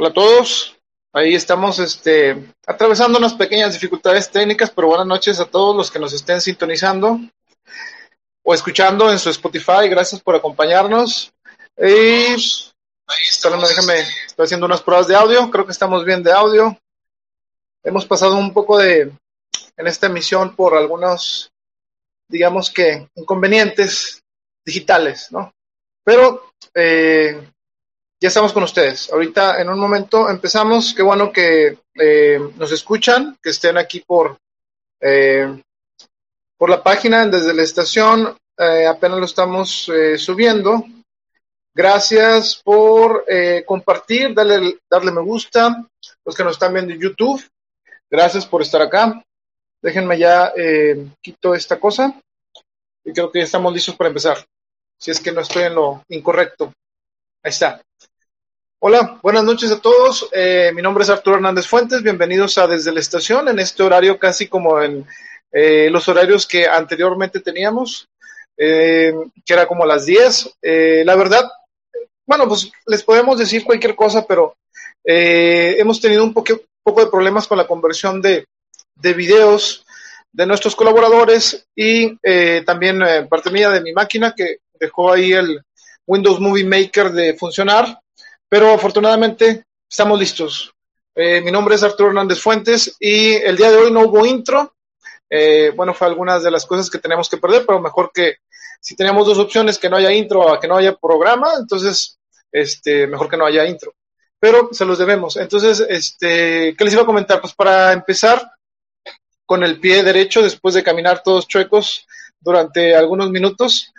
Hola a todos. Ahí estamos este, atravesando unas pequeñas dificultades técnicas, pero buenas noches a todos los que nos estén sintonizando o escuchando en su Spotify. Gracias por acompañarnos. Y ahí está, déjame, estoy haciendo unas pruebas de audio. Creo que estamos bien de audio. Hemos pasado un poco de, en esta emisión por algunos, digamos que, inconvenientes digitales, ¿no? Pero eh, ya estamos con ustedes. Ahorita en un momento empezamos. Qué bueno que eh, nos escuchan, que estén aquí por, eh, por la página desde la estación. Eh, apenas lo estamos subiendo. Gracias por compartir, darle, darle me gusta. Los que nos están viendo en YouTube, gracias por estar acá. Déjenme ya, quito esta cosa. Y creo que ya estamos listos para empezar. Si es que no estoy en lo incorrecto. Ahí está. Hola, buenas noches a todos. Eh, mi nombre es Arturo Hernández Fuentes. Bienvenidos a Desde la Estación en este horario casi como en eh, los horarios que anteriormente teníamos, eh, que era como las 10. la verdad, bueno, pues les podemos decir cualquier cosa, pero hemos tenido un poco, poco, de problemas con la conversión de, de videos de nuestros colaboradores y también parte mía de mi máquina que dejó ahí el Windows Movie Maker de funcionar pero afortunadamente estamos listos. Eh, mi nombre es Arturo Hernández Fuentes y el día de hoy no hubo intro. Eh, bueno, fue algunas de las cosas que tenemos que perder, pero mejor que si teníamos dos opciones, que no haya intro o que no haya programa, entonces, este, mejor que no haya intro. Pero se los debemos. Entonces, este, ¿qué les iba a comentar? Pues para empezar con el pie derecho, después de caminar todos chuecos durante algunos minutos,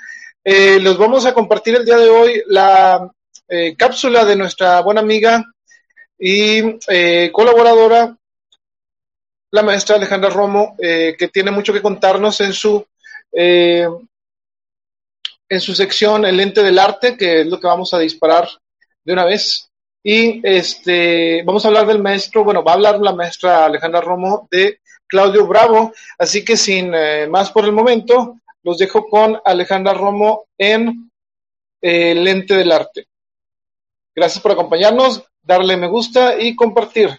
eh, los vamos a compartir el día de hoy la eh, cápsula de nuestra buena amiga y eh, colaboradora, la maestra Alejandra Romo, eh, que tiene mucho que contarnos en su en su sección El lente del arte, que es lo que vamos a disparar de una vez. Y este vamos a hablar del maestro, bueno, va a hablar la maestra Alejandra Romo de Claudio Bravo, así que sin más por el momento, los dejo con Alejandra Romo en El lente del arte. Gracias por acompañarnos, darle me gusta y compartir.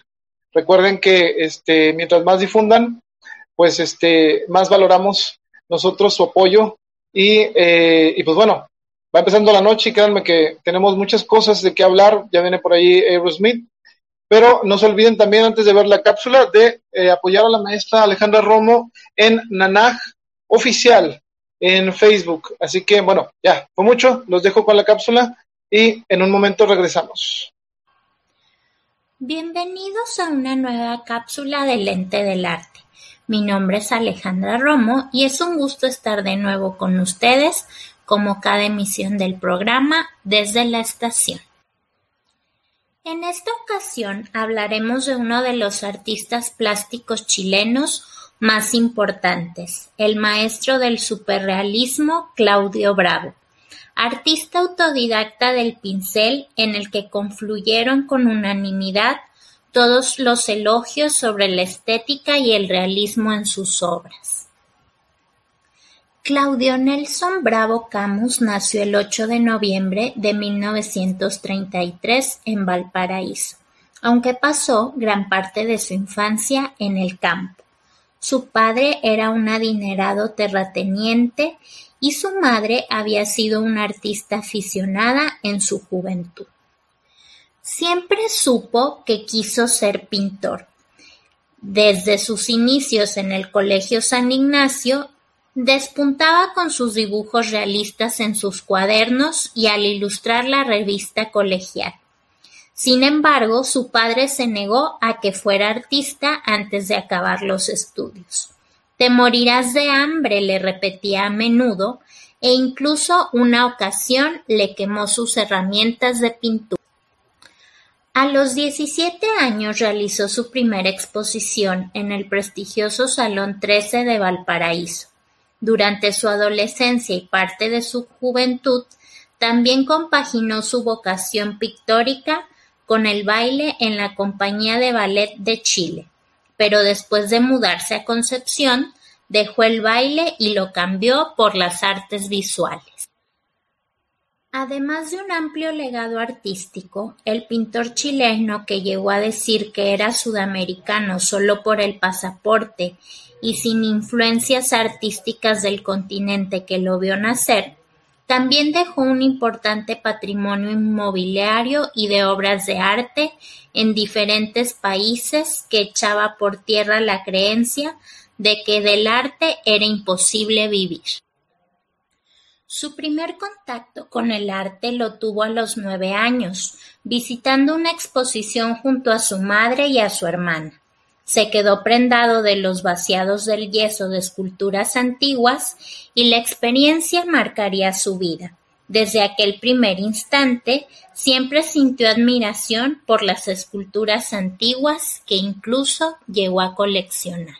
Recuerden que este, mientras más difundan, pues este, más valoramos nosotros su apoyo y, eh, y pues bueno, va empezando la noche y créanme que tenemos muchas cosas de qué hablar, ya viene por ahí Aerosmith, pero no se olviden también antes de ver la cápsula de eh, apoyar a la maestra Alejandra Romo en Nanaj Oficial en Facebook. Así que bueno, ya, fue mucho, los dejo con la cápsula y en un momento regresamos. Bienvenidos a una nueva cápsula de Lente del Arte. Mi nombre es Alejandra Romo y es un gusto estar de nuevo con ustedes como cada emisión del programa desde la estación. En esta ocasión hablaremos de uno de los artistas plásticos chilenos más importantes, el maestro del superrealismo Claudio Bravo artista autodidacta del pincel en el que confluyeron con unanimidad todos los elogios sobre la estética y el realismo en sus obras. Claudio Nelson Bravo Camus nació el 8 de noviembre de 1933 en Valparaíso, aunque pasó gran parte de su infancia en el campo. Su padre era un adinerado terrateniente y su madre había sido una artista aficionada en su juventud. Siempre supo que quiso ser pintor. Desde sus inicios en el Colegio San Ignacio, despuntaba con sus dibujos realistas en sus cuadernos y al ilustrar la revista colegial. Sin embargo, su padre se negó a que fuera artista antes de acabar los estudios. Te morirás de hambre, le repetía a menudo, e incluso una ocasión le quemó sus herramientas de pintura. A los 17 años realizó su primera exposición en el prestigioso Salón 13 de Valparaíso. Durante su adolescencia y parte de su juventud, también compaginó su vocación pictórica con el baile en la Compañía de Ballet de Chile pero después de mudarse a Concepción, dejó el baile y lo cambió por las artes visuales. Además de un amplio legado artístico, el pintor chileno que llegó a decir que era sudamericano solo por el pasaporte y sin influencias artísticas del continente que lo vio nacer, también dejó un importante patrimonio inmobiliario y de obras de arte en diferentes países que echaba por tierra la creencia de que del arte era imposible vivir. Su primer contacto con el arte lo tuvo a los nueve años, visitando una exposición junto a su madre y a su hermana. Se quedó prendado de los vaciados del yeso de esculturas antiguas y la experiencia marcaría su vida. Desde aquel primer instante siempre sintió admiración por las esculturas antiguas que incluso llegó a coleccionar.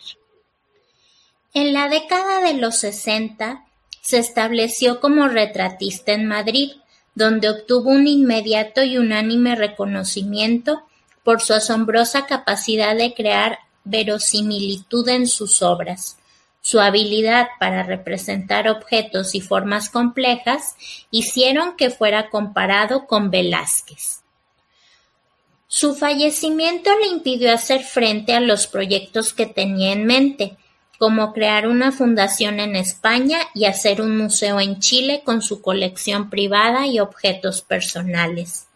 En la década de los sesenta se estableció como retratista en Madrid, donde obtuvo un inmediato y unánime reconocimiento por su asombrosa capacidad de crear verosimilitud en sus obras. Su habilidad para representar objetos y formas complejas hicieron que fuera comparado con Velázquez. Su fallecimiento le impidió hacer frente a los proyectos que tenía en mente, como crear una fundación en España y hacer un museo en Chile con su colección privada y objetos personales.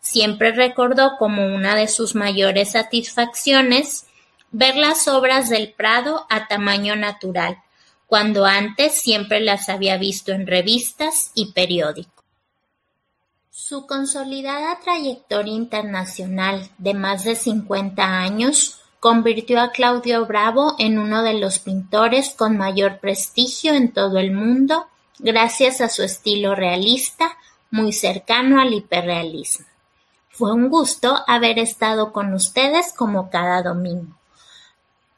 Siempre recordó como una de sus mayores satisfacciones ver las obras del Prado a tamaño natural, cuando antes siempre las había visto en revistas y periódicos. Su consolidada trayectoria internacional de más de 50 años convirtió a Claudio Bravo en uno de los pintores con mayor prestigio en todo el mundo gracias a su estilo realista muy cercano al hiperrealismo. Fue un gusto haber estado con ustedes como cada domingo.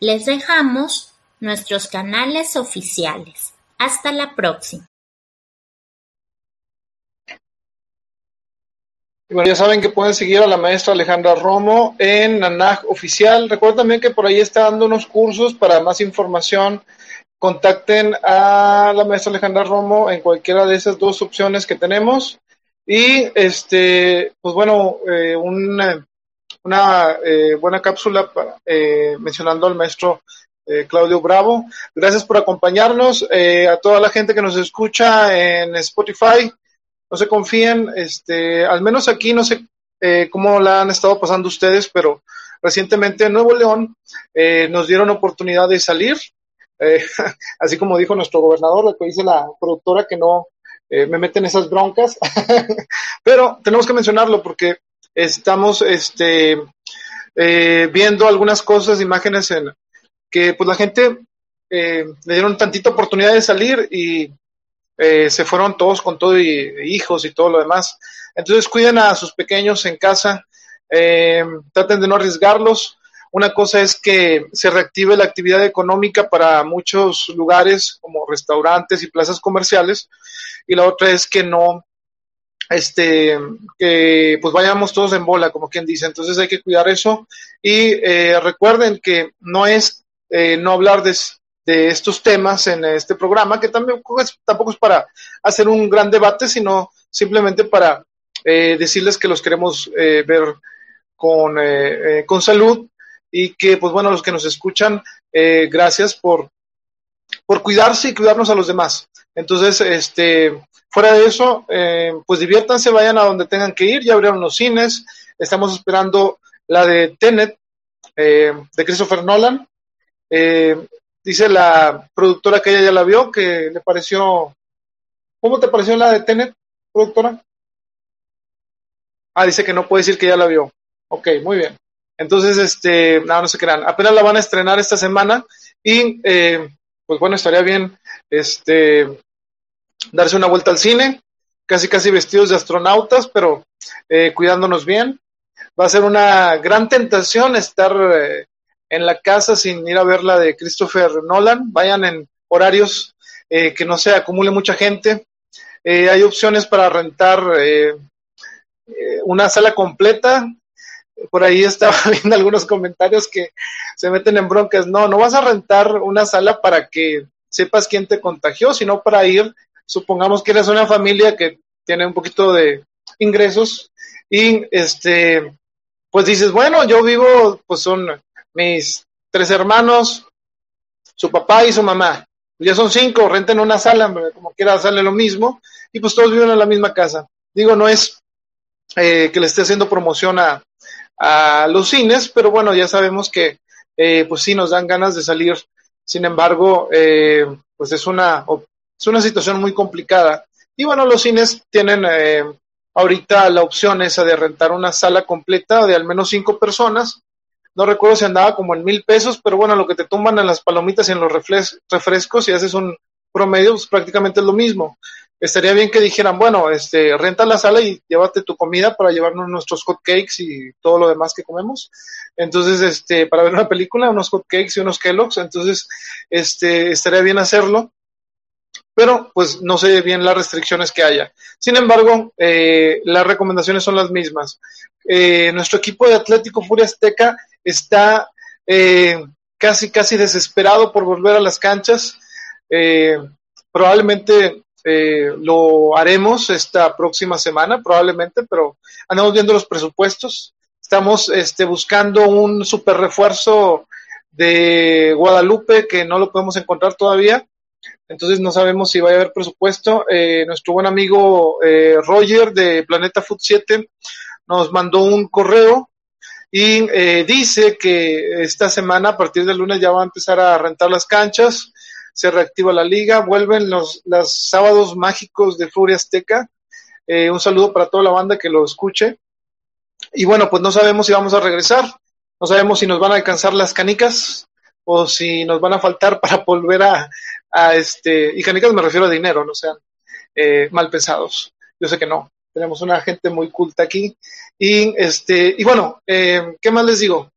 Les dejamos nuestros canales oficiales. Hasta la próxima. Bueno, ya saben que pueden seguir a la maestra Alejandra Romo en Nanaj Oficial. Recuerden también que por ahí está dando unos cursos para más información. Contacten a la maestra Alejandra Romo en cualquiera de esas dos opciones que tenemos. Y este, pues bueno, eh, una, una eh, buena cápsula eh, mencionando al maestro eh, Claudio Bravo. Gracias por acompañarnos. Eh, a toda la gente que nos escucha en Spotify, no se confíen, este, al menos aquí no sé eh, cómo la han estado pasando ustedes, pero recientemente en Nuevo León nos dieron oportunidad de salir, así como dijo nuestro gobernador, lo que dice la productora, que no eh, me meten esas broncas, pero tenemos que mencionarlo porque estamos este, eh, viendo algunas cosas, imágenes en que pues la gente eh, le dieron tantita oportunidad de salir y se fueron todos con todo y hijos y todo lo demás. Entonces cuiden a sus pequeños en casa, traten de no arriesgarlos. Una cosa es que se reactive la actividad económica para muchos lugares como restaurantes y plazas comerciales y la otra es que no este que pues vayamos todos en bola como quien dice. Entonces hay que cuidar eso. Y eh, recuerden que no es eh, no hablar de, de estos temas en este programa, que también pues, tampoco es para hacer un gran debate, sino simplemente para eh, decirles que los queremos eh, ver con, eh, con salud y que, pues bueno, los que nos escuchan, eh, gracias por, por cuidarse y cuidarnos a los demás. Entonces, este, fuera de eso, eh, pues diviértanse, vayan a donde tengan que ir, ya abrieron los cines, estamos esperando la de Tenet, eh, de Christopher Nolan. Eh, dice la productora que ella ya la vio, que le pareció. ¿Cómo te pareció la de Tenet, productora? Ah, dice que no puede decir que ya la vio. Ok, muy bien. Entonces, este, no se crean. Apenas la van a estrenar esta semana y, eh, pues bueno, estaría bien, este, darse una vuelta al cine, casi casi vestidos de astronautas, pero eh, cuidándonos bien. Va a ser una gran tentación estar eh, en la casa sin ir a ver la de Christopher Nolan. Vayan en horarios eh, que no se acumule mucha gente. Eh, hay opciones para rentar una sala completa. Por ahí estaba viendo algunos comentarios que se meten en broncas. No, no vas a rentar una sala para que sepas quién te contagió, sino para ir, supongamos que eres una familia que tiene un poquito de ingresos y este, pues dices, bueno, yo vivo, pues son mis tres hermanos, su papá y su mamá. Ya son cinco, renten una sala, como quiera sale lo mismo, y pues todos viven en la misma casa. Digo, no es eh, que le esté haciendo promoción a, a, los cines, pero bueno, ya sabemos que eh, pues sí nos dan ganas de salir. Sin embargo, eh, pues es una, es una situación muy complicada. Y bueno, los cines tienen eh, ahorita la opción esa de rentar una sala completa de al menos cinco personas. No recuerdo si andaba como en mil pesos, pero bueno, lo que te tumban en las palomitas y en los refrescos y haces un promedio, pues prácticamente es lo mismo. Estaría bien que dijeran, bueno, este, renta la sala y llévate tu comida para llevarnos nuestros hot cakes y todo lo demás que comemos. Entonces, este, para ver una película, unos hot cakes y unos Kellogg's, entonces, este, estaría bien hacerlo pero pues no sé bien las restricciones que haya. Sin embargo, eh, las recomendaciones son las mismas. Eh, nuestro equipo de Atlético Furia Azteca está eh, casi, casi desesperado por volver a las canchas. probablemente lo haremos esta próxima semana, probablemente, pero andamos viendo los presupuestos. Estamos este, buscando un super refuerzo de Guadalupe que no lo podemos encontrar todavía entonces no sabemos si va a haber presupuesto. Eh, nuestro buen amigo eh, Roger de Planeta Food 7 nos mandó un correo y eh, dice que esta semana, a partir del lunes, ya va a empezar a rentar las canchas, se reactiva la liga, vuelven los, los sábados mágicos de Furia Azteca. un saludo para toda la banda que lo escuche. Y bueno, pues no sabemos si vamos a regresar, no sabemos si nos van a alcanzar las canicas o si nos van a faltar para volver a, a este, y canicas me refiero a dinero, no sean eh, mal pensados. Yo sé que no. Tenemos una gente muy culta aquí. Y este, y bueno, eh, ¿qué más les digo?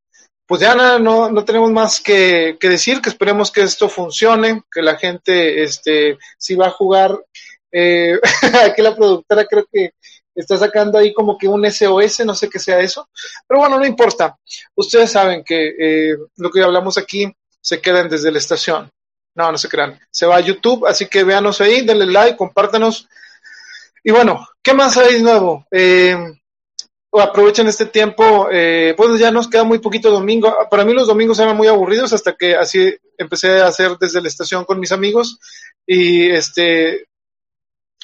Pues ya no, no tenemos más que, que, decir, que esperemos que esto funcione, que la gente, este, si va a jugar, eh, aquí la productora creo que está sacando ahí como que un SOS, no sé qué sea eso, pero bueno, no importa. Ustedes saben que eh, lo que hablamos aquí se queda desde la estación. No, no se crean. Se va a YouTube, así que véanos ahí, denle like, compártanos. Y bueno, ¿qué más hay nuevo? Eh, aprovechen este tiempo, eh, pues ya nos queda muy poquito domingo. Para mí los domingos eran muy aburridos hasta que así empecé a hacer desde la estación con mis amigos. Y este,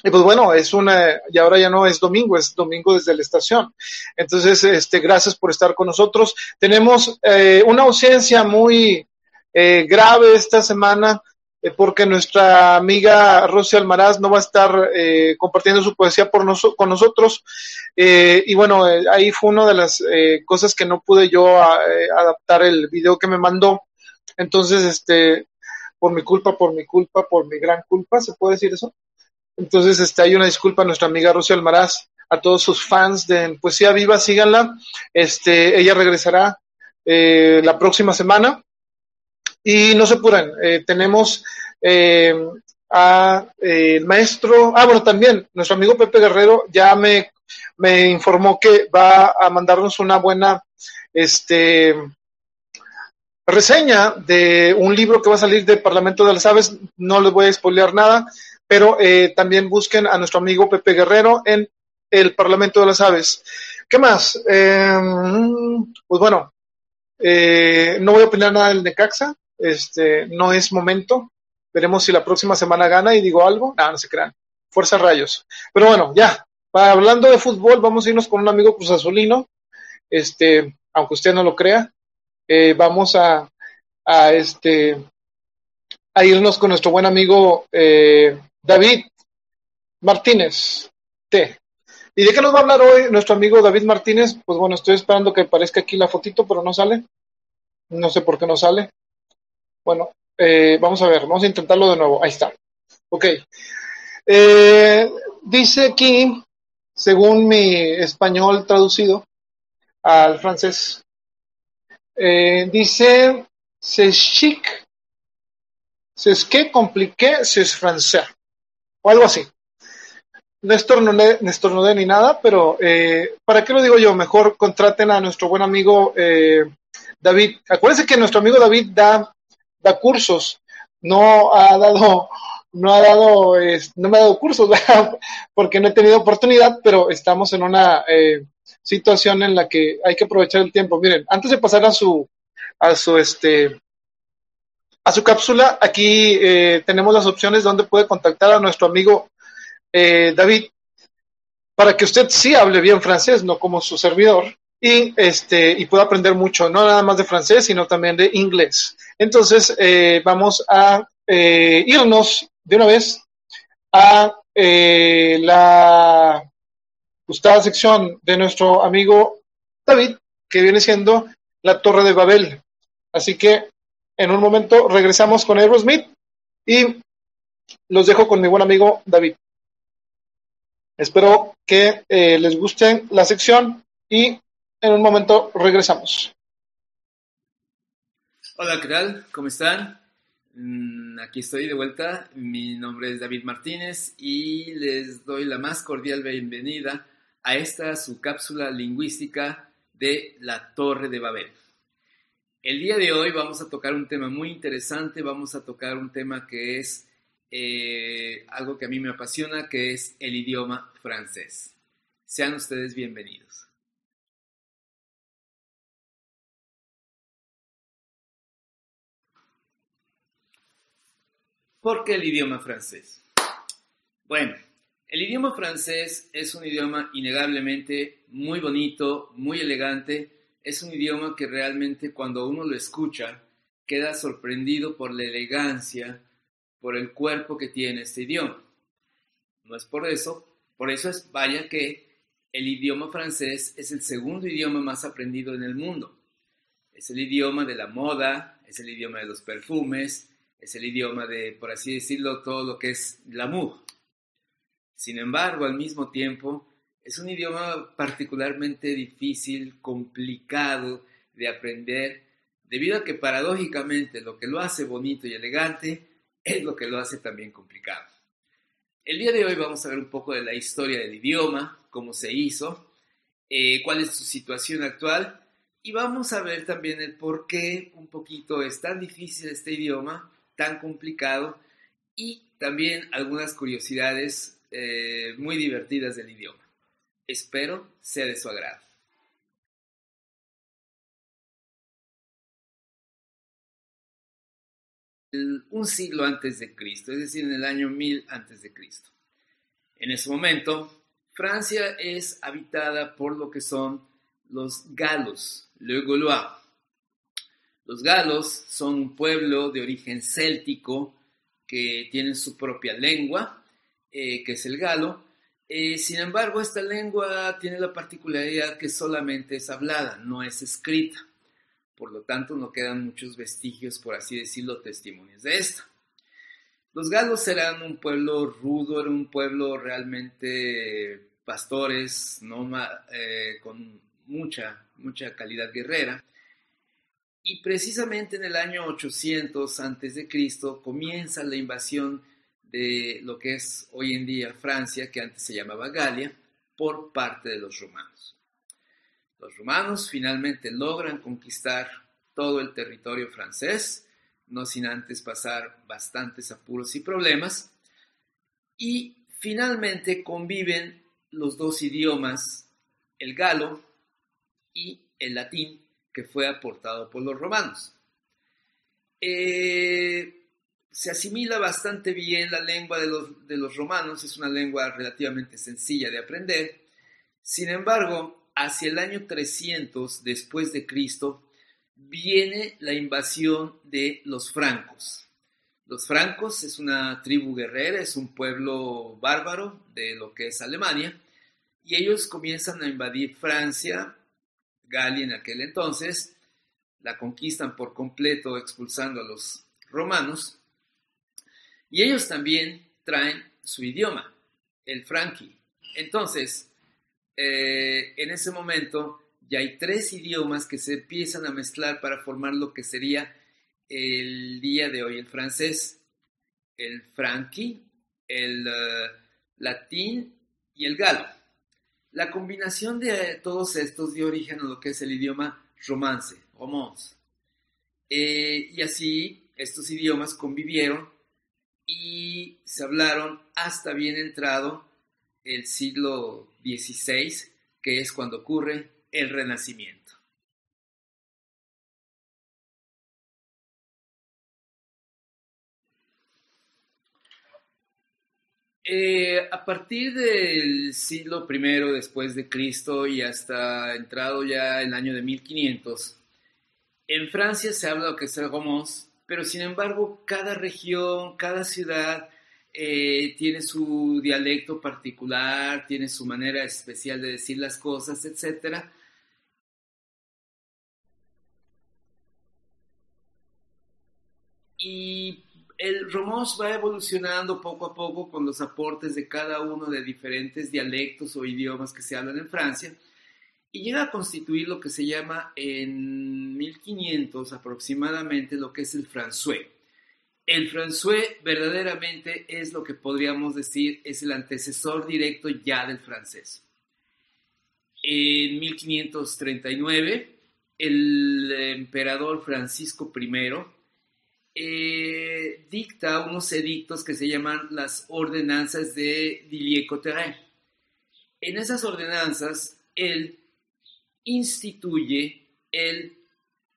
y pues bueno, es una, y ahora ya no es domingo, es domingo desde la estación. Entonces, este, gracias por estar con nosotros. Tenemos eh, una ausencia muy, eh, grave esta semana porque nuestra amiga Rosy Almaraz no va a estar eh, compartiendo su poesía por con nosotros. y bueno, ahí fue una de las cosas que no pude yo adaptar el video que me mandó. Entonces, este, por mi culpa, por mi culpa, por mi gran culpa, ¿se puede decir eso? Entonces, este, hay una disculpa a nuestra amiga Rosy Almaraz, a todos sus fans de Poesía Viva, síganla. Este, ella regresará la próxima semana y no se apuren, eh, tenemos eh, a eh, el maestro, ah, bueno, también nuestro amigo Pepe Guerrero ya me, me informó que va a mandarnos una buena este, reseña de un libro que va a salir del Parlamento de las Aves. No les voy a spoilear nada, pero también busquen a nuestro amigo Pepe Guerrero en el Parlamento de las Aves. ¿Qué más? pues bueno, no voy a opinar nada del Necaxa este, no es momento. Veremos si la próxima semana gana y digo algo. No, no se crean. Fuerza Rayos. Pero bueno, ya. Hablando de fútbol, vamos a irnos con un amigo Cruz Azulino. Este, aunque usted no lo crea. Eh, vamos a, a, este, a irnos con nuestro buen amigo eh, David Martínez. T. ¿Y de qué nos va a hablar hoy nuestro amigo David Martínez? Pues bueno, estoy esperando que aparezca aquí la fotito, pero no sale. No sé por qué no sale. Bueno, eh, vamos a ver, vamos a intentarlo de nuevo. Ahí está. Ok. Eh, dice aquí, según mi español traducido al francés, eh, dice, c'est chic, c'est ce que compliqué, c'est français, o algo así. No estornudé, ni nada, pero ¿para qué lo digo yo? Mejor contraten a nuestro buen amigo David. Acuérdense que nuestro amigo David da da cursos, no ha dado no ha dado, no me ha dado cursos, porque no he tenido oportunidad, pero estamos en una eh, situación en la que hay que aprovechar el tiempo. Miren, antes de pasar a su, a su, este, a su cápsula, aquí eh, tenemos las opciones donde puede contactar a nuestro amigo eh, David para que usted sí hable bien francés, no como su servidor, y, este, y pueda aprender mucho, no nada más de francés, sino también de inglés. Entonces, vamos a irnos de una vez a eh, la gustada sección de nuestro amigo David, que viene siendo la Torre de Babel. Así que en un momento regresamos con Aerosmith y los dejo con mi buen amigo David. Espero que eh, les guste la sección y en un momento regresamos. Hola, ¿qué tal? ¿Cómo están? Mm, aquí estoy de vuelta, mi nombre es David Martínez y les doy la más cordial bienvenida a esta su cápsula lingüística de la Torre de Babel. El día de hoy vamos a tocar un tema muy interesante, vamos a tocar un tema que es eh, algo que a mí me apasiona, que es el idioma francés. Sean ustedes bienvenidos. ¿Por qué el idioma francés? Bueno, el idioma francés es un idioma innegablemente muy bonito, muy elegante. Es un idioma que realmente cuando uno lo escucha queda sorprendido por la elegancia, por el cuerpo que tiene este idioma. No es por eso, por eso es vaya que el idioma francés es el segundo idioma más aprendido en el mundo. Es el idioma de la moda, es el idioma de los perfumes, es el idioma de, por así decirlo, todo lo que es l'amour. Sin embargo, al mismo tiempo, es un idioma particularmente difícil, complicado de aprender, debido a que paradójicamente lo que lo hace bonito y elegante es lo que lo hace también complicado. El día de hoy vamos a ver un poco de la historia del idioma, cómo se hizo, eh, cuál es su situación actual y vamos a ver también el por qué un poquito es tan difícil este idioma tan complicado y también algunas curiosidades eh, muy divertidas del idioma. Espero sea de su agrado. un siglo antes de Cristo, es decir, en el año 1000 antes de Cristo. En ese momento, Francia es habitada por lo que son los galos, le Gaulois, los galos son un pueblo de origen céltico que tienen su propia lengua, eh, que es el galo. Eh, sin embargo, esta lengua tiene la particularidad que solamente es hablada, no es escrita. Por lo tanto, no quedan muchos vestigios, por así decirlo, testimonios de esto. Los galos eran un pueblo rudo, era un pueblo realmente pastores, eh, con mucha, mucha calidad guerrera. Y precisamente en el año 800 a.C. comienza la invasión de lo que es hoy en día Francia, que antes se llamaba Galia, por parte de los romanos. Los romanos finalmente logran conquistar todo el territorio francés, no sin antes pasar bastantes apuros y problemas, y finalmente conviven los dos idiomas, el galo y el latín, que fue aportado por los romanos. Eh, se asimila bastante bien la lengua de los, de los romanos, es una lengua relativamente sencilla de aprender. Sin embargo, hacia el año 300 después de Cristo, viene la invasión de los francos. Los francos es una tribu guerrera, es un pueblo bárbaro de lo que es Alemania, y ellos comienzan a invadir Francia Galia en aquel entonces, la conquistan por completo expulsando a los romanos, y ellos también traen su idioma, el franqui. Entonces, eh, en ese momento ya hay tres idiomas que se empiezan a mezclar para formar lo que sería el día de hoy el francés, el franqui, el eh, latín y el galo. La combinación de todos estos dio origen a lo que es el idioma romance, romance. Eh, y así estos idiomas convivieron y se hablaron hasta bien entrado el siglo XVI, que es cuando ocurre el Renacimiento. Eh, a partir del siglo I después de Cristo y hasta entrado ya el año de 1500, en Francia se habla lo que es el romance, pero sin embargo cada región, cada ciudad eh, tiene su dialecto particular, tiene su manera especial de decir las cosas, etc. Y el romance va evolucionando poco a poco con los aportes de cada uno de diferentes dialectos o idiomas que se hablan en Francia y llega a constituir lo que se llama en 1500 aproximadamente lo que es el français. El français verdaderamente es lo que podríamos decir es el antecesor directo ya del francés. En 1539, el emperador Francisco I eh, dicta unos edictos que se llaman las ordenanzas de Villiers-Cotterêts. En esas ordenanzas, él instituye, él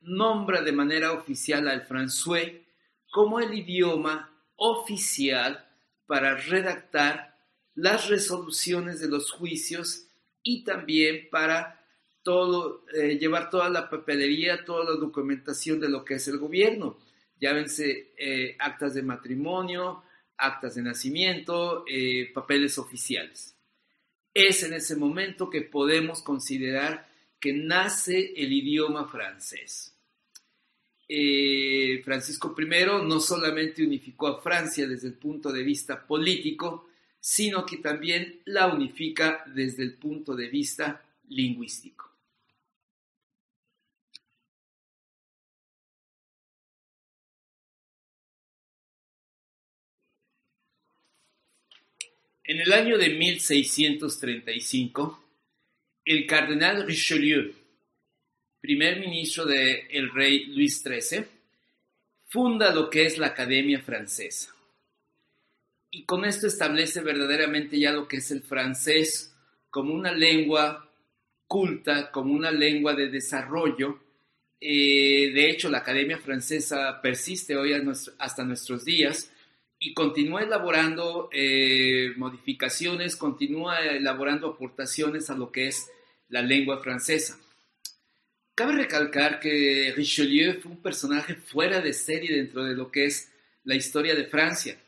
nombra de manera oficial al français como el idioma oficial para redactar las resoluciones de los juicios y también para eh, llevar toda la papelería, toda la documentación de lo que es el gobierno llámense eh, actas de matrimonio, actas de nacimiento, eh, papeles oficiales. Es en ese momento que podemos considerar que nace el idioma francés. Eh, Francisco I no solamente unificó a Francia desde el punto de vista político, sino que también la unifica desde el punto de vista lingüístico. En el año de 1635, el cardenal Richelieu, primer ministro del rey Luis XIII, funda lo que es la Academia Francesa. Y con esto establece verdaderamente ya lo que es el francés como una lengua culta, como una lengua de desarrollo. Eh, de hecho, la Academia Francesa persiste hoy hasta nuestros días y continúa elaborando eh, modificaciones, continúa elaborando aportaciones a lo que es la lengua francesa. Cabe recalcar que Richelieu fue un personaje fuera de serie dentro de lo que es la historia de Francia.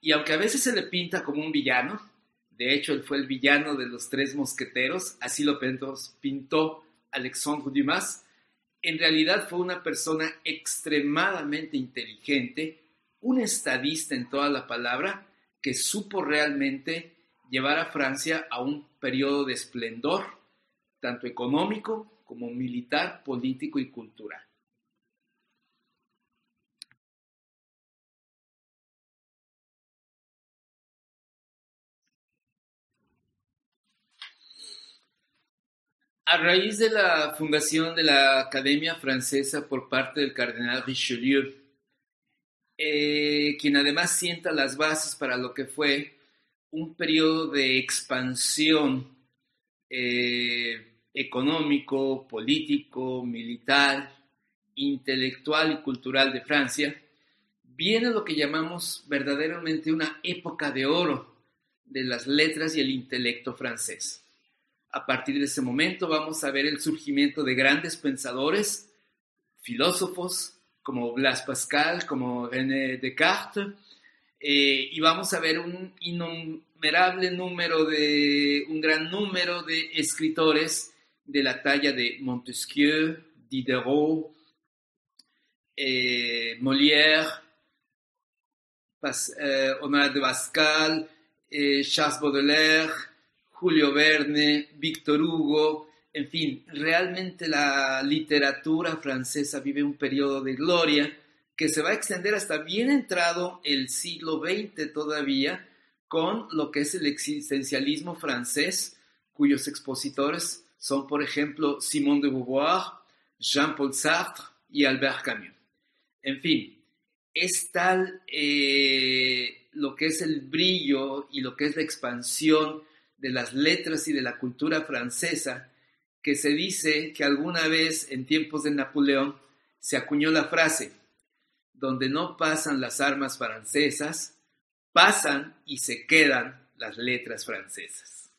Y aunque a veces se le pinta como un villano, de hecho él fue el villano de los tres mosqueteros, así lo pintó Alexandre Dumas, en realidad fue una persona extremadamente inteligente, un estadista en toda la palabra que supo realmente llevar a Francia a un periodo de esplendor, tanto económico como militar, político y cultural. A raíz de la fundación de la Academia Francesa por parte del cardenal Richelieu, eh, quien además sienta las bases para lo que fue un periodo de expansión eh, económico, político, militar, intelectual y cultural de Francia, viene lo que llamamos verdaderamente una época de oro de las letras y el intelecto francés. A partir de ese momento vamos a ver el surgimiento de grandes pensadores, filósofos, como Blas Pascal, como René Descartes, eh, y vamos a ver un innumerable número de, un gran número de escritores de la talla de Montesquieu, Diderot, eh, Molière, eh, de Pascal, Charles Baudelaire, Julio Verne, Victor Hugo, en fin, realmente la literatura francesa vive un periodo de gloria que se va a extender hasta bien entrado el siglo XX todavía, con lo que es el existencialismo francés, cuyos expositores son, por ejemplo, Simone de Beauvoir, Jean-Paul Sartre y Albert Camus. En fin, es tal eh, lo que es el brillo y lo que es la expansión de las letras y de la cultura francesa, que se dice que alguna vez en tiempos de Napoleón se acuñó la frase, donde no pasan las armas francesas, pasan y se quedan las letras francesas.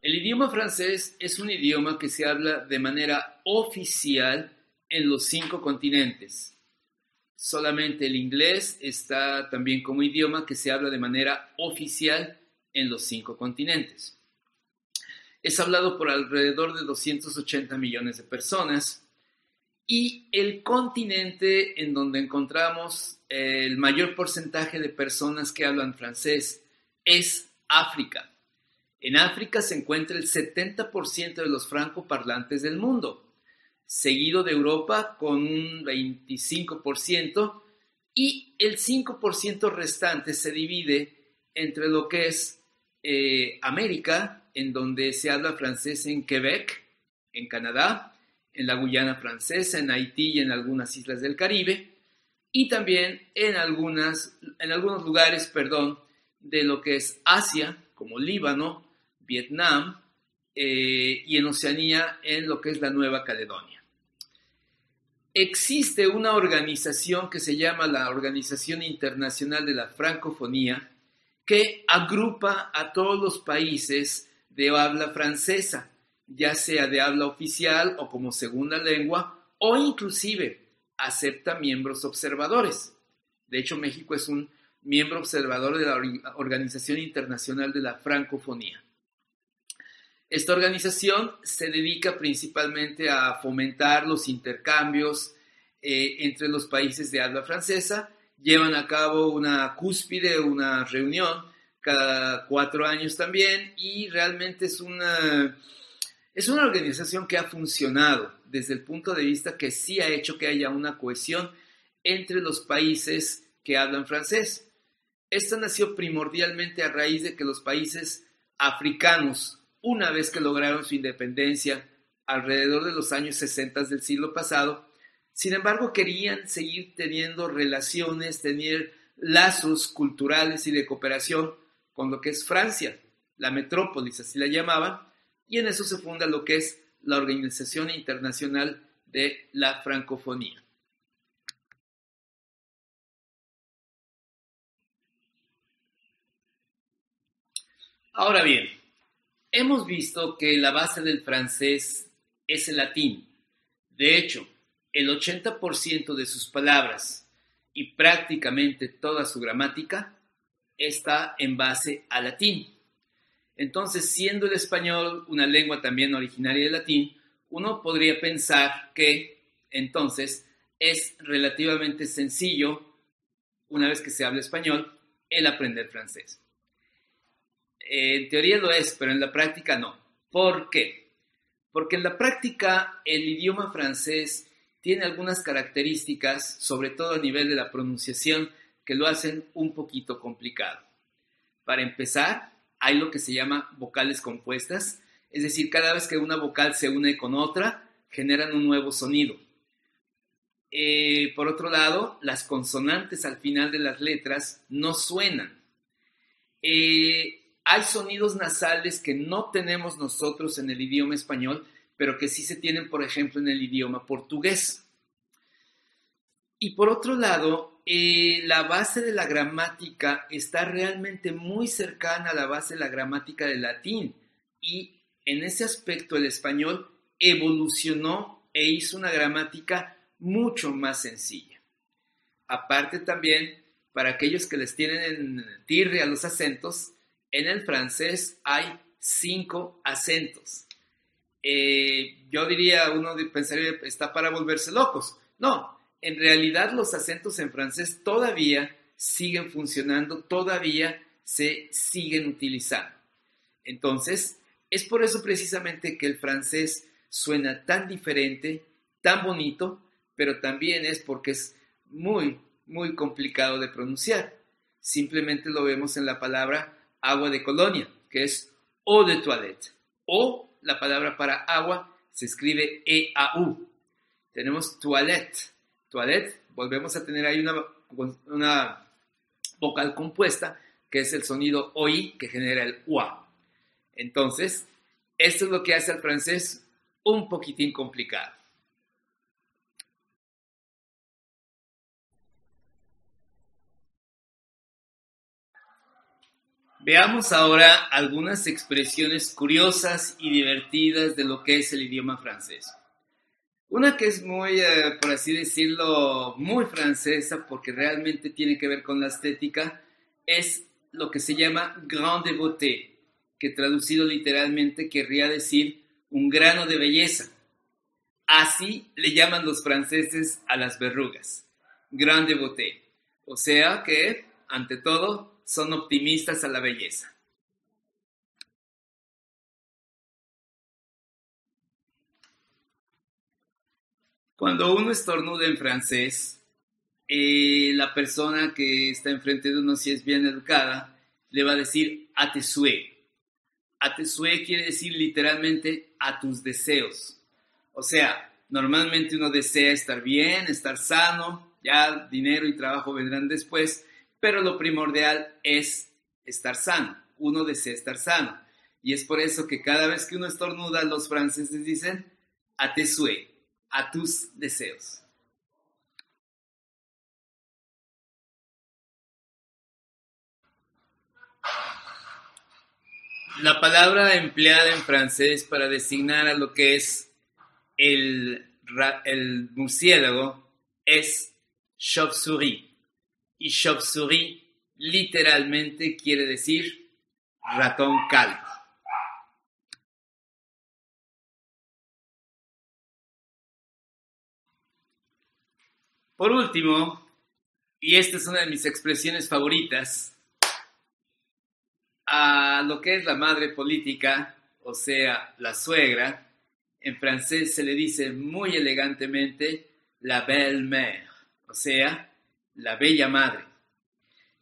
El idioma francés es un idioma que se habla de manera oficial en los cinco continentes. Solamente el inglés está también como idioma que se habla de manera oficial en los cinco continentes. Es hablado por alrededor de 280 millones de personas y el continente en donde encontramos el mayor porcentaje de personas que hablan francés es África. En África se encuentra el 70% de los francoparlantes del mundo, seguido de Europa con un 25% y el 5% restante se divide entre lo que es eh, América, en donde se habla francés en Quebec, en Canadá, en la Guyana francesa, en Haití y en algunas islas del Caribe, y también en, algunas, en algunos lugares perdón, de lo que es Asia, como Líbano, Vietnam eh, y en Oceanía en lo que es la Nueva Caledonia. Existe una organización que se llama la Organización Internacional de la Francofonía que agrupa a todos los países de habla francesa, ya sea de habla oficial o como segunda lengua, o inclusive acepta miembros observadores. De hecho, México es un miembro observador de la Organización Internacional de la Francofonía. Esta organización se dedica principalmente a fomentar los intercambios eh, entre los países de habla francesa. Llevan a cabo una cúspide, una reunión cada cuatro años también y realmente es una, es una organización que ha funcionado desde el punto de vista que sí ha hecho que haya una cohesión entre los países que hablan francés. Esta nació primordialmente a raíz de que los países africanos una vez que lograron su independencia alrededor de los años 60 del siglo pasado, sin embargo querían seguir teniendo relaciones, tener lazos culturales y de cooperación con lo que es Francia, la metrópolis, así la llamaban, y en eso se funda lo que es la Organización Internacional de la Francofonía. Ahora bien, Hemos visto que la base del francés es el latín. De hecho, el 80% de sus palabras y prácticamente toda su gramática está en base al latín. Entonces, siendo el español una lengua también originaria del latín, uno podría pensar que entonces es relativamente sencillo, una vez que se habla español, el aprender francés en teoría lo es, pero en la práctica no. ¿Por qué? Porque en la práctica el idioma francés tiene algunas características, sobre todo a nivel de la pronunciación, que lo hacen un poquito complicado. Para empezar, hay lo que se llama vocales compuestas, es decir, cada vez que una vocal se une con otra, generan un nuevo sonido. Eh, por otro lado, las consonantes al final de las letras no suenan. Eh, hay sonidos nasales que no tenemos nosotros en el idioma español, pero que sí se tienen, por ejemplo, en el idioma portugués. Y por otro lado, eh, la base de la gramática está realmente muy cercana a la base de la gramática del latín. Y en ese aspecto el español evolucionó e hizo una gramática mucho más sencilla. Aparte también, para aquellos que les tienen en tirre a los acentos, en el francés hay cinco acentos. Eh, yo diría, uno pensaría, está para volverse locos. No, en realidad los acentos en francés todavía siguen funcionando, todavía se siguen utilizando. Entonces, es por eso precisamente que el francés suena tan diferente, tan bonito, pero también es porque es muy, muy complicado de pronunciar. Simplemente lo vemos en la palabra agua de colonia, que es eau de toilette. O la palabra para agua se escribe E-A-U. Tenemos toilette. Toilette, volvemos a tener ahí una, vocal compuesta, que es el sonido OI que genera el UA. Entonces, esto es lo que hace al francés un poquitín complicado. Veamos ahora algunas expresiones curiosas y divertidas de lo que es el idioma francés. Una que es muy, eh, por así decirlo, muy francesa porque realmente tiene que ver con la estética es lo que se llama grande beauté, que traducido literalmente querría decir un grano de belleza. Así le llaman los franceses a las verrugas, grande beauté. O sea que, ante todo, son optimistas a la belleza. Cuando uno estornuda en francés, eh, la persona que está enfrente de uno, si es bien educada, le va a decir a te souhait. A te souhait quiere decir literalmente a tus deseos. O sea, normalmente uno desea estar bien, estar sano, ya dinero y trabajo vendrán después, pero lo primordial es estar sano. Uno desea estar sano. Y es por eso que cada vez que uno estornuda, los franceses dicen a te souhait, a tus deseos. La palabra empleada en francés para designar a lo que es el, el murciélago es chauve-souris y chauve-souris literalmente quiere decir ratón calvo. Por último, y esta es una de mis expresiones favoritas, a lo que es la madre política, o sea, la suegra, en francés se le dice muy elegantemente la belle-mère, o sea, la bella madre.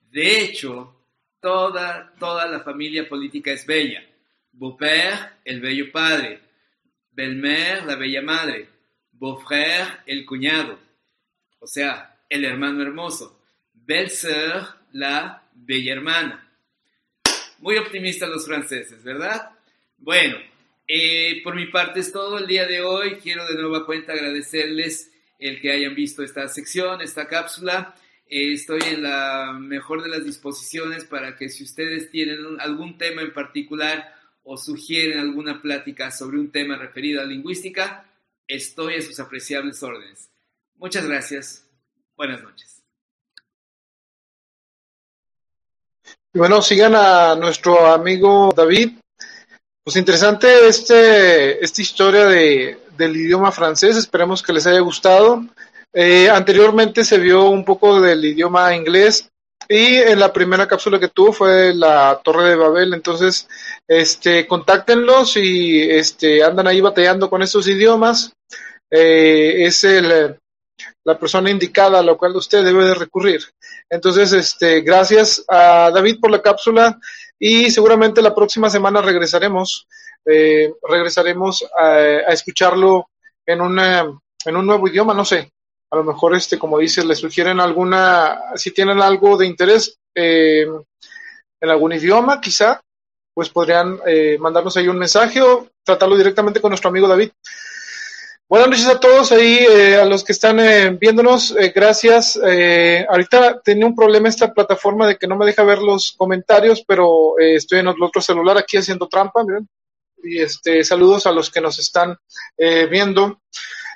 De hecho, toda, toda la familia política es bella. Beau-père, el bello padre. Belle-mère, la bella madre. Beau-frère, el cuñado. O sea, el hermano hermoso. Belle-sœur, la bella hermana. Muy optimistas los franceses, ¿verdad? Bueno, eh, por mi parte es todo el día de hoy. Quiero de nueva cuenta agradecerles el que hayan visto esta sección, esta cápsula. Eh, estoy en la mejor de las disposiciones para que si ustedes tienen algún tema en particular o sugieren alguna plática sobre un tema referido a lingüística, estoy a sus apreciables órdenes. Muchas gracias. Buenas noches. Bueno, sigan a nuestro amigo David. Pues interesante este, esta historia de, del idioma francés. Esperemos que les haya gustado. Eh, anteriormente se vio un poco del idioma inglés y en la primera cápsula que tuvo fue la Torre de Babel. Entonces, este, contáctenlos y este, andan ahí batallando con estos idiomas. Eh, es el, la persona indicada a la cual usted debe de recurrir. Entonces, este, gracias a David por la cápsula y seguramente la próxima semana regresaremos, eh, regresaremos a, escucharlo en, una, en un nuevo idioma, no sé, a lo mejor, este, como dices, le sugieren alguna, si tienen algo de interés eh, en algún idioma, quizá, pues podrían eh, mandarnos ahí un mensaje o tratarlo directamente con nuestro amigo David. Buenas noches a todos ahí, eh, a los que están viéndonos, gracias. Ahorita tenía un problema esta plataforma de que no me deja ver los comentarios, pero estoy en el otro celular aquí haciendo trampa, miren. Y este, saludos a los que nos están viendo.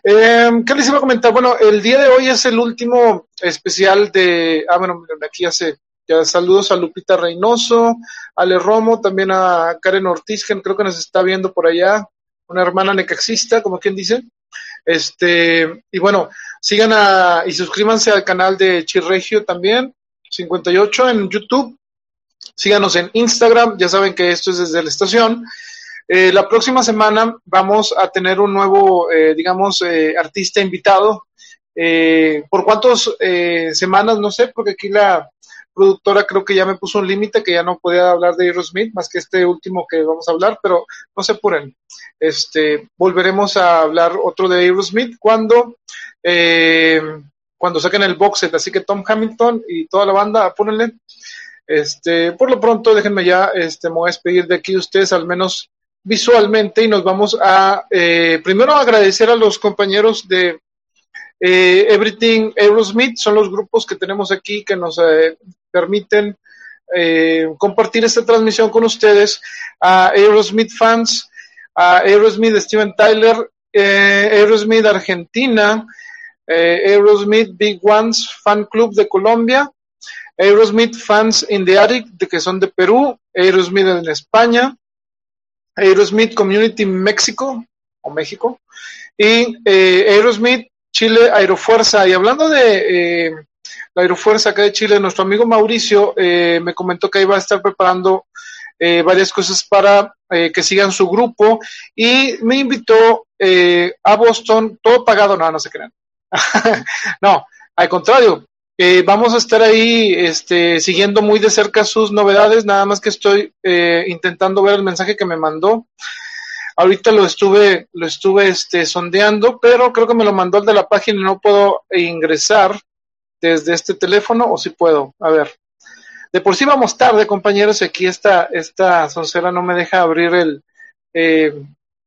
Eh, ¿Qué les iba a comentar? Bueno, el día de hoy es el último especial de. Ah, bueno, aquí hace. Ya saludos a Lupita Reynoso, Ale Romo, también a Karen Ortiz, que creo que nos está viendo por allá, una hermana necaxista, como quien dice. Este, y bueno, sigan a, y suscríbanse al canal de Chirregio también, 58 en YouTube. Síganos en Instagram, ya saben que esto es desde la estación. Eh, la próxima semana vamos a tener un nuevo, eh, digamos, eh, artista invitado. ¿Por cuántas semanas? No sé, porque aquí la productora creo que ya me puso un límite que ya no podía hablar de Aerosmith más que este último que vamos a hablar, pero no se apuren. Este, volveremos a hablar otro de Aerosmith cuando eh, cuando saquen el box set, así que Tom Hamilton y toda la banda, apúrenle. Este, por lo pronto, déjenme ya, este, me voy a despedir de aquí ustedes, al menos visualmente, y nos vamos a, eh, primero agradecer a los compañeros de eh, Everything Aerosmith, son los grupos que tenemos aquí que nos eh, permiten compartir esta transmisión con ustedes, a Aerosmith fans, a Aerosmith Steven Tyler, Aerosmith Argentina, Aerosmith Big Ones Fan Club de Colombia, Aerosmith Fans in the Attic, que son de Perú, Aerosmith en España, Aerosmith Community México o México y eh, Aerosmith Chile Aerofuerza. Y hablando de eh, la Aerofuerza acá de Chile, nuestro amigo Mauricio eh, me comentó que iba a estar preparando varias cosas para que sigan su grupo y me invitó a Boston, todo pagado, no, no se crean. no, al contrario, eh, vamos a estar ahí este, siguiendo muy de cerca sus novedades, nada más que estoy eh, intentando ver el mensaje que me mandó. Ahorita lo estuve, lo estuve este, sondeando, pero creo que me lo mandó el de la página y no puedo ingresar desde este teléfono, o si puedo, a ver. De por sí vamos tarde, compañeros, aquí esta, esta soncera no me deja abrir el, eh,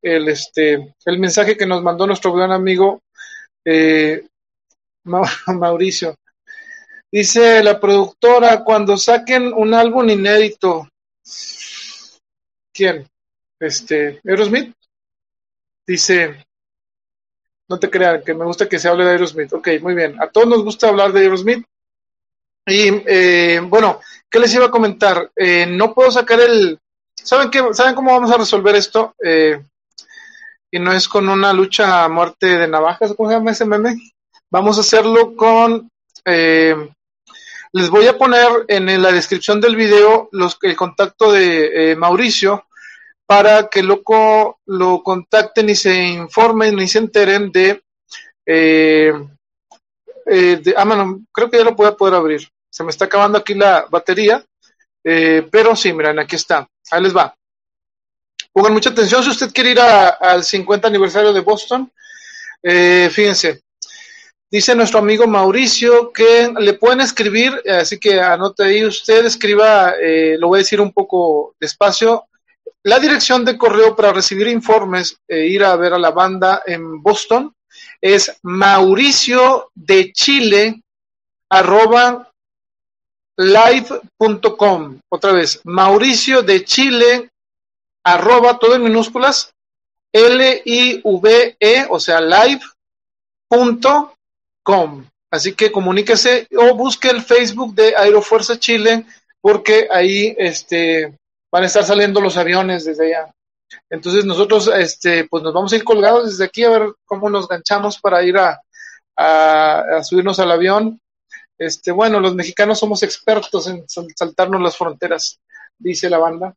el, este, el mensaje que nos mandó nuestro buen amigo Mauricio. Dice la productora, cuando saquen un álbum inédito. ¿Quién? Este, Aerosmith. Dice, no te crean, que me gusta que se hable de Aerosmith. Ok, muy bien. A todos nos gusta hablar de Aerosmith. Y eh, bueno, ¿qué les iba a comentar? Eh, no puedo sacar el... ¿Saben, qué? ¿Saben cómo vamos a resolver esto? Eh, y no es con una lucha a muerte de navajas, ¿cómo se llama ese meme? Vamos a hacerlo con les voy a poner en la descripción del video los, el contacto de eh, Mauricio para que loco lo contacten y se informen y se enteren de, eh, eh ah, bueno, creo que ya lo voy a poder abrir. Se me está acabando aquí la batería, eh, pero sí, miren, aquí está. Ahí les va. Pongan mucha atención si usted quiere ir al 50 aniversario de Boston. fíjense, Dice nuestro amigo Mauricio que le pueden escribir, así que anote ahí usted, escriba, eh, lo voy a decir un poco despacio, la dirección de correo para recibir informes e ir a ver a la banda en Boston es mauricio de chile arroba live.com. Otra vez, mauricio de chile arroba todo en minúsculas L-I-V-E, o sea, live.com Así que comuníquese o busque el Facebook de Aerofuerza Chile porque ahí este, van a estar saliendo los aviones desde allá. Entonces nosotros este, pues nos vamos a ir colgados desde aquí a ver cómo nos ganchamos para ir a, a, subirnos al avión. Este, bueno, los mexicanos somos expertos en saltarnos las fronteras, dice la banda.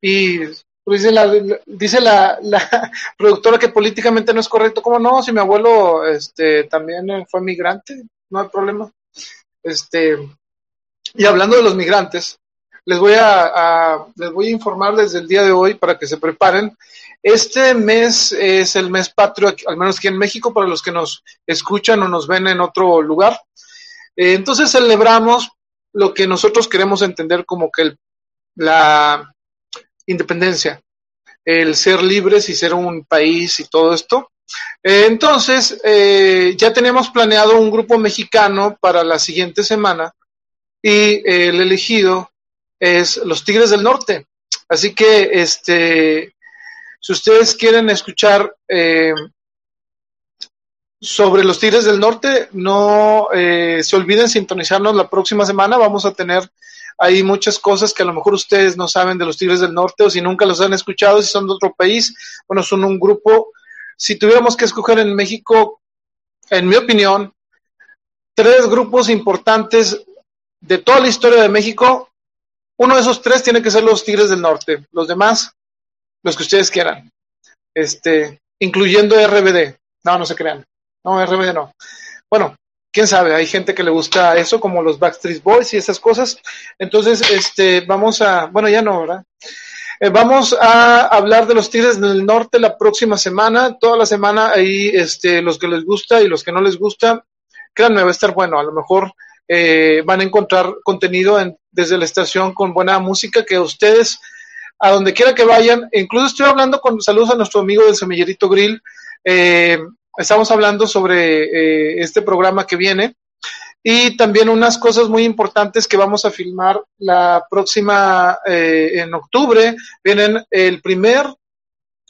Y dice la, dice la, productora que políticamente no es correcto. ¿Cómo no? Si mi abuelo este, también fue migrante, no hay problema. Este, y hablando de los migrantes, les voy a, les voy a informar desde el día de hoy para que se preparen. Este mes es el mes patrio, al menos aquí en México, para los que nos escuchan o nos ven en otro lugar. Eh, entonces celebramos lo que nosotros queremos entender como que el, la, independencia, el ser libres y ser un país y todo esto. Eh, entonces, eh, ya tenemos planeado un grupo mexicano para la siguiente semana y eh, el elegido es los Tigres del Norte. Así que, este, si ustedes quieren escuchar sobre los Tigres del Norte, no se olviden sintonizarnos la próxima semana. Vamos a tener hay muchas cosas que a lo mejor ustedes no saben de los Tigres del Norte o si nunca los han escuchado, si son de otro país, bueno, son un grupo. Si tuviéramos que escoger en México, en mi opinión, tres grupos importantes de toda la historia de México, uno de esos tres tiene que ser los Tigres del Norte, los demás, los que ustedes quieran, este, incluyendo RBD. No, no se crean. No, RBD no. Bueno, quién sabe, hay gente que le gusta eso, como los Backstreet Boys y esas cosas. Entonces, este, vamos a, bueno, ya no, ¿verdad? Eh, vamos a hablar de los Tigres del Norte la próxima semana, toda la semana ahí, este, los que les gusta y los que no les gusta, créanme, va a estar bueno, a lo mejor eh, van a encontrar contenido en, desde la estación con buena música que ustedes, a donde quiera que vayan, incluso estoy hablando con saludos a nuestro amigo del Semillerito Grill, eh, estamos hablando sobre este programa que viene, y también unas cosas muy importantes que vamos a filmar la próxima, eh, en octubre, vienen el primer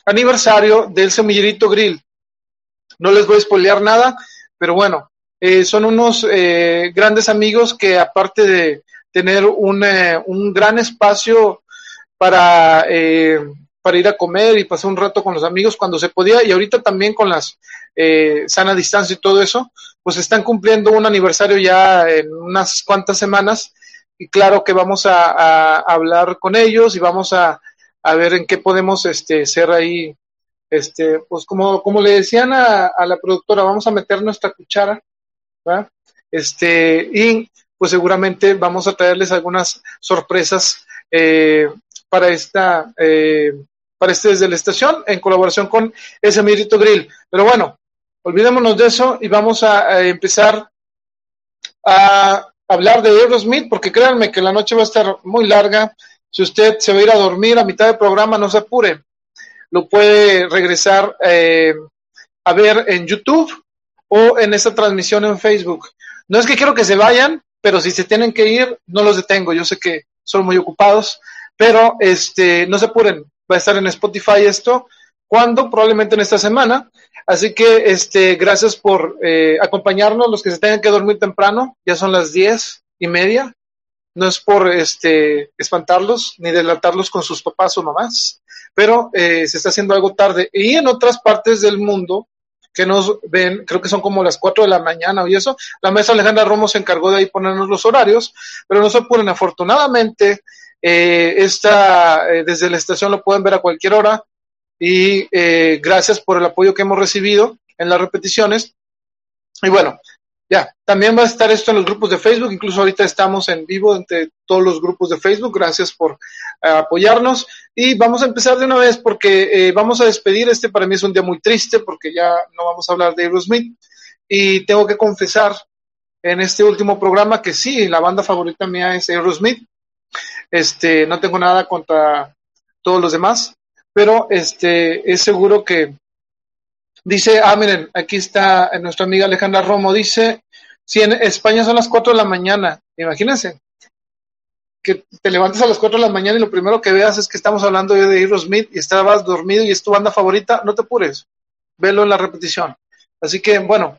aniversario del Semillerito Grill. No les voy a spoilear nada, pero bueno, eh, son unos eh, grandes amigos que aparte de tener un, un gran espacio para, para ir a comer y pasar un rato con los amigos cuando se podía y ahorita también con las sana distancia y todo eso, pues están cumpliendo un aniversario ya en unas cuantas semanas y claro que vamos a, hablar con ellos y vamos a, ver en qué podemos este, ser ahí, este, pues como, como le decían a, la productora, vamos a meter nuestra cuchara, ¿verdad? Este, y pues seguramente vamos a traerles algunas sorpresas eh, para esta, eh, para este desde la estación en colaboración con ese Mirito Grill. Pero bueno, olvidémonos de eso y vamos a, empezar a hablar de Aerosmith, porque créanme que la noche va a estar muy larga. Si usted se va a ir a dormir a mitad del programa, no se apure. Lo puede regresar eh, a ver en YouTube o en esta transmisión en Facebook. No es que quiero que se vayan, pero si se tienen que ir, no los detengo. Yo sé que son muy ocupados, pero este, no se apuren. Va a estar en Spotify esto. ¿Cuándo? Probablemente en esta semana. Así que, este, gracias por eh, acompañarnos, los que se tengan que dormir temprano, ya son las diez y media. No es por este, espantarlos ni delatarlos con sus papás o mamás, pero eh, se está haciendo algo tarde. Y en otras partes del mundo que nos ven, creo que son como las cuatro de la mañana y eso, la maestra Alejandra Romo se encargó de ahí ponernos los horarios, pero no se ponen afortunadamente. Eh, esta, eh, desde la estación lo pueden ver a cualquier hora y eh, gracias por el apoyo que hemos recibido en las repeticiones. Y bueno, ya, también va a estar esto en los grupos de Facebook, incluso ahorita estamos en vivo entre todos los grupos de Facebook, gracias por eh, apoyarnos. Y vamos a empezar de una vez porque eh, vamos a despedir, este para mí es un día muy triste porque ya no vamos a hablar de Aerosmith. Y tengo que confesar en este último programa que sí, la banda favorita mía es Aerosmith, este, no tengo nada contra todos los demás, pero este es seguro que dice, ah, miren, aquí está nuestra amiga Alejandra Romo, dice, si en España son las 4 de la mañana, imagínense, que te levantes a las 4 de la mañana y lo primero que veas es que estamos hablando de Aerosmith y estabas dormido y es tu banda favorita, no te apures, velo en la repetición. Así que, bueno,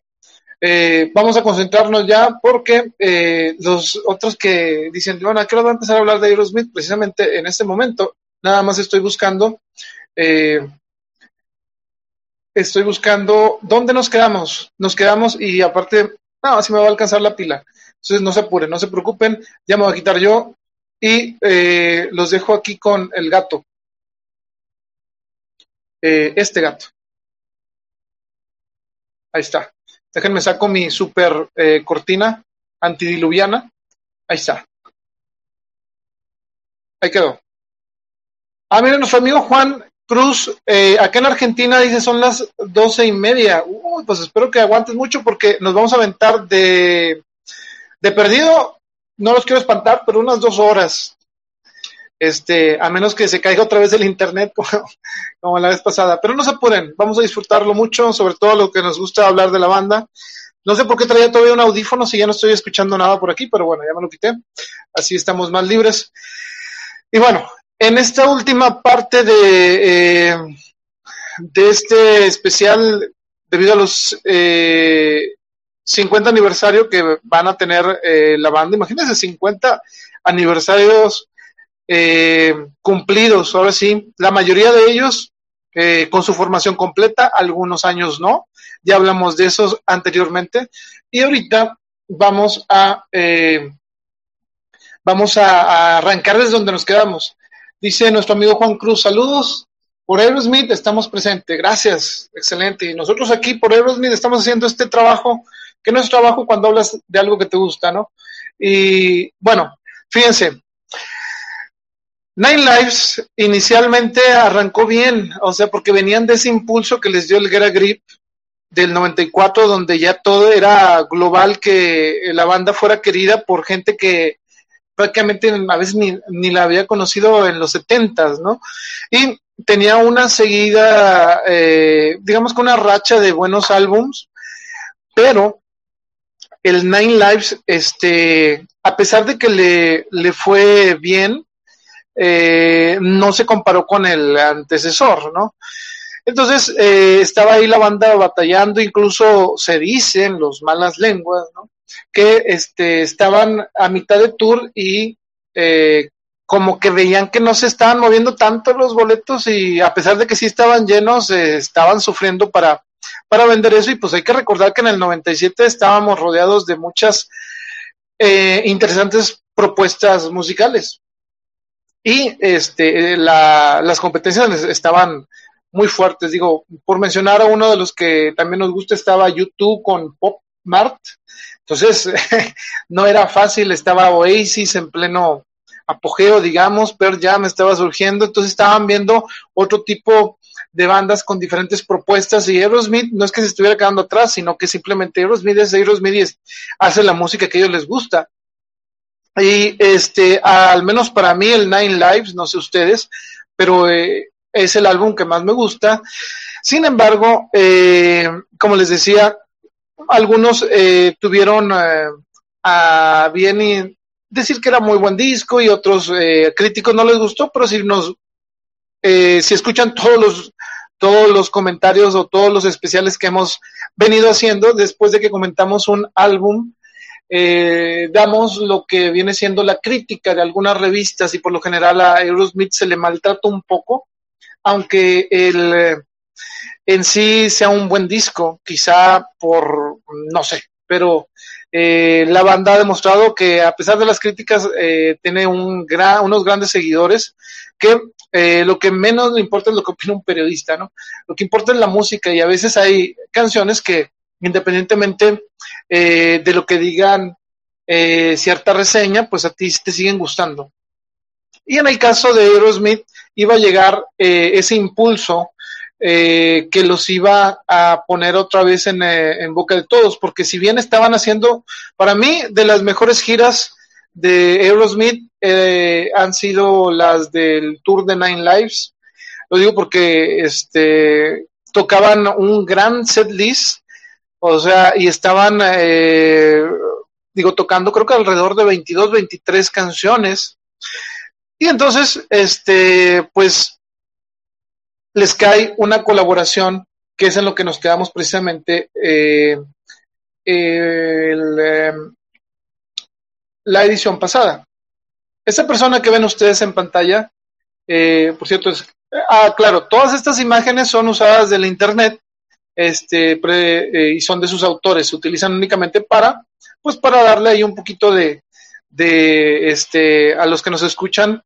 eh, vamos a concentrarnos ya porque eh, los otros que dicen, bueno, ¿a qué va a empezar a hablar de Aerosmith? Precisamente en este momento Nada más estoy buscando, eh, estoy buscando dónde nos quedamos. Nos quedamos y aparte, no, así me va a alcanzar la pila. Entonces no se apuren, no se preocupen, ya me voy a quitar yo y eh, los dejo aquí con el gato. Eh, este gato. Ahí está. Déjenme saco mi super cortina antidiluviana. Ahí está. Ahí quedó. Ah, miren, nuestro amigo Juan Cruz, eh, acá en Argentina dice son las doce y media. Uy, pues espero que aguantes mucho porque nos vamos a aventar de, de perdido. No los quiero espantar, pero unas dos horas. Este, a menos que se caiga otra vez el internet como, la vez pasada. Pero no se apuren, vamos a disfrutarlo mucho, sobre todo lo que nos gusta hablar de la banda. No sé por qué traía todavía un audífono si ya no estoy escuchando nada por aquí, pero bueno, ya me lo quité. Así estamos más libres. Y bueno, en esta última parte de, eh, de este especial, debido a los eh, 50 aniversario que van a tener eh, la banda, imagínense 50 aniversarios eh, cumplidos, ahora sí, la mayoría de ellos eh, con su formación completa, algunos años no, ya hablamos de esos anteriormente, y ahorita vamos a, vamos a arrancar desde donde nos quedamos. Dice nuestro amigo Juan Cruz, saludos por Aerosmith, estamos presentes. Gracias, excelente. Y nosotros aquí por Aerosmith estamos haciendo este trabajo que no es trabajo cuando hablas de algo que te gusta, ¿no? Y bueno, fíjense, Nine Lives inicialmente arrancó bien, o sea, porque venían de ese impulso que les dio el Guerra Grip del 94, donde ya todo era global, que la banda fuera querida por gente que prácticamente a veces ni, ni la había conocido en los 70, ¿no? Y tenía una seguida, eh, digamos que una racha de buenos álbums, pero el Nine Lives, este, a pesar de que le, le fue bien, eh, no se comparó con el antecesor, ¿no? Entonces eh, estaba ahí la banda batallando, incluso se dicen los malas lenguas, ¿no? Que este, estaban a mitad de tour y eh, como que veían que no se estaban moviendo tanto los boletos y a pesar de que sí estaban llenos, estaban sufriendo para, para vender eso y pues hay que recordar que en el 97 estábamos rodeados de muchas interesantes propuestas musicales y este, la, las competencias estaban muy fuertes. Digo, por mencionar a uno de los que también nos gusta, estaba YouTube con Pop Mart. Entonces, no era fácil, estaba Oasis en pleno apogeo, digamos, pero ya me estaba surgiendo. Entonces, estaban viendo otro tipo de bandas con diferentes propuestas y Aerosmith no es que se estuviera quedando atrás, sino que simplemente Aerosmith es Aerosmith y hace la música que a ellos les gusta. Y este, al menos para mí, el Nine Lives, no sé ustedes, pero eh, es el álbum que más me gusta. Sin embargo, eh, como les decía, algunos eh, tuvieron a bien decir que era muy buen disco y otros críticos no les gustó, pero si nos, si escuchan todos los todos los comentarios o todos los especiales que hemos venido haciendo después de que comentamos un álbum eh, damos lo que viene siendo la crítica de algunas revistas y por lo general a Aerosmith se le maltrata un poco, aunque el, eh, en sí sea un buen disco, quizá por, no sé, pero eh, la banda ha demostrado que a pesar de las críticas eh, tiene unos grandes seguidores que eh, lo que menos le importa es lo que opina un periodista, ¿no? Lo que importa es la música y a veces hay canciones que independientemente de lo que digan cierta reseña, pues a ti te siguen gustando. Y en el caso de Aerosmith iba a llegar ese impulso que los iba a poner otra vez en, en, boca de todos, porque si bien estaban haciendo, para mí, de las mejores giras de Aerosmith han sido las del Tour de Nine Lives. Lo digo porque este, tocaban un gran set list o sea, y estaban, eh, digo, tocando creo que alrededor de 22, 23 canciones. Y entonces, este, pues, les cae una colaboración que es en lo que nos quedamos precisamente eh, eh, la edición pasada. Esa persona que ven ustedes en pantalla, eh, por cierto, es, ah, claro, todas estas imágenes son usadas del internet este, eh, y son de sus autores, se utilizan únicamente para, pues para darle ahí un poquito de, de, este, a los que nos escuchan,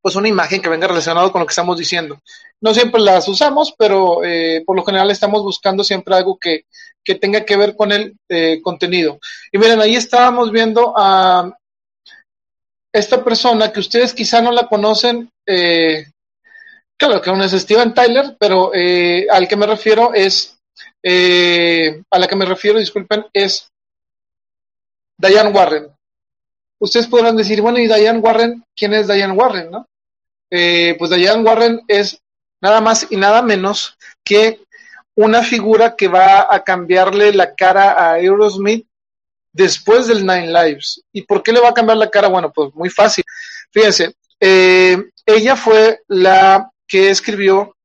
pues una imagen que venga relacionado con lo que estamos diciendo. No siempre las usamos, pero eh, por lo general estamos buscando siempre algo que, que tenga que ver con el eh, contenido. Y miren, ahí estábamos viendo a esta persona que ustedes quizá no la conocen, eh, Claro que uno es Steven Tyler, pero eh, al que me refiero es, eh, a la que me refiero, disculpen, es Diane Warren. Ustedes podrán decir, bueno, ¿y Diane Warren? ¿Quién es Diane Warren? No? Eh, pues Diane Warren es nada más y nada menos que una figura que va a cambiarle la cara a Aerosmith después del Nine Lives. ¿Y por qué le va a cambiar la cara? Bueno, pues muy fácil. Fíjense, ella fue la que escribió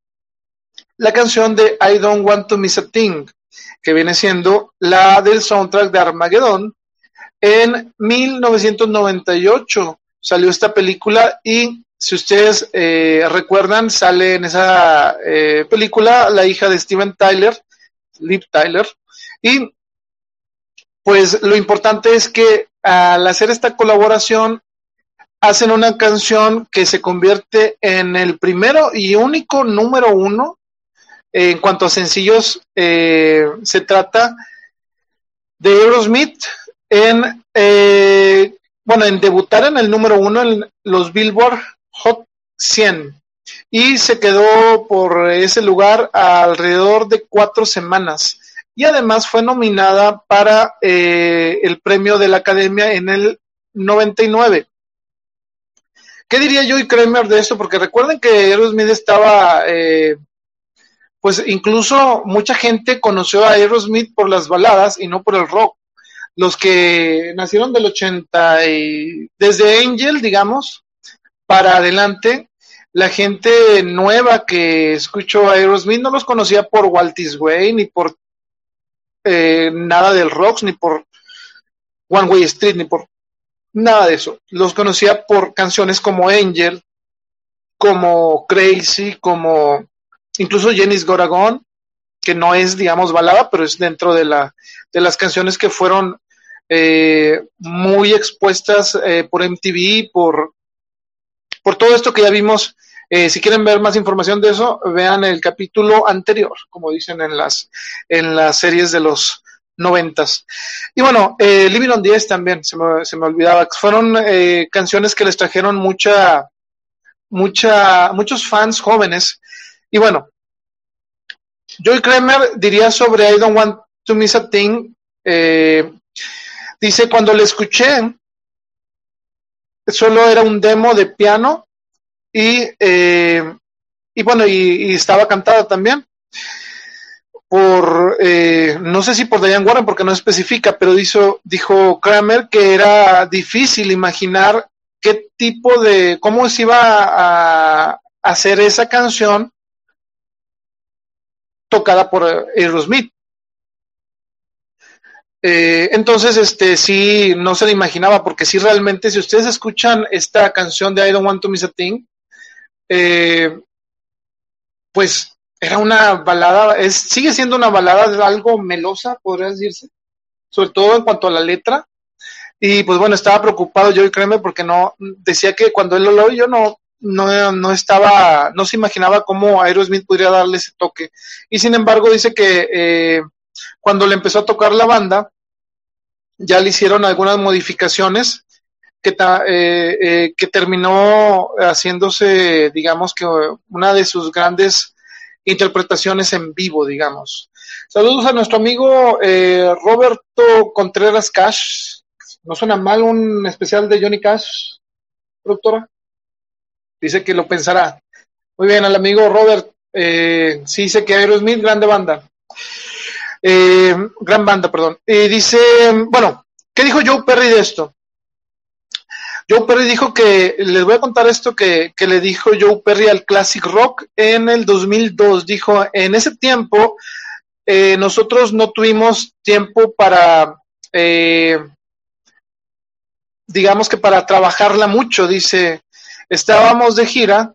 la canción de I Don't Want to Miss a Thing, que viene siendo la del soundtrack de Armageddon. En 1998 salió esta película y si ustedes eh, recuerdan, sale en esa eh, película la hija de Steven Tyler, Liv Tyler, y pues lo importante es que al hacer esta colaboración hacen una canción que se convierte en el primero y único número uno en cuanto a sencillos eh, se trata de Aerosmith en, eh, bueno, en debutar en el número uno en los Billboard Hot 100 y se quedó por ese lugar alrededor de cuatro semanas y además fue nominada para eh, el premio de la Academia en el 99. ¿Qué diría yo y Kramer de eso? Porque recuerden que Aerosmith estaba, eh, pues incluso mucha gente conoció a Aerosmith por las baladas y no por el rock. Los que nacieron del 80 y desde Angel, digamos, para adelante, la gente nueva que escuchó Aerosmith no los conocía por Waltis Way ni por eh, nada del rocks, ni por One Way Street, ni por nada de eso. Los conocía por canciones como Angel, como Crazy, como incluso Jenny's Goragon, que no es, digamos, balada, pero es dentro de, la, de las canciones que fueron eh, muy expuestas eh, por MTV, por, por todo esto que ya vimos eh, si quieren ver más información de eso, vean el capítulo anterior, como dicen en las, en las series de los noventas. Y bueno, eh, Living on 10 también, se me, se me olvidaba. Fueron eh, canciones que les trajeron mucha, mucha, muchos fans jóvenes. Y bueno, Joy Kramer diría sobre I Don't Want to Miss a Thing, eh, dice, cuando le escuché, solo era un demo de piano y, eh, y bueno, y, estaba cantada también por, eh, no sé si por Diane Warren, porque no especifica, pero dijo, dijo Kramer que era difícil imaginar qué tipo de, cómo se iba a, hacer esa canción tocada por Aerosmith. Eh, entonces, este, sí, no se le imaginaba, porque sí realmente, si ustedes escuchan esta canción de I Don't Want to Miss a Thing, eh, pues era una balada, es, sigue siendo una balada algo melosa, podría decirse, sobre todo en cuanto a la letra. Y pues bueno, estaba preocupado yo y créeme porque no, decía que cuando él lo oyó no, no, no estaba, no se imaginaba cómo Aerosmith podría darle ese toque. Y sin embargo dice que eh, cuando le empezó a tocar la banda, ya le hicieron algunas modificaciones que, eh, eh, que terminó haciéndose, digamos que una de sus grandes interpretaciones en vivo, digamos. Saludos a nuestro amigo eh, Roberto Contreras Cash. ¿No suena mal un especial de Johnny Cash, productora? Dice que lo pensará. Muy bien, al amigo Robert. Eh, sí, dice que Aerosmith, grande banda. Gran banda, perdón. Y dice, bueno, ¿qué dijo Joe Perry de esto? Joe Perry dijo que, les voy a contar esto que, le dijo Joe Perry al Classic Rock en el 2002. Dijo, en ese tiempo eh, nosotros no tuvimos tiempo para, eh, digamos que para trabajarla mucho. Dice, estábamos de gira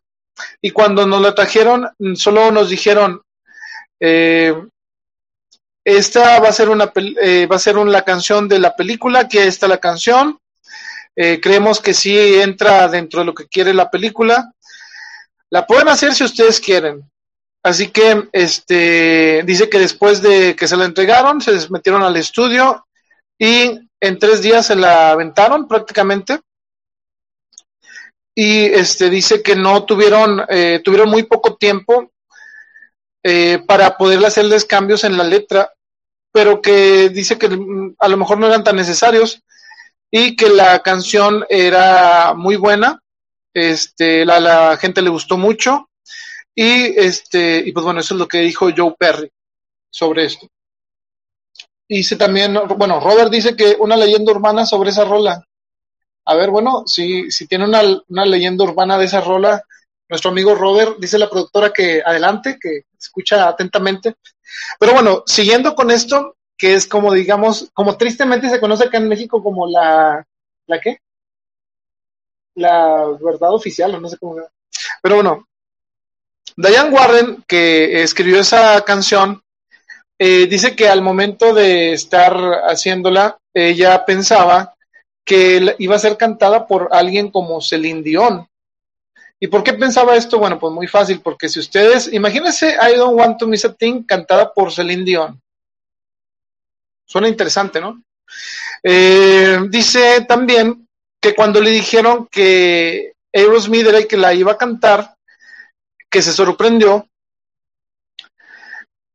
y cuando nos la trajeron, solo nos dijeron, eh, esta va a ser una va a ser una, canción de la película, que está la canción, eh, creemos que sí entra dentro de lo que quiere la película. La pueden hacer si ustedes quieren. Así que este dice que después de que se la entregaron, se metieron al estudio y en tres días se la aventaron prácticamente. Y este dice que no tuvieron, eh, tuvieron muy poco tiempo eh, para poder hacerles cambios en la letra, pero que dice que mm, a lo mejor no eran tan necesarios y que la canción era muy buena, este, la, la gente le gustó mucho y este, y pues bueno, eso es lo que dijo Joe Perry sobre esto. Dice también, bueno, Robert dice que una leyenda urbana sobre esa rola. A ver, bueno, si, si tiene una, una leyenda urbana de esa rola, nuestro amigo Robert, dice la productora que adelante, que escucha atentamente. Pero bueno, siguiendo con esto, que es como, digamos, como tristemente se conoce acá en México como la, ¿la qué? La verdad oficial, o no sé cómo. Pero bueno, Diane Warren, que escribió esa canción, eh, dice que al momento de estar haciéndola, ella pensaba que iba a ser cantada por alguien como Celine Dion. ¿Y por qué pensaba esto? Bueno, pues muy fácil, porque si ustedes, imagínense I Don't Want to Miss a Thing cantada por Celine Dion suena interesante, ¿no? Eh, dice también que cuando le dijeron que Aerosmith era el que la iba a cantar, que se sorprendió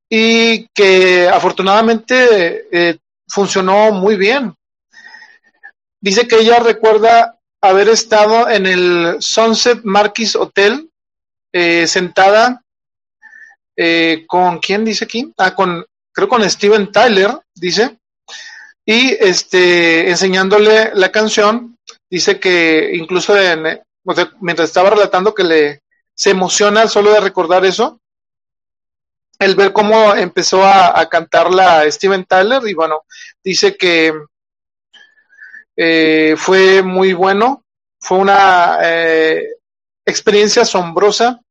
y que afortunadamente eh, funcionó muy bien. Dice que ella recuerda haber estado en el Sunset Marquis Hotel eh, sentada eh, con quién dice aquí, ah, con creo con Steven Tyler, dice, y este enseñándole la canción, dice que incluso en, mientras estaba relatando que le se emociona solo de recordar eso, el ver cómo empezó a, cantarla Steven Tyler y bueno, dice que eh, fue muy bueno, fue una eh, experiencia asombrosa.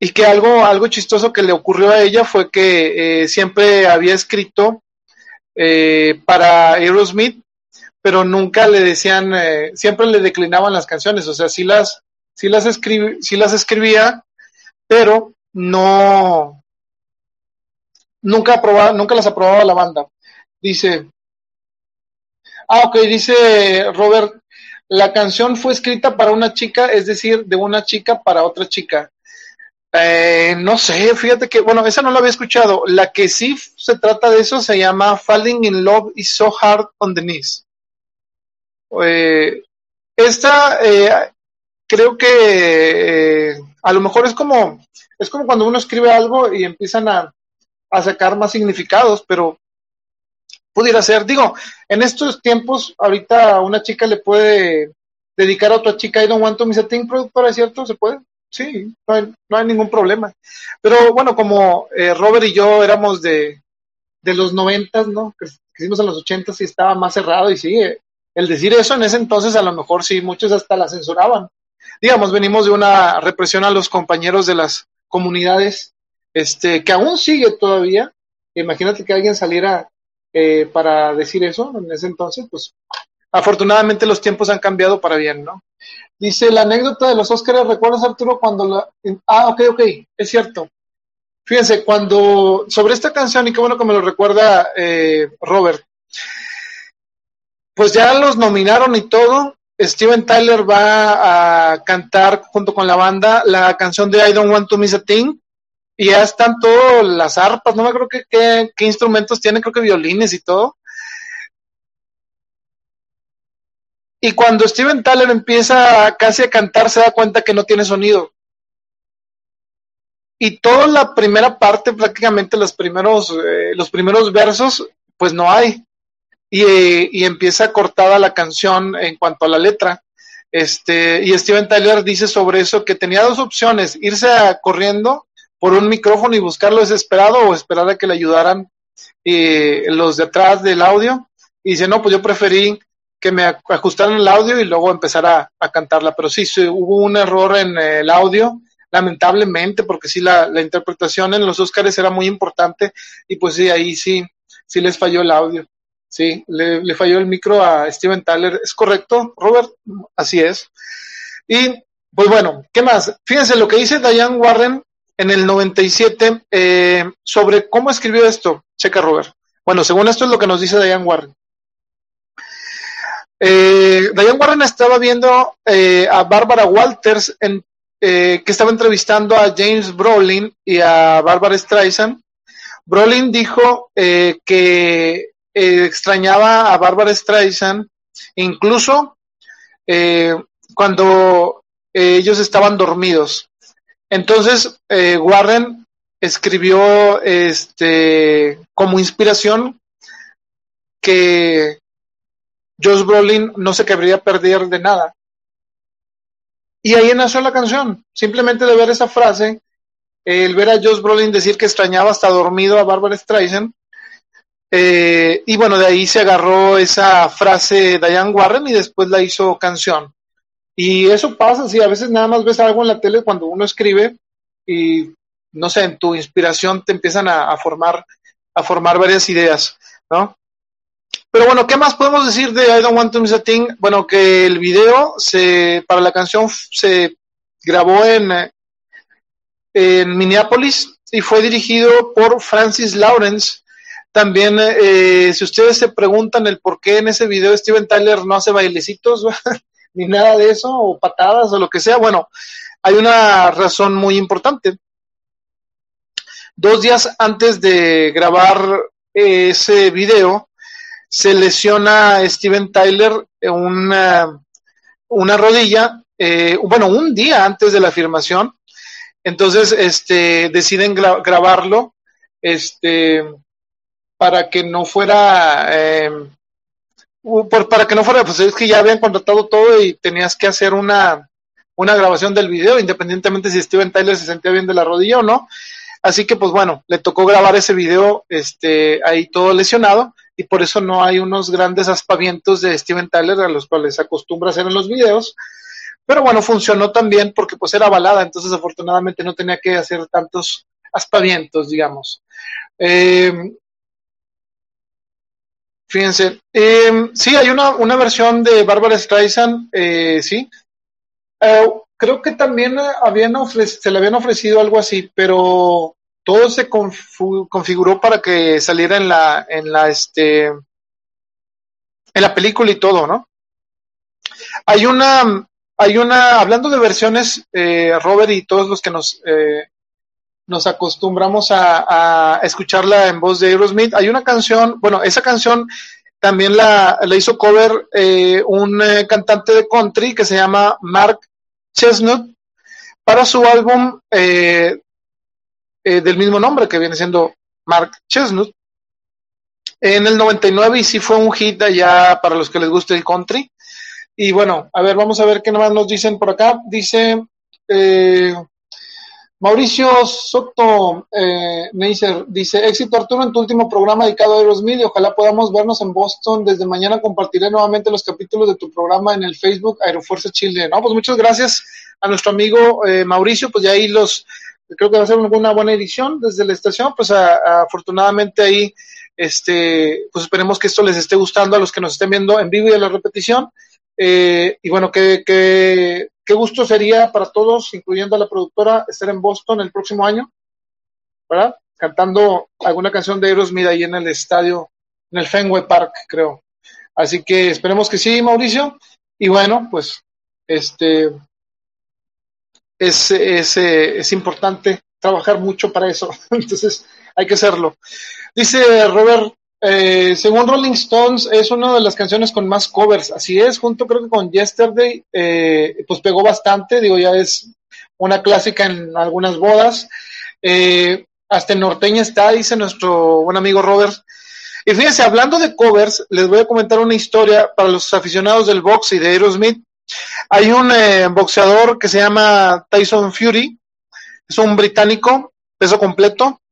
Y que algo, algo chistoso que le ocurrió a ella fue que eh, siempre había escrito para Aerosmith, pero nunca le decían, siempre le declinaban las canciones, o sea, sí las, sí las, sí las escribía, pero no, nunca, aprobaba, nunca las aprobaba la banda. Dice, ah, ok, dice Robert, la canción fue escrita para una chica, es decir, de una chica para otra chica. Eh, no sé, fíjate que, bueno, esa no la había escuchado. La que sí se trata de eso se llama Falling in Love is So Hard on the Knees. Eh, esta, eh, creo que a lo mejor es como, es como cuando uno escribe algo y empiezan a, a sacar más significados, pero pudiera ser, digo, en estos tiempos, ahorita una chica le puede dedicar a otra chica I don't want to miss a thing, productora, ¿es cierto? ¿Se puede? Sí, no hay, no hay ningún problema. Pero bueno, como eh, Robert y yo éramos de, de los noventas, ¿no? Que hicimos en los ochentas y estaba más cerrado y sí, eh, el decir eso en ese entonces a lo mejor sí, muchos hasta la censuraban. Digamos, venimos de una represión a los compañeros de las comunidades este, que aún sigue todavía. Imagínate que alguien saliera eh, para decir eso en ese entonces, pues afortunadamente los tiempos han cambiado para bien, ¿no? Dice la anécdota de los Óscares, ¿recuerdas Arturo cuando la... Ah, ok, ok, es cierto. Fíjense, cuando sobre esta canción, y qué bueno que me lo recuerda eh, Robert, pues ya los nominaron y todo. Steven Tyler va a cantar junto con la banda la canción de I Don't Want to Miss a Thing y ya están todas las arpas, no me acuerdo qué, qué, instrumentos tienen, creo que violines y todo. Y cuando Steven Tyler empieza casi a cantar, se da cuenta que no tiene sonido. Y toda la primera parte, prácticamente los primeros, eh, los primeros versos, pues no hay. Y, y, empieza cortada la canción en cuanto a la letra. Este, y Steven Tyler dice sobre eso que tenía dos opciones, irse corriendo por un micrófono y buscarlo desesperado o esperar a que le ayudaran eh, los de atrás del audio. Y dice, no, pues yo preferí que me ajustaran el audio y luego empezar a, cantarla. Pero sí, hubo un error en el audio, lamentablemente, porque sí, la, interpretación en los Óscares era muy importante y pues sí, ahí sí, sí les falló el audio. Sí, le, le falló el micro a Steven Tyler. ¿Es correcto, Robert? Así es. Y pues bueno, ¿qué más? Fíjense lo que dice Diane Warren en el 97 eh, sobre cómo escribió esto. Checa, Robert. Bueno, según esto es lo que nos dice Diane Warren. Eh, Diane Warren estaba viendo eh, a Barbara Walters en, que estaba entrevistando a James Brolin y a Barbara Streisand. Brolin dijo que extrañaba a Barbara Streisand incluso cuando ellos estaban dormidos. Entonces, eh, Warren escribió este como inspiración que Josh Brolin no se querría perder de nada. Y ahí nació la canción. Simplemente de ver esa frase, el ver a Josh Brolin decir que extrañaba hasta dormido a Barbara Streisand. Eh, y bueno, de ahí se agarró esa frase Diane Warren y después la hizo canción. Y eso pasa, sí, a veces nada más ves algo en la tele cuando uno escribe y, no sé, en tu inspiración te empiezan a, formar, a formar varias ideas, ¿no? Pero bueno, ¿qué más podemos decir de I Don't Want to Miss a Thing? Bueno, que el video se, para la canción se grabó en, en Minneapolis y fue dirigido por Francis Lawrence. También, eh, si ustedes se preguntan el por qué en ese video Steven Tyler no hace bailecitos, ni nada de eso, o patadas o lo que sea, bueno, hay una razón muy importante. Dos días antes de grabar ese video, se lesiona Steven Tyler una, una rodilla, eh, bueno, un día antes de la afirmación. Entonces, este, deciden grabarlo, este, para que no fuera, eh, para que no fuera, pues es que ya habían contratado todo y tenías que hacer una, una grabación del video, independientemente si Steven Tyler se sentía bien de la rodilla o no. Así que, pues bueno, le tocó grabar ese video, este, ahí todo lesionado, y por eso no hay unos grandes aspavientos de Steven Tyler a los cuales se acostumbra hacer en los videos. Pero bueno, funcionó también porque pues era balada, entonces afortunadamente no tenía que hacer tantos aspavientos, digamos. Eh, fíjense, eh, sí, hay una, una, versión de Barbara Streisand, eh, sí. Eh, creo que también habían se le habían ofrecido algo así, pero todo se configuró para que saliera en la, en la, este, en la película y todo, ¿no? Hay una, hay una, hablando de versiones, eh, Robert y todos los que nos, eh, nos acostumbramos a, escucharla en voz de Aerosmith, hay una canción, bueno, esa canción también la, hizo cover eh, un eh, cantante de country que se llama Mark Chestnut para su álbum eh, del mismo nombre que viene siendo Mark Chestnut en el 99 y sí fue un hit allá para los que les guste el country. Y bueno, a ver, vamos a ver qué más nos dicen por acá. Dice eh, Mauricio Soto eh, dice, éxito Arturo en tu último programa dedicado a Aerosmith y ojalá podamos vernos en Boston. Desde mañana compartiré nuevamente los capítulos de tu programa en el Facebook Aerofuerza Chile. No, pues muchas gracias a nuestro amigo eh, Mauricio, pues ya ahí los, creo que va a ser una buena edición desde la estación, pues afortunadamente ahí, este, pues esperemos que esto les esté gustando a los que nos estén viendo en vivo y a la repetición. Eh, y bueno, qué, qué, qué gusto sería para todos, incluyendo a la productora, estar en Boston el próximo año, ¿verdad? Cantando alguna canción de Aerosmith ahí en el estadio, en el Fenway Park, creo. Así que esperemos que sí, Mauricio. Y bueno, pues, este, es, es, es importante trabajar mucho para eso. Entonces, hay que hacerlo. Dice Robert eh, según Rolling Stones, es una de las canciones con más covers. Así es, junto creo que con Yesterday, eh, pues pegó bastante. Digo, ya es una clásica en algunas bodas. Eh, hasta en norteña está, dice nuestro buen amigo Robert. Y fíjense, hablando de covers, les voy a comentar una historia para los aficionados del box y de Aerosmith. Hay un eh, boxeador que se llama Tyson Fury, es un británico, peso completo,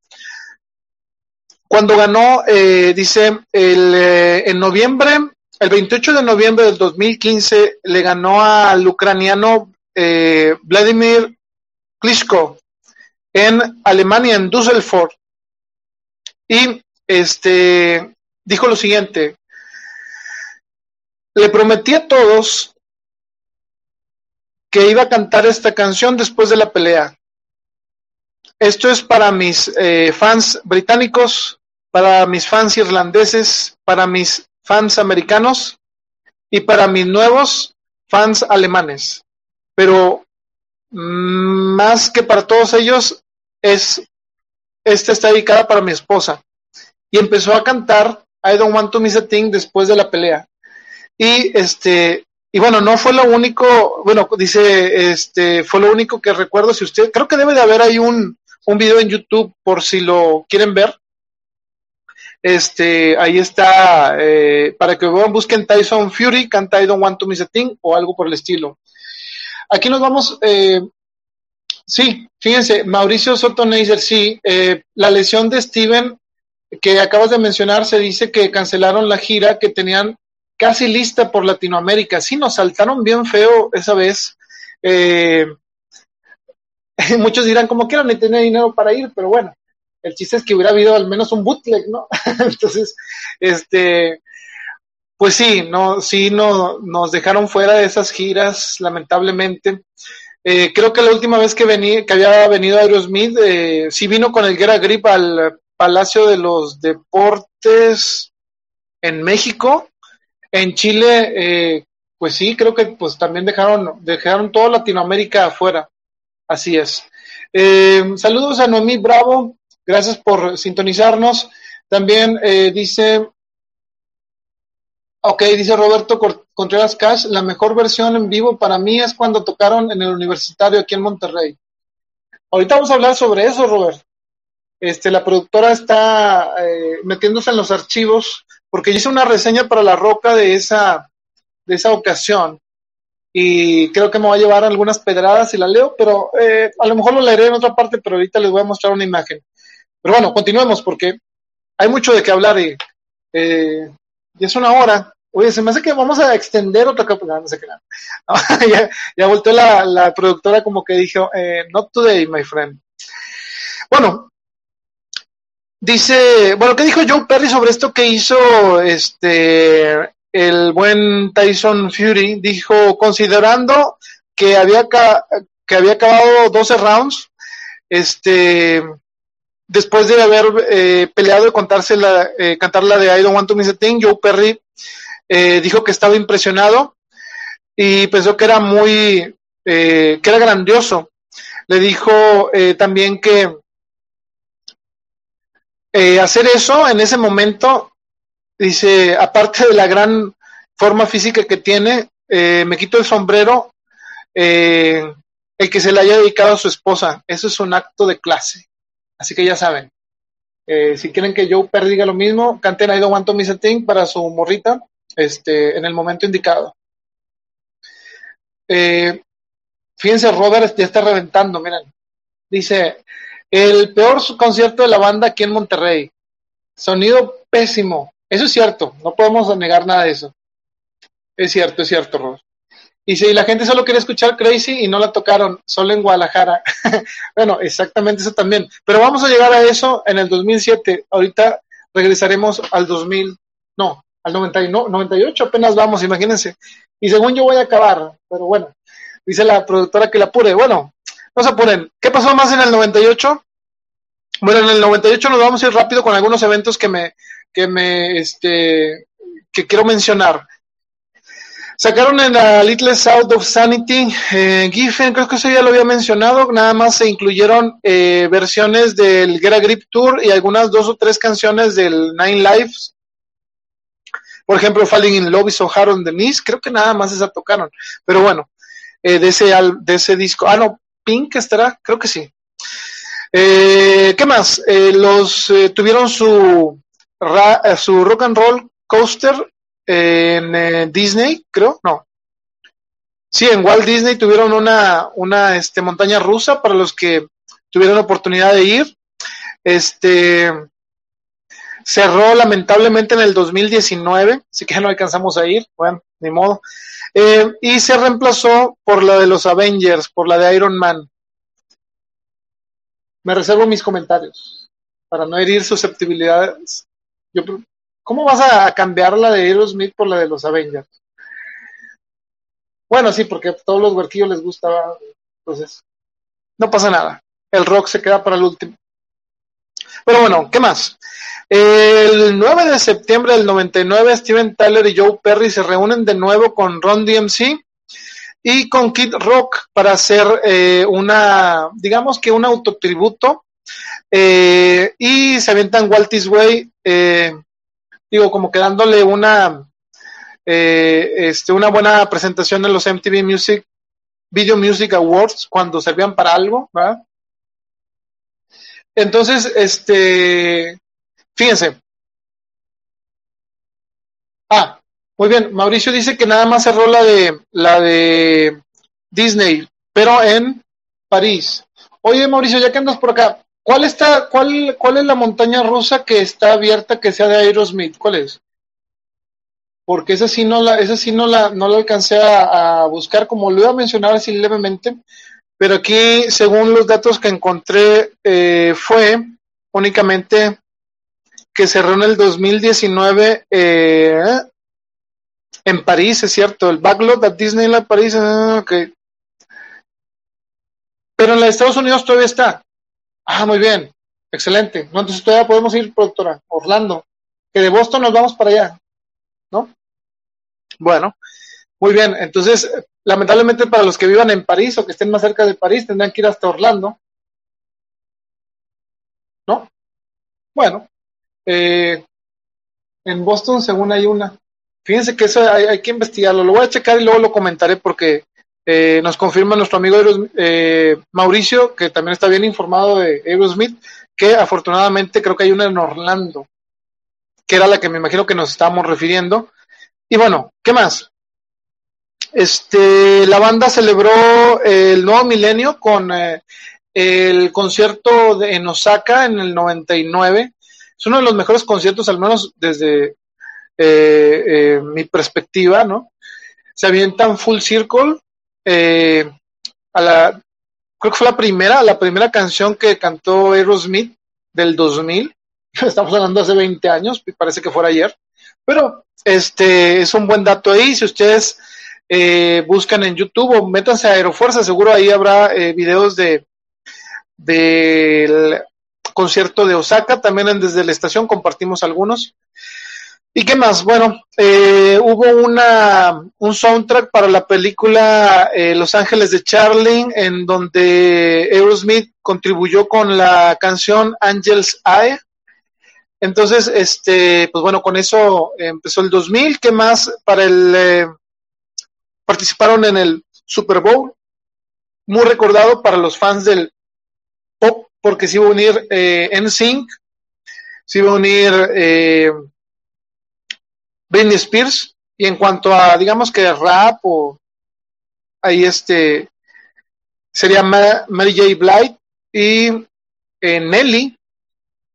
cuando ganó, eh, dice, el, eh, en noviembre, el 28 de noviembre del 2015, le ganó al ucraniano eh, Vladimir Klitschko en Alemania, en Düsseldorf. Y este dijo lo siguiente: Le prometí a todos que iba a cantar esta canción después de la pelea. Esto es para mis fans británicos, para mis fans irlandeses, para mis fans americanos y para mis nuevos fans alemanes. Pero mm, más que para todos ellos, es esta está dedicada para mi esposa. Y empezó a cantar I Don't Want to Miss a Thing después de la pelea. Y este, y bueno, no fue lo único, bueno, dice, este, fue lo único que recuerdo. Si usted, creo que debe de haber ahí un, un video en YouTube por si lo quieren ver este, ahí está, eh, para que busquen Tyson Fury, canta I Don't Want to Miss a Thing o algo por el estilo. Aquí nos vamos, eh, sí, fíjense, Mauricio Soto Neiser, sí, eh, la lesión de Steven que acabas de mencionar, se dice que cancelaron la gira que tenían casi lista por Latinoamérica. Sí, nos saltaron bien feo esa vez. Eh, muchos dirán, como quieran, ni tenía dinero para ir, pero bueno, el chiste es que hubiera habido al menos un bootleg, ¿no? Entonces, este, pues sí, no, sí no, nos dejaron fuera de esas giras, lamentablemente. Eh, creo que la última vez que venía, que había venido Aerosmith, eh, sí vino con el Get Grip al, Palacio de los Deportes en México. En Chile, eh, pues sí, creo que pues también dejaron, dejaron toda Latinoamérica afuera. Así es. Eh, saludos a Noemí Bravo, gracias por sintonizarnos. También eh, dice, ok, dice Roberto Contreras Cash, la mejor versión en vivo para mí es cuando tocaron en el universitario aquí en Monterrey. Ahorita vamos a hablar sobre eso, Robert. Este, la productora está eh, metiéndose en los archivos porque hice una reseña para La Roca de esa, de esa ocasión y creo que me va a llevar algunas pedradas y la leo, pero eh, a lo mejor lo leeré en otra parte, pero ahorita les voy a mostrar una imagen. Pero bueno, continuemos porque hay mucho de qué hablar y eh, ya es una hora. Oye, se me hace que vamos a extender otra no, no sé qué ya, ya volteó la, la, productora como que dijo, eh, not today, my friend. Bueno, dice, bueno, ¿qué dijo Joe Perry sobre esto que hizo este el buen Tyson Fury dijo, considerando que había, que había acabado 12 rounds, este, después de haber eh, peleado y contarse la, eh, cantar la de I Don't Want to Miss a Thing, Joe Perry eh, dijo que estaba impresionado y pensó que era muy, que era grandioso. Le dijo también que hacer eso en ese momento Dice, aparte de la gran forma física que tiene, eh, me quito el sombrero, eh, el que se le haya dedicado a su esposa. Eso es un acto de clase. Así que ya saben. Eh, si quieren que Joe Perry diga lo mismo, canten I Don't Want to para su morrita este, en el momento indicado. fíjense, Robert ya está reventando, miren. Dice, el peor concierto de la banda aquí en Monterrey. Sonido pésimo. Eso es cierto, no podemos negar nada de eso. Es cierto, es cierto, Rob. Y si la gente solo quiere escuchar Crazy y no la tocaron, solo en Guadalajara. bueno, exactamente eso también. Pero vamos a llegar a eso en el 2007. Ahorita regresaremos al 2000, no, al 98 apenas vamos, imagínense. Y según yo voy a acabar, pero bueno, dice la productora que la apure. Bueno, no se apuren. ¿Qué pasó más en el 98? Bueno, en el 98 nos vamos a ir rápido con algunos eventos que me, que me, este, que quiero mencionar. Sacaron en la Little South of Sanity, eh, Giffen, creo que eso ya lo había mencionado, nada más se incluyeron eh, versiones del Get a Grip Tour y algunas dos o tres canciones del Nine Lives. Por ejemplo, Falling in Love y So Hard on the Knees, creo que nada más esa tocaron. Pero bueno, eh, de, ese, de ese disco, ah, no, Pink estará, creo que sí. Eh, ¿Qué más? Los tuvieron su eh, su rock and roll coaster en eh, Disney, creo, no. Sí, en Walt Disney tuvieron una, una este, montaña rusa para los que tuvieron oportunidad de ir. Este cerró lamentablemente en el 2019, así que no alcanzamos a ir, bueno, ni modo. Eh, y se reemplazó por la de los Avengers, por la de Iron Man. Me reservo mis comentarios para no herir susceptibilidades yo, ¿Cómo vas a cambiar la de Aerosmith por la de los Avengers? Bueno, sí, porque a todos los huerquillos les gustaba. Entonces, no pasa nada. El rock se queda para el último. Pero bueno, ¿qué más? El 9 de septiembre del 99, Steven Tyler y Joe Perry se reúnen de nuevo con Ron DMC y con Kid Rock para hacer eh, una, digamos que un autotributo eh, y se avientan Waltis Way, digo, como que dándole una, eh, este, una buena presentación en los MTV Music, Video Music Awards, cuando servían para algo, ¿verdad? Entonces, este, fíjense. Ah, muy bien. Mauricio dice que nada más cerró la de, la de Disney, pero en París. Oye, Mauricio, ya que andas por acá, ¿Cuál está, cuál, cuál es la montaña rusa que está abierta que sea de Aerosmith? ¿Cuál es? Porque esa sí no la, esa sí no la, no la alcancé a, buscar, como lo iba a mencionar así levemente, pero aquí, según los datos que encontré, eh, fue únicamente que cerró en el 2019 eh, en París, es cierto, el backlog de Disneyland París, ah, ok. Pero en los Estados Unidos todavía está. Ah, muy bien. Excelente. No, entonces todavía podemos ir, productora, Orlando. Que de Boston nos vamos para allá, ¿no? Bueno, muy bien. Entonces, lamentablemente para los que vivan en París o que estén más cerca de París, tendrán que ir hasta Orlando. ¿No? Bueno, eh, en Boston, según hay una. Fíjense que eso hay, que investigarlo. Lo voy a checar y luego lo comentaré porque eh, nos confirma nuestro amigo eh, Mauricio, que también está bien informado de Aerosmith, que afortunadamente creo que hay una en Orlando, que era la que me imagino que nos estábamos refiriendo. Y bueno, ¿qué más? Este, la banda celebró el nuevo milenio con eh, el concierto de, en Osaka en el 99. Es uno de los mejores conciertos, al menos desde eh, mi perspectiva, ¿no? Se avientan Full Circle, eh, a la, creo que fue la primera, la primera canción que cantó Aerosmith del 2000, estamos hablando hace 20 años, parece que fuera ayer, pero este es un buen dato ahí, si ustedes buscan en YouTube o métanse a Aerofuerza, seguro ahí habrá videos de del concierto de Osaka, también desde la estación compartimos algunos. ¿Y qué más? Bueno, eh, hubo una, un soundtrack para la película eh, Los Ángeles de Charlie, en donde Aerosmith contribuyó con la canción Angel's Eye. Entonces, este, pues bueno, con eso empezó el 2000. ¿Qué más? Para el, eh, participaron en el Super Bowl, muy recordado para los fans del pop, porque se iba a unir eh, NSYNC, se iba a unir Britney Spears. Y en cuanto a, digamos que rap o ahí este, sería Mary J. Blight y eh, Nelly.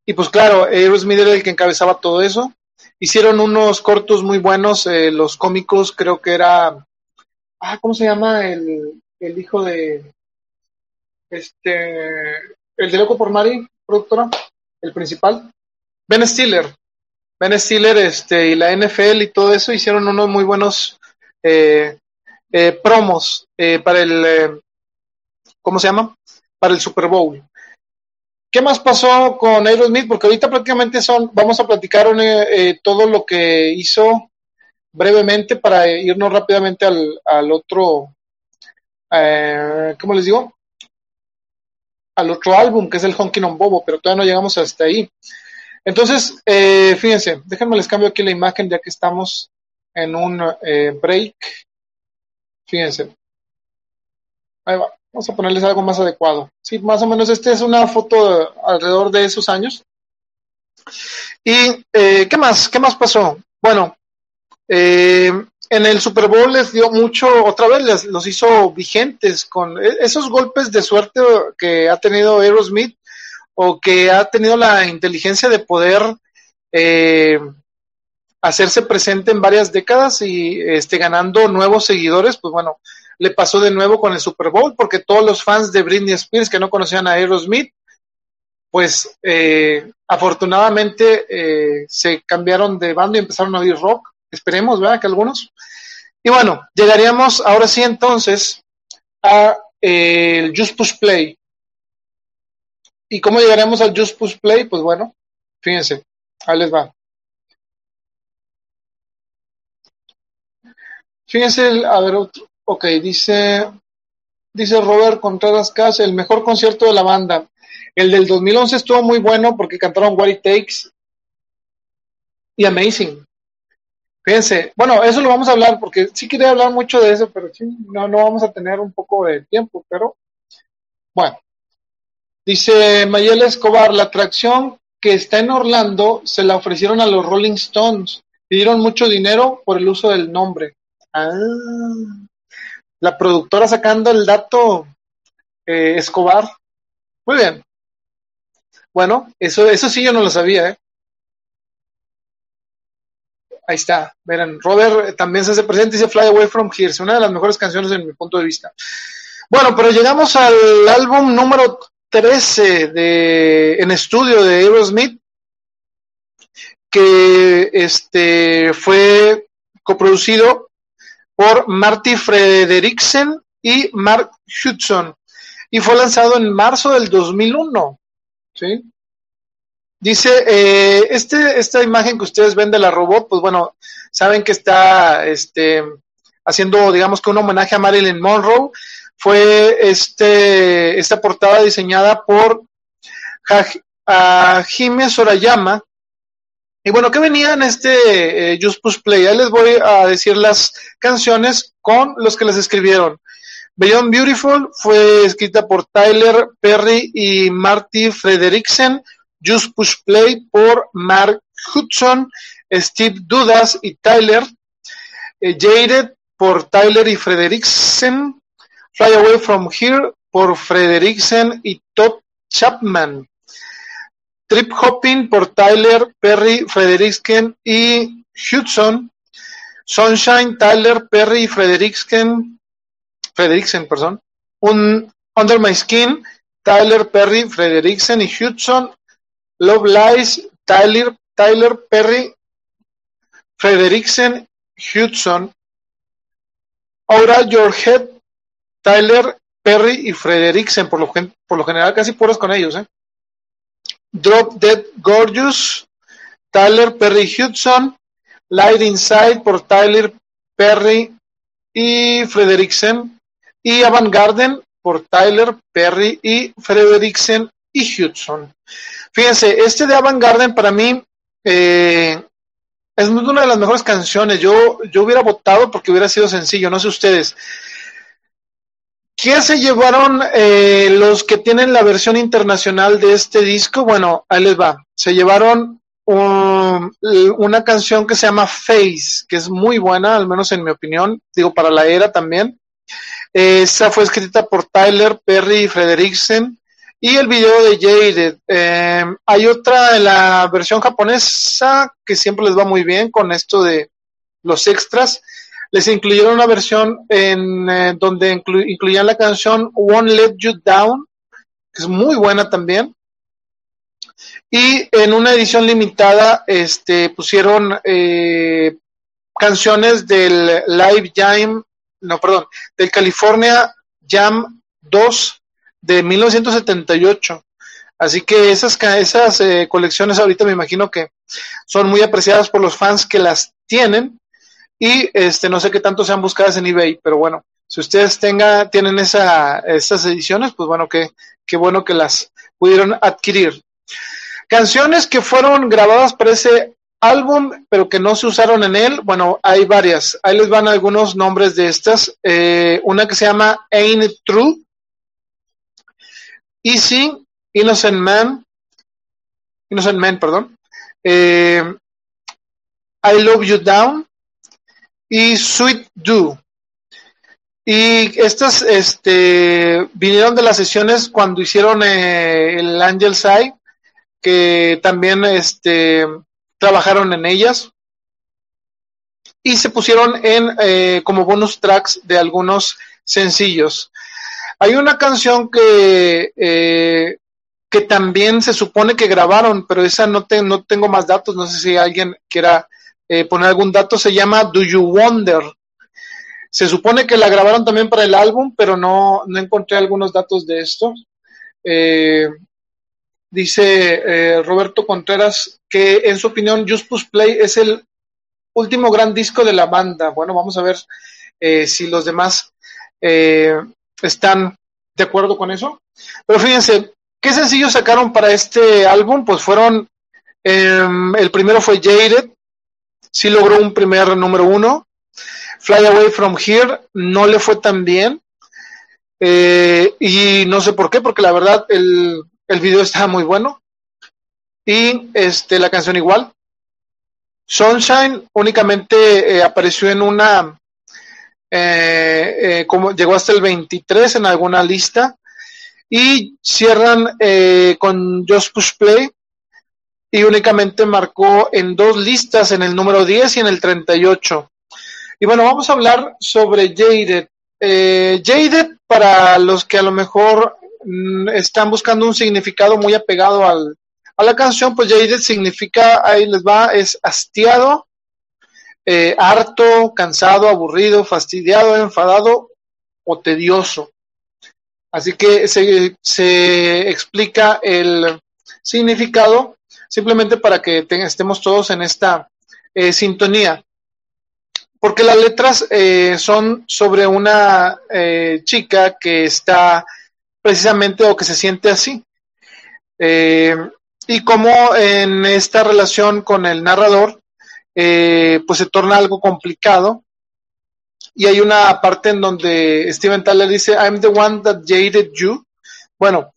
Y pues claro, Aerosmith era el que encabezaba todo eso. Hicieron unos cortos muy buenos, eh, los cómicos, creo que era, ah, ¿cómo se llama el, el hijo de, este, el de Loco por Mari, productora, el principal? Ben Stiller, Ben Stiller este, y la NFL y todo eso hicieron unos muy buenos eh, eh, promos eh, para el, ¿cómo se llama? Para el Super Bowl. ¿Qué más pasó con Aerosmith? Porque ahorita prácticamente son, vamos a platicar todo lo que hizo brevemente para irnos rápidamente al, al otro, ¿cómo les digo? Al otro álbum, que es el Honky on Bobo, pero todavía no llegamos hasta ahí. Entonces, eh, fíjense, déjenme les cambio aquí la imagen ya que estamos en un eh, break. Fíjense. Ahí va. Vamos a ponerles algo más adecuado. Sí, más o menos esta es una foto alrededor de esos años. ¿Y eh, qué más? ¿Qué más pasó? Bueno, en el Super Bowl les dio mucho, otra vez les, los hizo vigentes con e, esos golpes de suerte que ha tenido Aerosmith o que ha tenido la inteligencia de poder eh, hacerse presente en varias décadas y este, ganando nuevos seguidores, pues bueno, le pasó de nuevo con el Super Bowl, porque todos los fans de Britney Spears que no conocían a Aerosmith, pues eh, afortunadamente eh, se cambiaron de bando y empezaron a oír rock, esperemos, ¿verdad? Que algunos. Y bueno, llegaríamos ahora sí entonces a el Just Push Play, ¿Y cómo llegaremos al Just Push Play? Pues bueno, fíjense, ahí les va. Fíjense, a ver, otro. Ok, dice, dice Robert Contreras Cas, el mejor concierto de la banda. El del 2011 estuvo muy bueno porque cantaron What It Takes y Amazing. Fíjense, bueno, eso lo vamos a hablar porque sí quería hablar mucho de eso, pero sí, no, no vamos a tener un poco de tiempo, pero bueno. Dice Mayela Escobar, la atracción que está en Orlando se la ofrecieron a los Rolling Stones. Pidieron mucho dinero por el uso del nombre. Ah, la productora sacando el dato eh, Escobar. Muy bien. Bueno, eso, eso sí yo no lo sabía, ¿eh? Ahí está. Verán, Robert también se hace presente dice Fly Away from Here. Es una de las mejores canciones en mi punto de vista. Bueno, pero llegamos al álbum número 13 de, en estudio de Aerosmith, que este, fue coproducido por Marty Frederiksen y Mark Hudson y fue lanzado en marzo del 2001. ¿sí? Dice, eh, este, esta imagen que ustedes ven de la robot, pues bueno, saben que está este, haciendo, digamos que un homenaje a Marilyn Monroe. Fue este, esta portada diseñada por Hajime Sorayama. Y bueno, ¿qué venía en este eh, Just Push Play? Ahí les voy a decir las canciones con los que las escribieron. Beyond Beautiful fue escrita por Tyler Perry y Marty Frederiksen. Just Push Play por Mark Hudson, Steve Dudas y Tyler. Eh, Jaded por Tyler y Frederiksen. Fly Away From Here por Frederiksen y Todd Chapman. Trip Hopping por Tyler Perry, Frederiksen y Hudson. Sunshine, Tyler Perry y Frederiksen, Frederiksen, perdón. Un Under My Skin, Tyler Perry, Frederiksen y Hudson. Love Lies, Tyler, Tyler Perry, Frederiksen, Hudson. Ahora Your Head, Tyler Perry y Frederiksen, por lo, por lo general casi puros con ellos. ¿eh? Drop Dead Gorgeous, Tyler Perry Hudson, Light Inside por Tyler Perry y Frederiksen, y Avant Garden por Tyler Perry y Frederiksen y Hudson. Fíjense, este de Avant Garden para mí eh, es una de las mejores canciones. Yo, yo hubiera votado porque hubiera sido sencillo, no sé ustedes. ¿Qué se llevaron eh, los que tienen la versión internacional de este disco? Bueno, ahí les va. Se llevaron una canción que se llama Face, que es muy buena, al menos en mi opinión, digo, para la era también. esa fue escrita por Tyler Perry y Frederiksen. Y el video de Jaded. Eh, hay otra en la versión japonesa que siempre les va muy bien con esto de los extras les incluyeron una versión en eh, donde incluían la canción Won't Let You Down, que es muy buena también. Y en una edición limitada este, pusieron eh, canciones del Live Jam, no, perdón, del California Jam 2 de 1978. Así que esas, esas eh, colecciones ahorita me imagino que son muy apreciadas por los fans que las tienen y este, no sé qué tanto sean buscadas en eBay, pero bueno, si ustedes tenga, tienen esa, esas ediciones, pues bueno, qué, qué bueno que las pudieron adquirir. Canciones que fueron grabadas para ese álbum, pero que no se usaron en él, bueno, hay varias. Ahí les van algunos nombres de estas. Eh, una que se llama Ain't True, Easy, Innocent Man, Innocent Man, perdón. Eh, I Love You Down, y Sweet Do. Y estas este, vinieron de las sesiones cuando hicieron eh, el Angel Eye, que también este, trabajaron en ellas. Y se pusieron en eh, como bonus tracks de algunos sencillos. Hay una canción que, eh, que también se supone que grabaron, pero esa no, te, no tengo más datos, no sé si alguien quiera eh, poner algún dato, se llama Do You Wonder. Se supone que la grabaron también para el álbum, pero no, no encontré algunos datos de esto. Eh, dice eh, Roberto Contreras que en su opinión Just Push Play es el último gran disco de la banda. Bueno, vamos a ver si los demás están de acuerdo con eso. Pero fíjense, ¿qué sencillos sacaron para este álbum? Pues fueron, em, el primero fue Jaded, sí logró un primer número uno. Fly Away From Here no le fue tan bien. Eh, y no sé por qué, porque la verdad el, el video estaba muy bueno. Y este, la canción igual. Sunshine únicamente eh, apareció en una, eh, como llegó hasta el 23 en alguna lista. Y cierran con Just Push Play, y únicamente marcó en dos listas, en el número 10 y en el 38. Y bueno, vamos a hablar sobre Jaded. Eh, Jaded, para los que a lo mejor mm, están buscando un significado muy apegado al, a la canción, pues Jaded significa, ahí les va, es hastiado, eh, harto, cansado, aburrido, fastidiado, enfadado o tedioso. Así que se, se explica el significado simplemente para que estemos todos en esta eh, sintonía. Porque las letras eh, son sobre una eh, chica que está precisamente o que se siente así. y como en esta relación con el narrador, pues se torna algo complicado. Y hay una parte en donde Steven Tyler dice, I'm the one that jaded you. Bueno,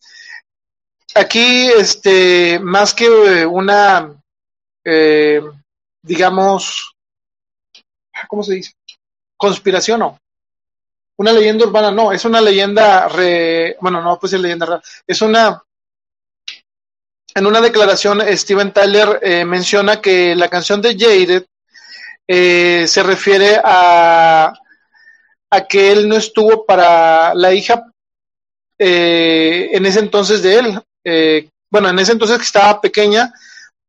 aquí, este, más que una, eh, digamos, ¿cómo se dice? Conspiración, no. Una leyenda urbana, no, es una leyenda, re, bueno, no, pues es leyenda real, es una, en una declaración, Steven Tyler eh, menciona que la canción de Jaded eh, se refiere a, a que él no estuvo para la hija en ese entonces de él, eh, bueno, en ese entonces que estaba pequeña,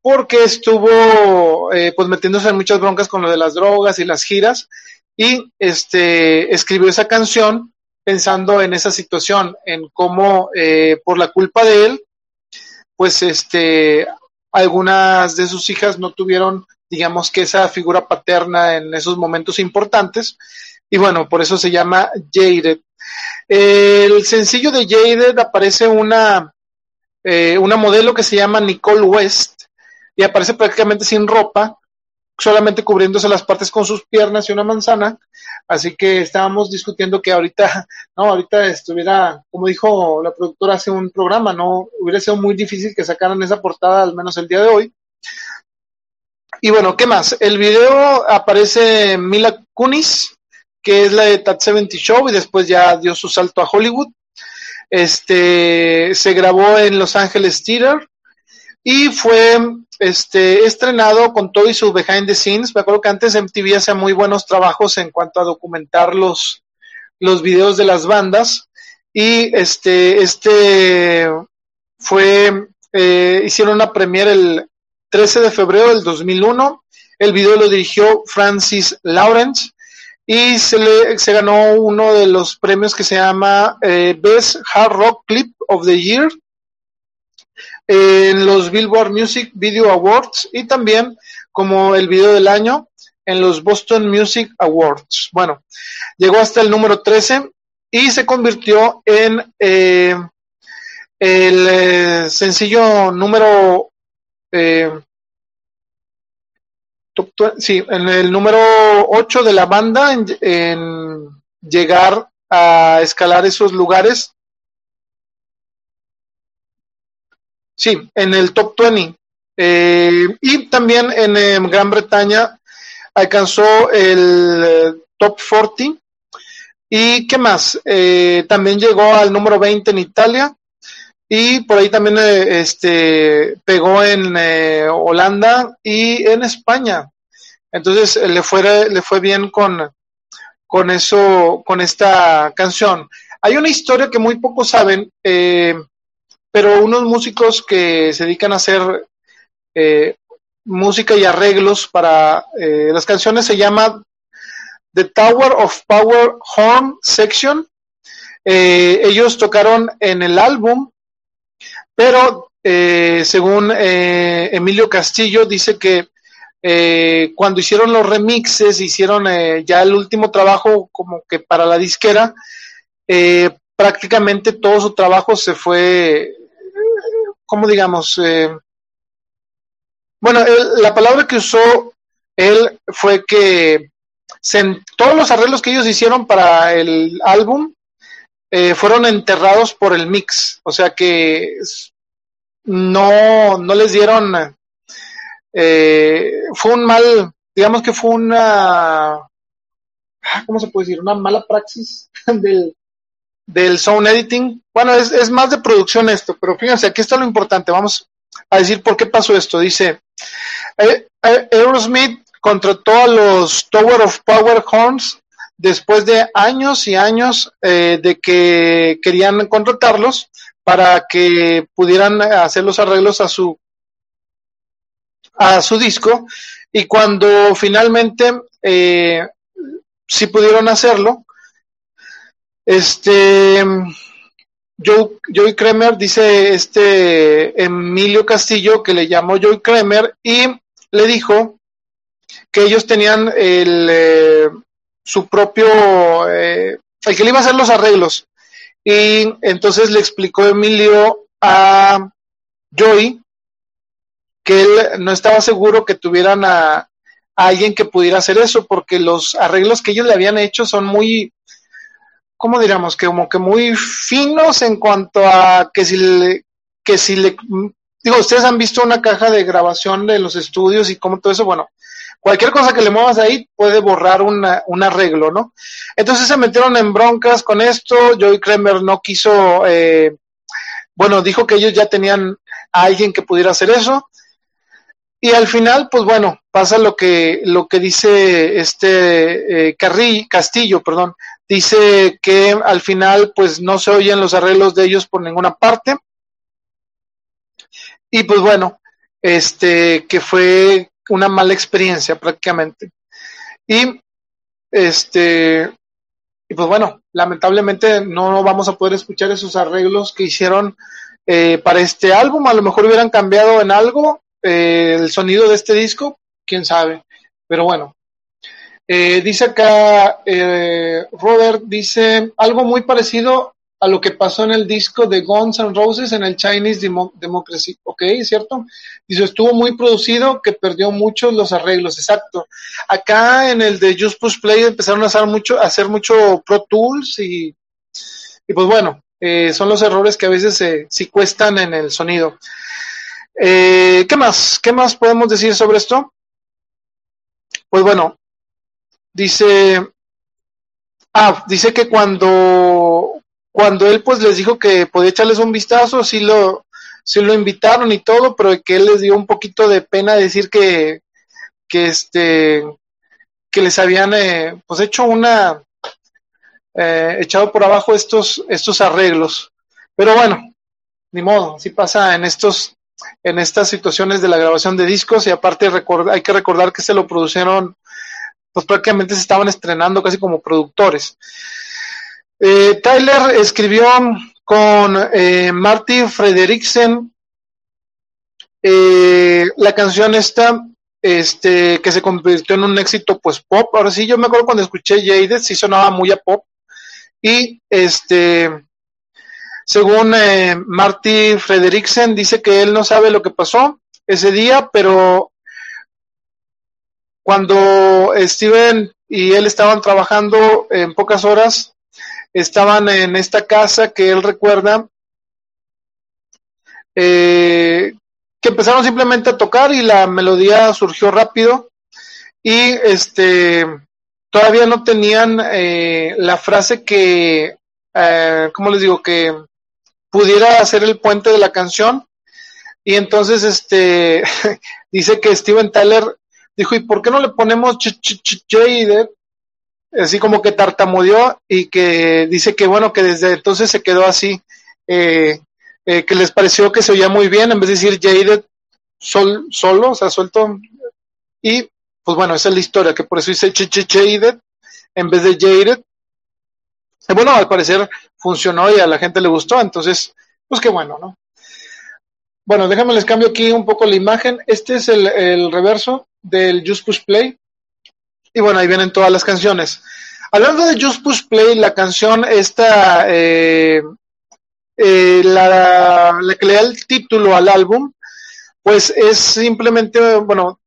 porque estuvo eh, pues metiéndose en muchas broncas con lo de las drogas y las giras, y este escribió esa canción pensando en esa situación, en cómo eh, por la culpa de él, pues este algunas de sus hijas no tuvieron, digamos que esa figura paterna en esos momentos importantes, y bueno, por eso se llama Jaded. El sencillo de Jaded aparece una eh, una modelo que se llama Nicole West y aparece prácticamente sin ropa, solamente cubriéndose las partes con sus piernas y una manzana. Así que estábamos discutiendo que ahorita, no, ahorita estuviera, como dijo la productora hace un programa, no hubiera sido muy difícil que sacaran esa portada, al menos el día de hoy. Y bueno, ¿qué más? El video aparece Mila Kunis, que es la de Tat 70 Show, y después ya dio su salto a Hollywood. Este se grabó en Los Ángeles Theater y fue este, estrenado con todo y su behind the scenes. Me acuerdo que antes MTV hacía muy buenos trabajos en cuanto a documentar los, los videos de las bandas. Y este, este fue, eh, hicieron una premiere el 13 de febrero del 2001. El video lo dirigió Francis Lawrence y se, le, se ganó uno de los premios que se llama eh, Best Hard Rock Clip of the Year en los Billboard Music Video Awards y también como el video del año en los Boston Music Awards. Bueno, llegó hasta el número 13 y se convirtió en eh, el eh, sencillo número sí, en el número 8 de la banda en, llegar a escalar esos lugares. Sí, en el top 20. Eh, y también en, Gran Bretaña alcanzó el top 40. ¿Y qué más? Eh, también llegó al número 20 en Italia. Y por ahí también este, pegó en Holanda y en España. Entonces le fue, le fue bien con, con eso, con esta canción. Hay una historia que muy pocos saben, eh, pero unos músicos que se dedican a hacer eh, música y arreglos para eh, las canciones se llama The Tower of Power Horn Section. ellos tocaron en el álbum, pero según Emilio Castillo dice que eh, cuando hicieron los remixes, hicieron eh, ya el último trabajo como que para la disquera, eh, prácticamente todo su trabajo se fue, ¿cómo digamos? bueno, la palabra que usó él fue que todos los arreglos que ellos hicieron para el álbum fueron enterrados por el mix, o sea que no, no les dieron eh, fue un mal, digamos que fue una, ah, ¿cómo se puede decir? Una mala praxis del, del sound editing. Bueno, es, es más de producción esto, pero fíjense, aquí está lo importante. Vamos a decir por qué pasó esto. Dice, eh, eh, Aerosmith contrató a los Tower of Power Horns después de años y años de que querían contratarlos para que pudieran hacer los arreglos a su a su disco. Y cuando finalmente eh, sí pudieron hacerlo, este Joe, Joey Kremer, dice este Emilio Castillo que le llamó Joey Kremer y le dijo que ellos tenían el, eh, su propio, eh, el que le iba a hacer los arreglos. Y entonces le explicó Emilio a Joey que él no estaba seguro que tuvieran a, alguien que pudiera hacer eso, porque los arreglos que ellos le habían hecho son muy, ¿cómo diríamos? Que como que muy finos en cuanto a que si le, que si le, digo, ustedes han visto una caja de grabación de los estudios y cómo todo eso, bueno, cualquier cosa que le muevas ahí puede borrar un arreglo, ¿no? Entonces se metieron en broncas con esto, Joey Kramer no quiso, eh, bueno, dijo que ellos ya tenían a alguien que pudiera hacer eso, y al final, pues bueno, pasa lo que, lo que dice este eh, Castillo, perdón, dice que al final pues no se oyen los arreglos de ellos por ninguna parte. Y pues bueno, este que fue una mala experiencia prácticamente. Y este y pues bueno, lamentablemente no vamos a poder escuchar esos arreglos que hicieron eh, para este álbum. A lo mejor hubieran cambiado en algo eh, el sonido de este disco, quién sabe. Pero bueno, eh, dice acá Robert, dice algo muy parecido a lo que pasó en el disco de Guns N' Roses en el Chinese Demo Democracy, ¿ok? ¿Cierto? Dice, estuvo muy producido que perdió muchos los arreglos, exacto. Acá en el de Just Push Play empezaron a hacer mucho, a hacer mucho Pro Tools y, y pues bueno, eh, son los errores que a veces eh, sí cuestan en el sonido. Eh, ¿Qué más? ¿Qué más podemos decir sobre esto? Pues bueno, dice, ah, dice que cuando, cuando él pues les dijo que podía echarles un vistazo, sí lo, sí lo invitaron y todo, pero que él les dio un poquito de pena decir que, que este, que les habían eh, pues hecho una, eh, echado por abajo estos, estos arreglos. Pero bueno, ni modo, así pasa en estos, en estas situaciones de la grabación de discos y aparte hay que recordar que se lo produjeron pues prácticamente se estaban estrenando casi como productores. Eh, Tyler escribió con eh, Marty Frederiksen eh, la canción esta, este, que se convirtió en un éxito pues pop. Ahora sí, yo me acuerdo cuando escuché Jaded, sí sonaba muy a pop. Y este, según eh, Marty Frederiksen, dice que él no sabe lo que pasó ese día, pero cuando Steven y él estaban trabajando en pocas horas, estaban en esta casa que él recuerda, eh, que empezaron simplemente a tocar y la melodía surgió rápido y este todavía no tenían eh, la frase que, eh, ¿cómo les digo? Que pudiera hacer el puente de la canción y entonces este dice que Steven Tyler dijo, ¿y por qué no le ponemos ch? Así como que tartamudeó y que dice que bueno, que desde entonces se quedó así, eh, eh, que les pareció que se oía muy bien, en vez de decir Jaded sol, solo, o sea, suelto. Y pues bueno, esa es la historia, que por eso dice ch ch Jaded en vez de Jaded. Y bueno, al parecer funcionó y a la gente le gustó, entonces, pues qué bueno, ¿no? Bueno, déjame les cambio aquí un poco la imagen. Este es el, el reverso del Just Push Play. Y bueno, ahí vienen todas las canciones. Hablando de Just Push Play, la canción esta, eh, eh, la, que le da el título al álbum, pues es simplemente, bueno,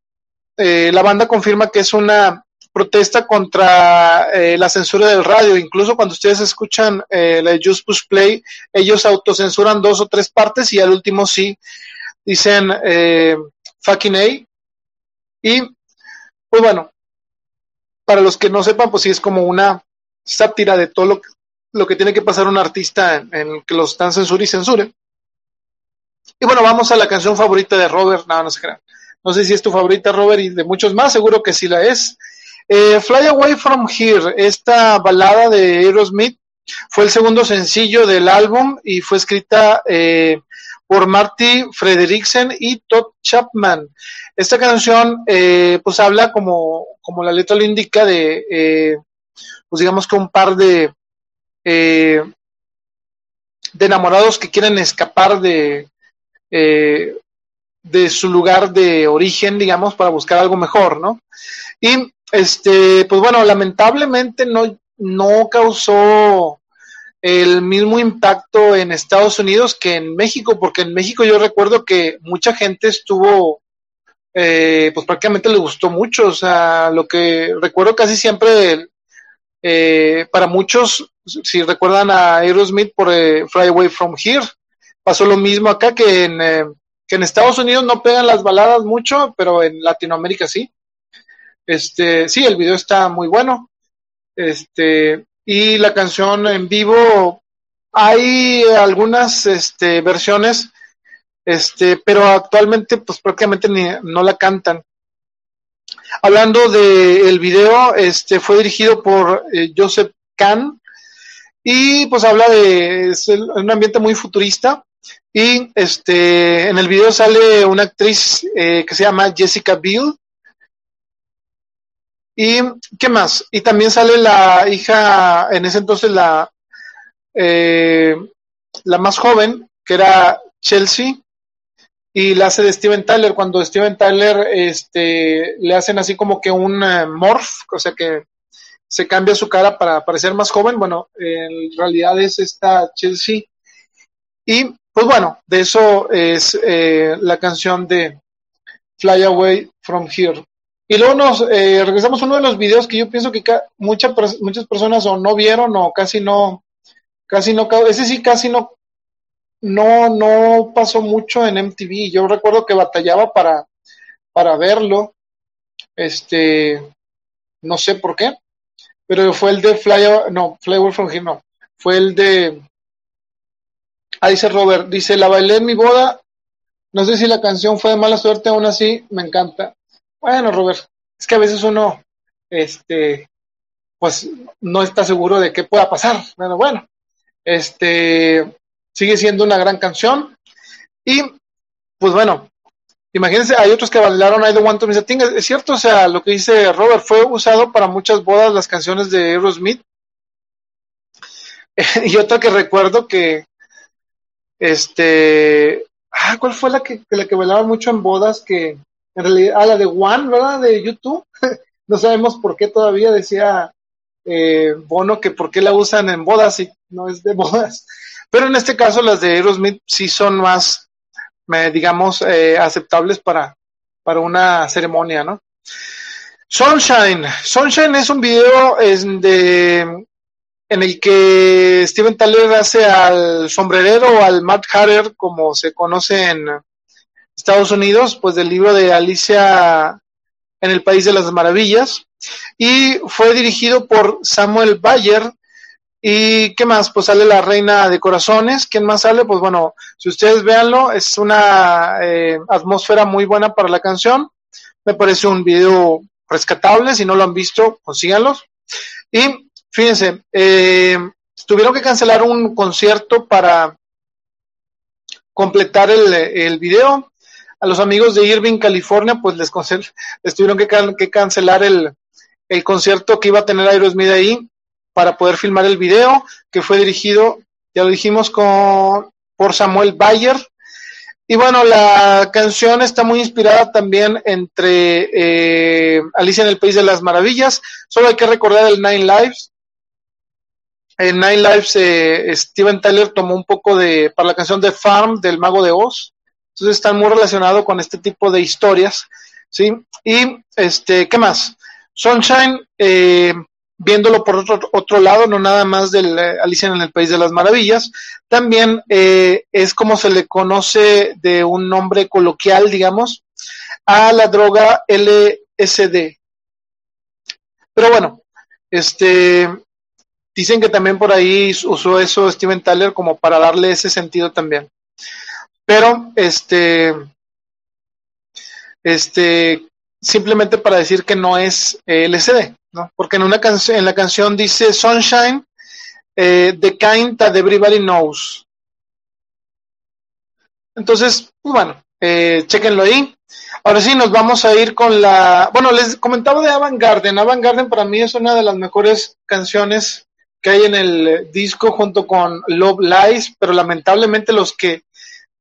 eh, la banda confirma que es una protesta contra eh, la censura del radio. Incluso cuando ustedes escuchan eh, la de Just Push Play, ellos autocensuran dos o tres partes y al último sí dicen eh, fucking A. Y, pues bueno, para los que no sepan, pues sí es como una sátira de todo lo que, lo que tiene que pasar un artista en, en que los están censura y censure. Y bueno, vamos a la canción favorita de Robert. No, no se. No sé si es tu favorita, Robert, y de muchos más, seguro que sí la es. Eh, Fly Away From Here, esta balada de Aerosmith, fue el segundo sencillo del álbum y fue escrita eh, por Marty Frederiksen y Todd Chapman. Esta canción, eh, pues habla como, como la letra lo indica de, eh, pues digamos que un par de, eh, de enamorados que quieren escapar de, de su lugar de origen, digamos, para buscar algo mejor, ¿no? Y, este, pues bueno, lamentablemente no, no causó el mismo impacto en Estados Unidos que en México, porque en México yo recuerdo que mucha gente estuvo, eh, pues prácticamente le gustó mucho, o sea, lo que recuerdo casi siempre, eh, para muchos, si recuerdan a Aerosmith por eh, Fly Away From Here, pasó lo mismo acá que en, que en Estados Unidos no pegan las baladas mucho, pero en Latinoamérica sí. Este, sí, el video está muy bueno. Este, y la canción en vivo hay algunas este, versiones este pero actualmente pues prácticamente ni, no la cantan. Hablando del el video este fue dirigido por eh, Joseph Kahn y pues habla de es un ambiente muy futurista y este en el video sale una actriz eh, que se llama Jessica Biel ¿Y qué más? Y también sale la hija, en ese entonces la, eh, la más joven, que era Chelsea, y la hace de Steven Tyler, cuando Steven Tyler este, le hacen así como que un uh, morph, o sea que se cambia su cara para parecer más joven, bueno, en realidad es esta Chelsea. Y pues bueno, de eso es eh, la canción de Fly Away from Here. Y luego nos eh, regresamos a uno de los videos que yo pienso que muchas muchas personas o no vieron o casi no, casi no, ese sí casi no, no, no pasó mucho en MTV. Yo recuerdo que batallaba para, para verlo. Este, no sé por qué, pero fue el de Fly, no, Fly from Here, no, fue el de, ahí dice Robert, dice, la bailé en mi boda, no sé si la canción fue de mala suerte, aún así me encanta. Bueno, Robert, es que a veces uno, este, pues no está seguro de qué pueda pasar. Bueno, bueno, este, sigue siendo una gran canción. Y, pues bueno, imagínense, hay otros que bailaron I Don't Want to Miss a Thing. Es cierto, o sea, lo que dice Robert, fue usado para muchas bodas las canciones de Aerosmith. y otra que recuerdo que, este, ah, ¿cuál fue la que, la que bailaban mucho en bodas que, en realidad, a la de One, ¿verdad? De YouTube. no sabemos por qué todavía decía eh, Bono que por qué la usan en bodas y no es de bodas. Pero en este caso las de Aerosmith sí son más, digamos, eh, aceptables para, para una ceremonia, ¿no? Sunshine. Sunshine es un video de, en el que Steven Tyler hace al sombrerero o al Matt Hatter, como se conoce en, Estados Unidos, pues del libro de Alicia en el País de las Maravillas, y fue dirigido por Samuel Bayer. ¿Y qué más? Pues sale La Reina de Corazones. ¿Quién más sale? Pues bueno, si ustedes véanlo, es una eh, atmósfera muy buena para la canción. Me parece un video rescatable. Si no lo han visto, consíganlos. Y fíjense, eh, tuvieron que cancelar un concierto para completar el, el video a los amigos de Irving, California, pues les, les tuvieron que, cancelar el, el, concierto que iba a tener Aerosmith ahí para poder filmar el video, que fue dirigido, ya lo dijimos, con, por Samuel Bayer. Y bueno, la canción está muy inspirada también entre eh, Alicia en el País de las Maravillas. Solo hay que recordar el Nine Lives. En Nine Lives, eh, Steven Tyler tomó un poco de, para la canción de Farm del Mago de Oz. Entonces están muy relacionados con este tipo de historias, ¿sí? Y, este, ¿qué más? Sunshine, eh, viéndolo por otro, otro lado, no nada más del eh, Alicia en el País de las Maravillas, también eh, es como se le conoce de un nombre coloquial, digamos, a la droga LSD. Pero bueno, este, dicen que también por ahí usó eso Steven Tyler como para darle ese sentido también. Pero, este, este, simplemente para decir que no es LCD, ¿no? Porque en una en la canción dice Sunshine, eh, the kind that everybody knows. Entonces, pues bueno, eh, chequenlo ahí. Ahora sí, nos vamos a ir con la. Bueno, les comentaba de Avant Garden. Avant Garden para mí es una de las mejores canciones que hay en el disco junto con Love Lies, pero lamentablemente los que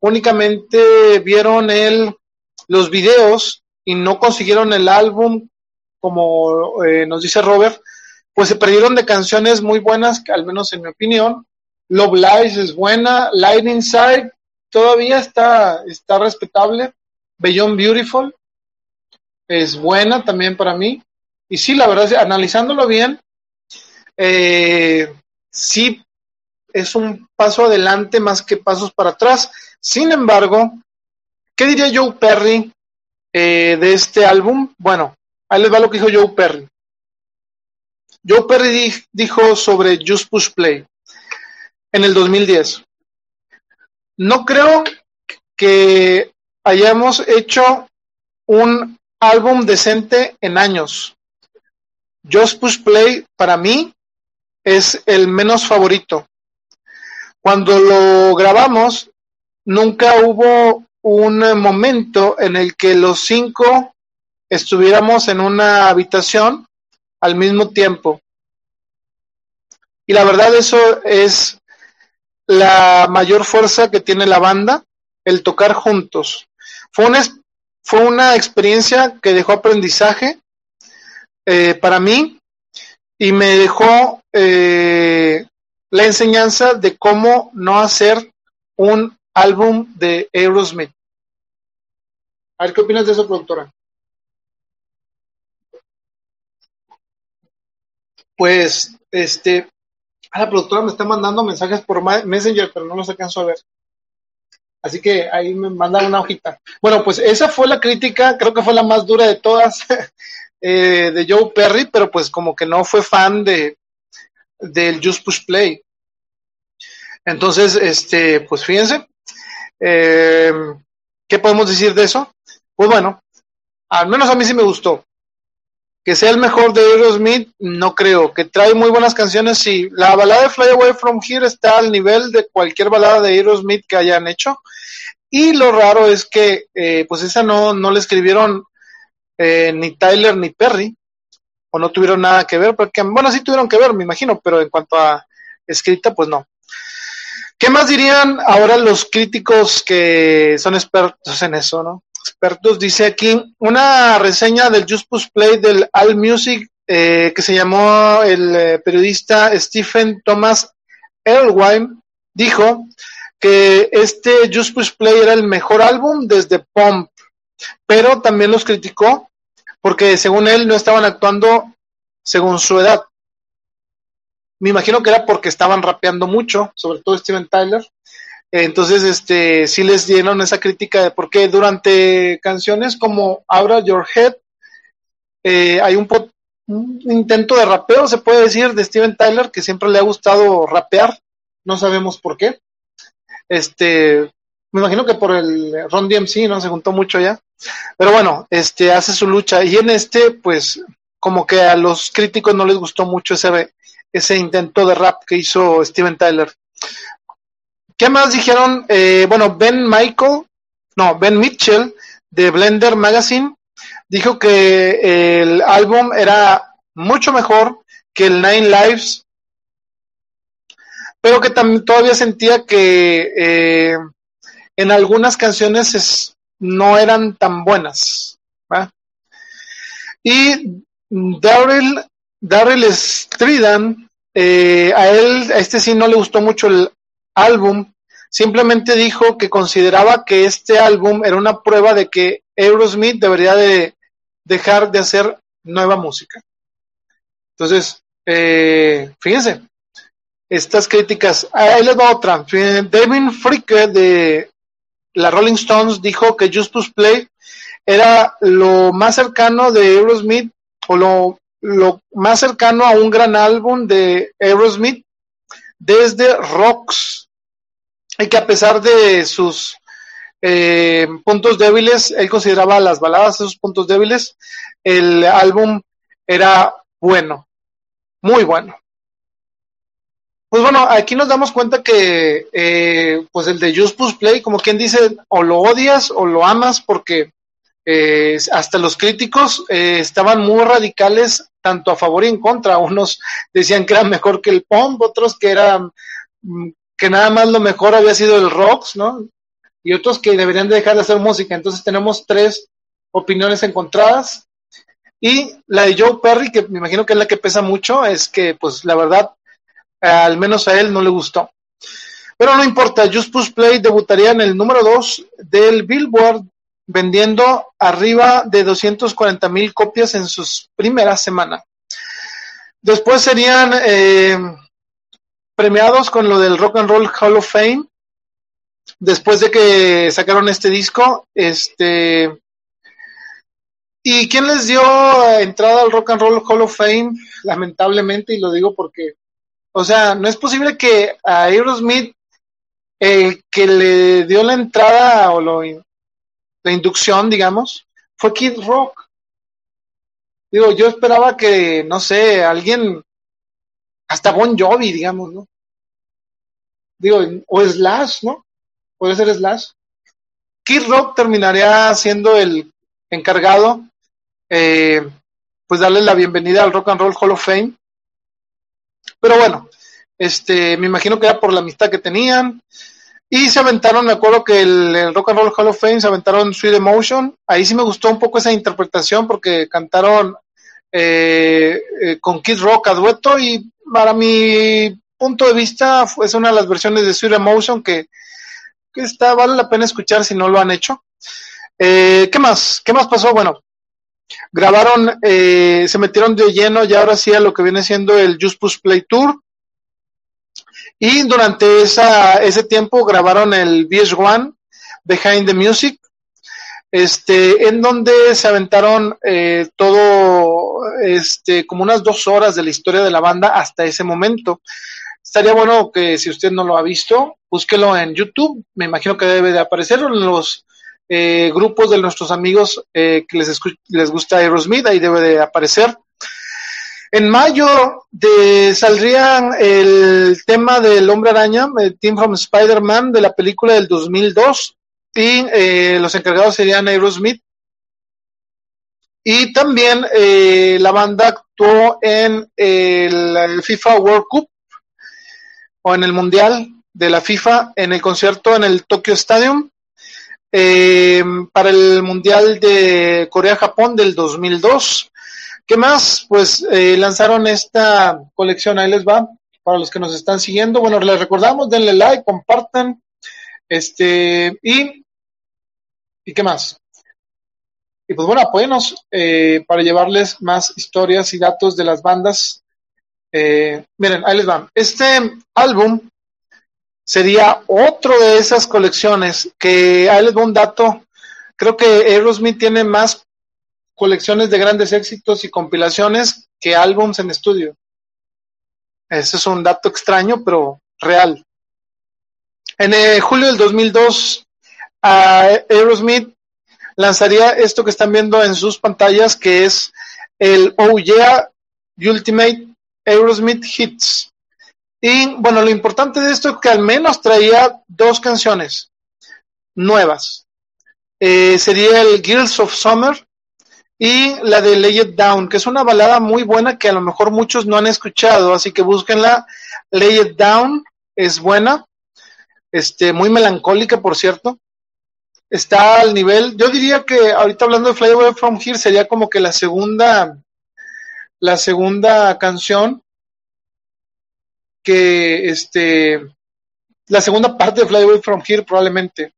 únicamente vieron el, los videos y no consiguieron el álbum, como eh, nos dice Robert, pues se perdieron de canciones muy buenas, que al menos en mi opinión. Love Lies es buena, Lightning Side todavía está, está respetable, Beyond Beautiful es buena también para mí. Y sí, la verdad, analizándolo bien, eh, sí es un paso adelante más que pasos para atrás. Sin embargo, ¿qué diría Joe Perry eh, de este álbum? Bueno, ahí les va lo que dijo Joe Perry. Joe Perry dijo sobre Just Push Play en el 2010. No creo que hayamos hecho un álbum decente en años. Just Push Play para mí es el menos favorito. Cuando lo grabamos, nunca hubo un momento en el que los cinco estuviéramos en una habitación al mismo tiempo. Y la verdad eso es la mayor fuerza que tiene la banda, el tocar juntos. Fue una, fue una experiencia que dejó aprendizaje eh, para mí y me dejó eh, la enseñanza de cómo no hacer un álbum de Aerosmith. A ver, ¿qué opinas de eso, productora? Pues, este, a la productora me está mandando mensajes por Messenger, pero no los alcanzo a ver. Así que ahí me mandan una hojita. Bueno, pues esa fue la crítica, creo que fue la más dura de todas eh, de Joe Perry, pero pues como que no fue fan de del Just Push Play. Entonces, este, pues fíjense, eh, ¿qué podemos decir de eso? Pues bueno, al menos a mí sí me gustó. Que sea el mejor de Aerosmith, no creo. Que trae muy buenas canciones, sí. La balada de Fly Away From Here está al nivel de cualquier balada de Aerosmith que hayan hecho. Y lo raro es que, eh, pues esa no, no le escribieron eh, ni Tyler ni Perry, o no tuvieron nada que ver, porque, bueno, sí tuvieron que ver, me imagino, pero en cuanto a escrita, pues no. ¿Qué más dirían ahora los críticos que son expertos en eso, no? Expertos, dice aquí, una reseña del Just Push Play del All Music eh, que se llamó el eh, periodista Stephen Thomas Erlewine, dijo que este Just Push Play era el mejor álbum desde Pump, pero también los criticó porque según él no estaban actuando según su edad. Me imagino que era porque estaban rapeando mucho, sobre todo Steven Tyler. Entonces, este, sí les dieron esa crítica de por qué durante canciones como Abra Your Head eh, hay un, un, intento de rapeo, se puede decir, de Steven Tyler, que siempre le ha gustado rapear, no sabemos por qué. Este, me imagino que por el Ron DMC, ¿no? Se juntó mucho ya. Pero bueno, este hace su lucha. Y en este, pues, como que a los críticos no les gustó mucho ese, ese intento de rap que hizo Steven Tyler. ¿Qué más dijeron? Eh, bueno, Ben Michael, no, Ben Mitchell de Blender Magazine dijo que el álbum era mucho mejor que el Nine Lives, pero que también todavía sentía que eh, en algunas canciones no eran tan buenas. Y Daryl, Daryl Stridan, eh, a él, a este sí no le gustó mucho el álbum, simplemente dijo que consideraba que este álbum era una prueba de que Aerosmith debería de dejar de hacer nueva música. Entonces, eh, fíjense, estas críticas, ahí les va otra. David Fricke de la Rolling Stones dijo que Just Push Play era lo más cercano de Aerosmith o lo, lo más cercano a un gran álbum de Aerosmith desde Rocks y que a pesar de sus eh, puntos débiles, él consideraba las baladas esos puntos débiles, el álbum era bueno, muy bueno. Pues bueno, aquí nos damos cuenta que eh, pues el de Just Push Play, como quien dice, o lo odias o lo amas porque eh, hasta los críticos estaban muy radicales tanto a favor y en contra. Unos decían que era mejor que el pop, otros que era mm, que nada más lo mejor había sido el rock, ¿no? Y otros que deberían de dejar de hacer música. Entonces tenemos tres opiniones encontradas. Y la de Joe Perry, que me imagino que es la que pesa mucho, es que, pues, la verdad, al menos a él no le gustó. Pero no importa, Just Push Play debutaría en el número 2 del Billboard, vendiendo arriba de 240 mil copias en sus primeras semanas. Después serían eh, premiados con lo del Rock and Roll Hall of Fame. Después de que sacaron este disco, este. ¿Y quién les dio entrada al Rock and Roll Hall of Fame? Lamentablemente, y lo digo porque, o sea, no es posible que a Aerosmith el que le dio la entrada o lo, la inducción, digamos, fue Kid Rock. Digo, yo esperaba que, no sé, alguien, hasta Bon Jovi, digamos, ¿no? Digo, o Slash, ¿no? Puede ser Slash. Kid Rock terminaría siendo el encargado, eh, pues darle la bienvenida al Rock and Roll Hall of Fame. Pero bueno, este, me imagino que era por la amistad que tenían. Y se aventaron, me acuerdo que el, Rock and Roll Hall of Fame se aventaron Sweet Emotion. Ahí sí me gustó un poco esa interpretación porque cantaron eh, eh, con Kid Rock a dueto y para mi punto de vista es una de las versiones de Sweet Emotion que, que está, vale la pena escuchar si no lo han hecho. Eh, ¿Qué más? ¿Qué más pasó? Bueno, grabaron, se metieron de lleno ya ahora sí a lo que viene siendo el Just Push Play Tour. Y durante esa, ese tiempo grabaron el VH1, Behind the Music, este, en donde se aventaron eh, todo, este, como unas dos horas de la historia de la banda hasta ese momento. Estaría bueno que si usted no lo ha visto, búsquelo en YouTube. Me imagino que debe de aparecer en los eh, grupos de nuestros amigos eh, que les, les gusta Aerosmith, ahí debe de aparecer. En mayo saldría el tema del Hombre Araña, el Team from Spider-Man de la película del 2002 y eh, los encargados serían Aerosmith. Y también eh, la banda actuó en el, FIFA World Cup o en el Mundial de la FIFA en el concierto en el Tokyo Stadium eh, para el Mundial de Corea-Japón del 2002. ¿Qué más? Pues eh, lanzaron esta colección, ahí les va, para los que nos están siguiendo. Bueno, les recordamos, denle like, compartan, este, y, ¿y qué más? Y pues bueno, apóyenos eh, para llevarles más historias y datos de las bandas. Eh, miren, ahí les va. Este álbum sería otro de esas colecciones que, ahí les va un dato, creo que Aerosmith tiene más colecciones de grandes éxitos y compilaciones que álbums en estudio. Ese es un dato extraño, pero real. En eh, julio del 2002, Aerosmith lanzaría esto que están viendo en sus pantallas, que es el Oh Yeah Ultimate Aerosmith Hits. Y bueno, lo importante de esto es que al menos traía dos canciones nuevas. Eh, sería el Girls of Summer y la de Lay It Down, que es una balada muy buena que a lo mejor muchos no han escuchado, así que búsquenla. Lay It Down es buena, este, muy melancólica, por cierto. Está al nivel, yo diría que ahorita hablando de Fly Away From Here sería como que la segunda, la segunda canción que, este, la segunda parte de Fly Away From Here probablemente.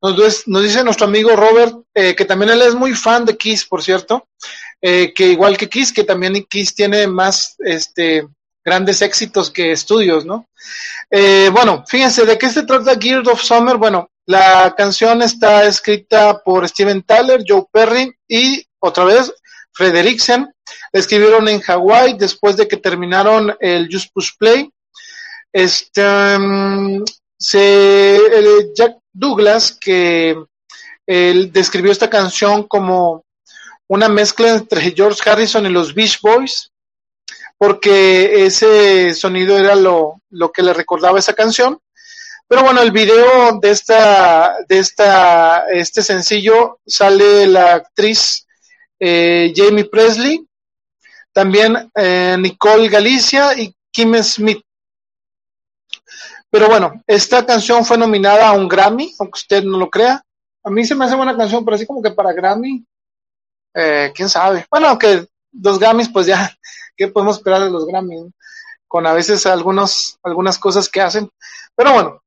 Nos, nos dice nuestro amigo Robert, eh, que también él es muy fan de Kiss, por cierto, eh, que igual que Kiss, que también Kiss tiene más este, grandes éxitos que estudios, ¿no? Eh, bueno, fíjense, ¿de qué se trata Gears of Summer? Bueno, la canción está escrita por Steven Tyler, Joe Perry y otra vez Frederiksen. La escribieron en Hawái después de que terminaron el Just Push Play. Este, mm, se, Jack Douglas, que él describió esta canción como una mezcla entre George Harrison y los Beach Boys, porque ese sonido era lo, lo que le recordaba esa canción. Pero bueno, el video de esta, de esta, este sencillo sale la actriz eh, Jamie Presley, también eh, Nicole Galicia y Kim Smith. Pero bueno, esta canción fue nominada a un Grammy, aunque usted no lo crea. A mí se me hace buena canción, pero así como que para Grammy, eh, quién sabe. Bueno, aunque los Grammys, pues ya, ¿qué podemos esperar de los Grammys? Con a veces algunos, algunas cosas que hacen. Pero bueno,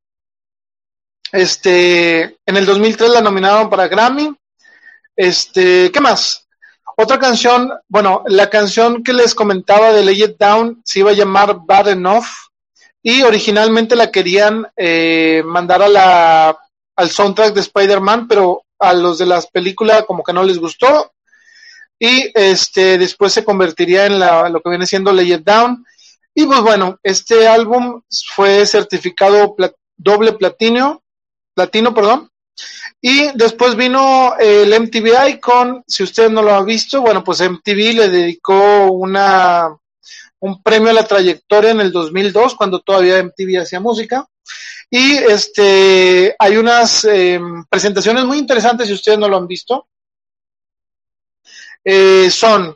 este, en el 2003 la nominaron para Grammy. Este, ¿qué más? Otra canción, bueno, la canción que les comentaba de Lay It Down se iba a llamar Bad Enough y originalmente la querían eh, mandar a la, al soundtrack de Spider-Man, pero a los de las películas como que no les gustó. Y este después se convertiría en la, lo que viene siendo Lay It Down. Y pues bueno, este álbum fue certificado doble platino, platino, perdón, y después vino el MTV Icon, si usted no lo ha visto, bueno, pues MTV le dedicó una un premio a la trayectoria en el 2002, cuando todavía MTV hacía música. Y este hay unas em, presentaciones muy interesantes, si ustedes no lo han visto. Eh, son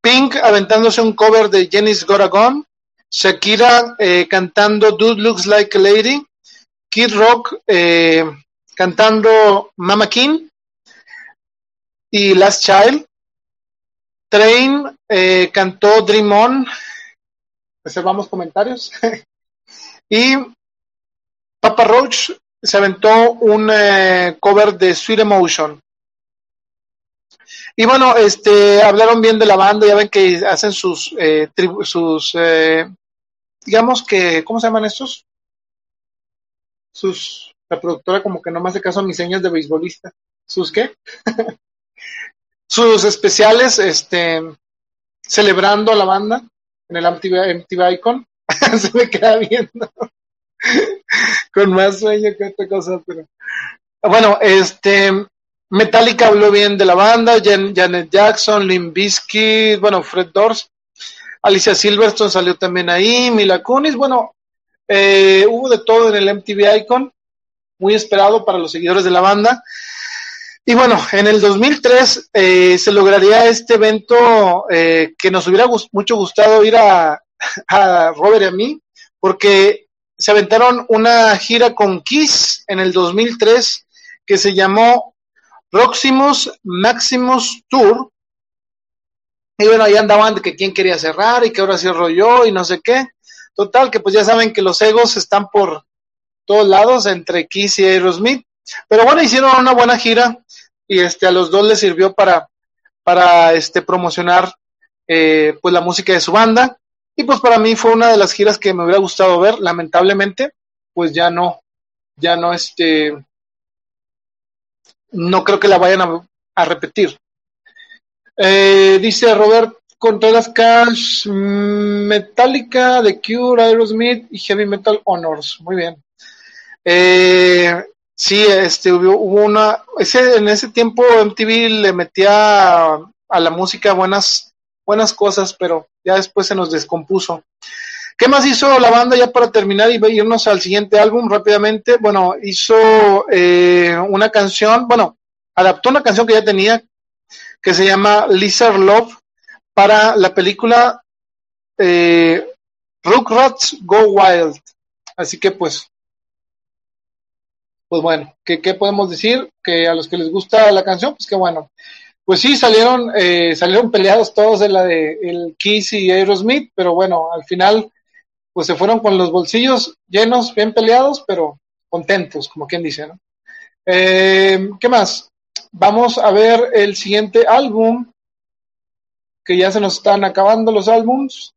Pink aventándose un cover de Jenny's Goragon, Shakira eh, cantando Dude Looks Like a Lady, Kid Rock eh, cantando Mama King y Last Child. Train eh, cantó Dream On. Reservamos comentarios. y Papa Roach se aventó un eh, cover de Sweet Emotion. Y bueno, este, hablaron bien de la banda, ya ven que hacen sus, eh, sus, eh, digamos que, ¿cómo se llaman estos? Sus, la productora como que no me hace caso a mis señas de beisbolista. ¿Sus qué? sus especiales, este, celebrando a la banda en el MTV, Icon. Se me queda viendo con más sueño que otra cosa, pero bueno, este, Metallica habló bien de la banda, Janet Jackson, Lim Bizkit, bueno, Fred Dors, Alicia Silverstone salió también ahí, Mila Kunis, bueno, eh, hubo de todo en el MTV Icon, muy esperado para los seguidores de la banda. Y bueno, en el 2003 eh, se lograría este evento eh, que nos hubiera mucho gustado ir a, a Robert y a mí, porque se aventaron una gira con Kiss en el 2003 que se llamó Proximus Maximus Tour. Y bueno, ahí andaban de que quién quería cerrar y que ahora cierro yo y no sé qué. Total, que pues ya saben que los egos están por todos lados entre Kiss y Aerosmith. Pero bueno, hicieron una buena gira y este a los dos les sirvió para para este promocionar eh, pues la música de su banda. Y pues para mí fue una de las giras que me hubiera gustado ver. Lamentablemente pues ya no ya no este no creo que la vayan a, repetir. Eh, dice Robert Contreras Cash Metallica The Cure Aerosmith y Heavy Metal Honors. Muy bien. Eh, Sí, este, hubo, una, ese, en ese tiempo MTV le metía a, la música buenas, buenas cosas, pero ya después se nos descompuso. ¿Qué más hizo la banda ya para terminar y irnos al siguiente álbum rápidamente? Bueno, hizo eh, una canción, bueno, adaptó una canción que ya tenía, que se llama Lizard Love, para la película eh, Rugrats Go Wild. Así que pues pues bueno, ¿qué, podemos decir? Que a los que les gusta la canción, pues que bueno. Pues sí, salieron, eh, salieron peleados todos de la de el Kiss y Aerosmith, pero bueno, al final, pues se fueron con los bolsillos llenos, bien peleados, pero contentos, como quien dice, ¿no? Eh, ¿Qué más? Vamos a ver el siguiente álbum, que ya se nos están acabando los álbums.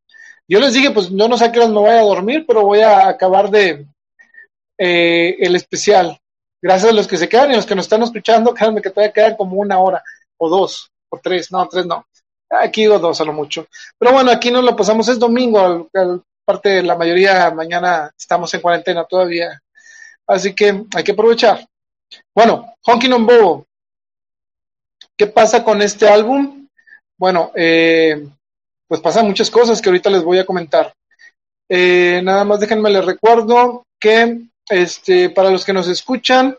Yo les dije, pues yo no sé a qué hora me voy a dormir, pero voy a acabar de, eh, el especial. Gracias a los que se quedan y los que nos están escuchando, créanme que todavía quedan como una hora, o dos, o tres, no, tres no. Aquí digo dos a lo mucho. Pero bueno, aquí nos lo pasamos, es domingo, parte de la mayoría, mañana estamos en cuarentena todavía. Así que hay que aprovechar. Bueno, Honky on Bobo. ¿Qué pasa con este álbum? Bueno, eh, pues pasan muchas cosas que ahorita les voy a comentar. Eh, nada más déjenme les recuerdo que este, para los que nos escuchan,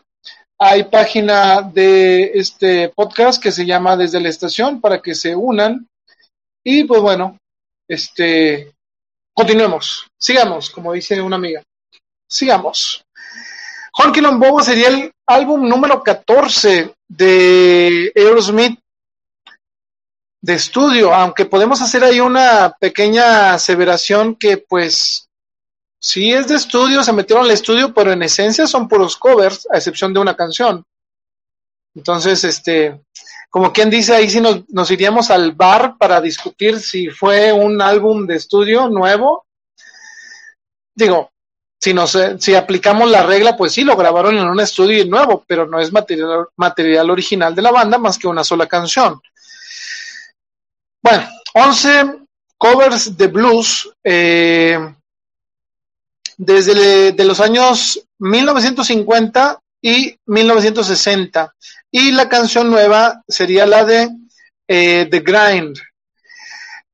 hay página de este podcast que se llama Desde la Estación para que se unan Y pues bueno, este, continuemos, sigamos, como dice una amiga. Sigamos. Honky Bobo sería el álbum número 14 de Aerosmith de estudio, aunque podemos hacer ahí una pequeña aseveración que pues sí es de estudio, se metieron al estudio, pero en esencia son puros covers, a excepción de una canción. Entonces, este, como quien dice, ahí sí nos, iríamos al bar para discutir si fue un álbum de estudio nuevo. Digo, si, nos, si aplicamos la regla, pues sí, lo grabaron en un estudio nuevo, pero no es material, material original de la banda más que una sola canción. Bueno, 11 covers de blues eh, desde de los años 1950 y 1960. Y la canción nueva sería la de eh, The Grind,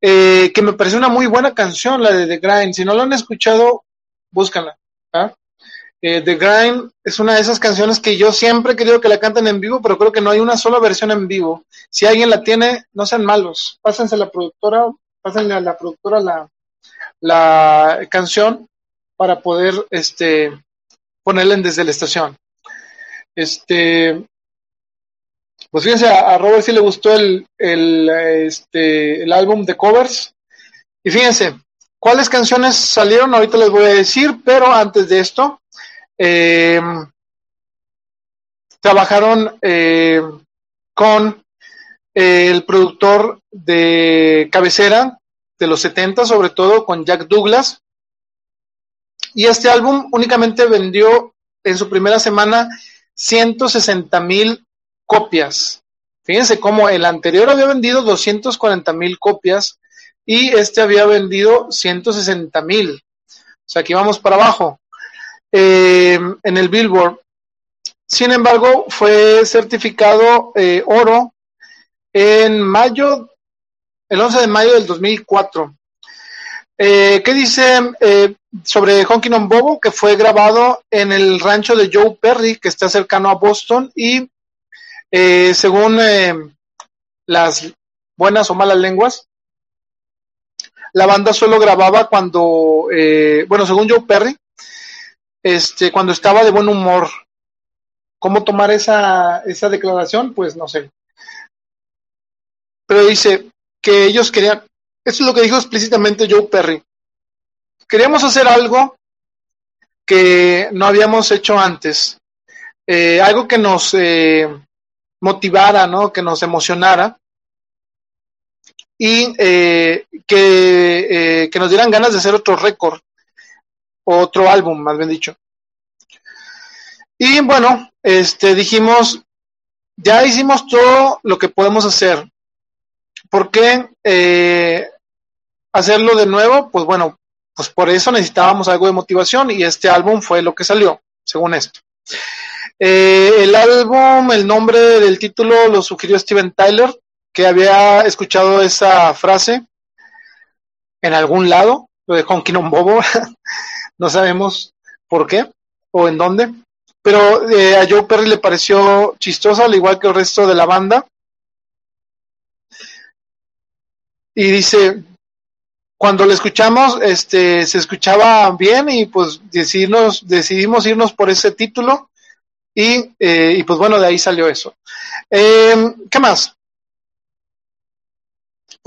eh, que me parece una muy buena canción, la de The Grind. Si no lo han escuchado, búscanla. ¿ah? Eh, The Grind es una de esas canciones que yo siempre he querido que la canten en vivo, pero creo que no hay una sola versión en vivo. Si alguien la tiene, no sean malos. Pásense a la productora, pásenle a la productora la, la canción para poder este, ponerla desde la estación. Este, pues fíjense, a, Robert sí le gustó el, el, este, el álbum de covers. Y fíjense, ¿Cuáles canciones salieron? Ahorita les voy a decir, pero antes de esto, eh, trabajaron eh, con el productor de cabecera de los 70, sobre todo con Jack Douglas. Y este álbum únicamente vendió en su primera semana 160 mil copias. Fíjense cómo el anterior había vendido 240 mil copias y este había vendido 160 mil. O sea, aquí vamos para abajo. Eh, en el Billboard. Sin embargo, fue certificado eh, oro en mayo, el 11 de mayo del 2004. Eh, ¿Qué dice sobre Honky Non Bobo? Que fue grabado en el rancho de Joe Perry, que está cercano a Boston, y según las buenas o malas lenguas, la banda solo grababa cuando, eh, bueno, según Joe Perry, este, cuando estaba de buen humor. ¿Cómo tomar esa, esa declaración? Pues no sé. Pero dice que ellos querían, eso es lo que dijo explícitamente Joe Perry. Queríamos hacer algo que no habíamos hecho antes, eh, algo que nos eh, motivara, ¿no? Que nos emocionara y eh, que, que, nos dieran ganas de hacer otro récord, otro álbum, más bien dicho. Y bueno, este dijimos, ya hicimos todo lo que podemos hacer. ¿Por qué hacerlo de nuevo? Pues bueno, pues por eso necesitábamos algo de motivación y este álbum fue lo que salió, según esto. el álbum, el nombre del título lo sugirió Steven Tyler, que había escuchado esa frase en algún lado, lo de Honky Bobo, no sabemos por qué o en dónde, pero eh, a Joe Perry le pareció chistosa, al igual que el resto de la banda. Y dice, cuando lo escuchamos, este, se escuchaba bien y pues decidimos, decidimos irnos por ese título y, eh, y pues bueno, de ahí salió eso. Eh, ¿Qué más?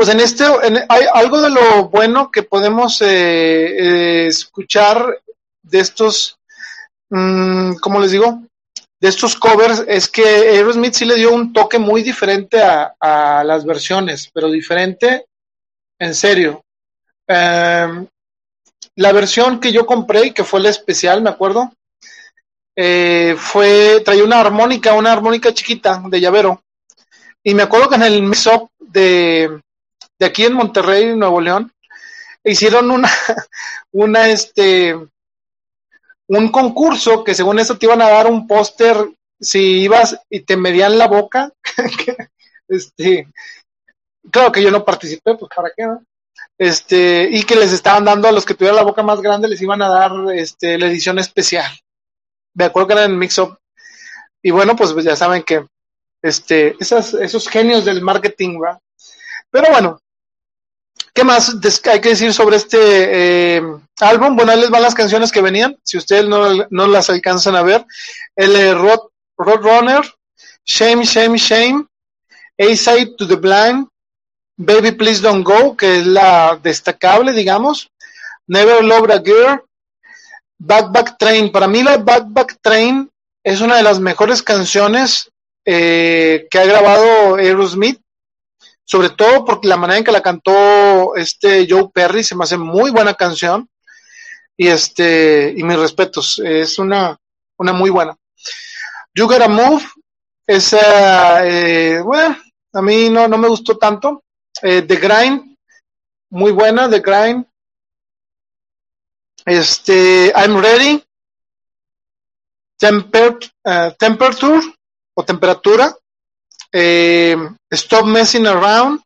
pues en este hay algo de lo bueno que podemos eh, eh, escuchar de estos, mm, ¿cómo les digo? De estos covers es que Aerosmith sí le dio un toque muy diferente a, las versiones, pero diferente en serio. Em, la versión que yo compré y que fue la especial, me acuerdo, eh, fue, traía una armónica, una armónica chiquita de llavero. Y me acuerdo que en el up de, de aquí en Monterrey, Nuevo León, hicieron una, una, este, un concurso que según eso te iban a dar un póster si ibas y te medían la boca. este, claro que yo no participé, pues para qué, Este, y que les estaban dando a los que tuvieran la boca más grande, les iban a dar este, la edición especial. Me acuerdo que era en Mix Up. Y bueno, pues ya saben que este, esos genios del marketing, ¿va? Pero bueno, ¿Qué más hay que decir sobre este eh, álbum? Bueno, ahí les van las canciones que venían, si ustedes no, no las alcanzan a ver. El eh, Road, Runner, Shame, Shame, Shame, A-Side to the Blind, Baby Please Don't Go, que es la destacable, digamos. Never Loved a Girl, Back Back Train. Para mí la Back Back Train es una de las mejores canciones eh, que ha grabado Aerosmith sobre todo porque la manera en que la cantó este Joe Perry se me hace muy buena canción y este y mis respetos es una una muy buena You Gotta Move esa eh, bueno a mí no no me gustó tanto eh, The Grind muy buena The Grind este I'm Ready uh, Temperature o temperatura eh, Stop Messing Around.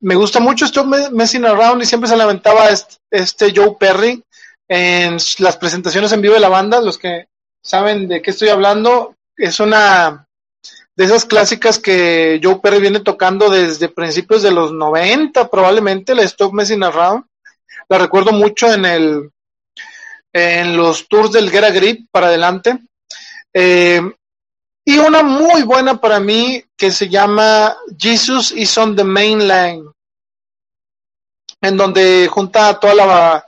Me gusta mucho Stop Messing Around y siempre se lamentaba este, Joe Perry en las presentaciones en vivo de la banda. Los que saben de qué estoy hablando, es una de esas clásicas que Joe Perry viene tocando desde principios de los 90, probablemente, la Stop Messing Around. La recuerdo mucho en el en los tours del Get a Grip para adelante. Eh, y una muy buena para mí que se llama Jesus is on the main line, en donde junta a toda la,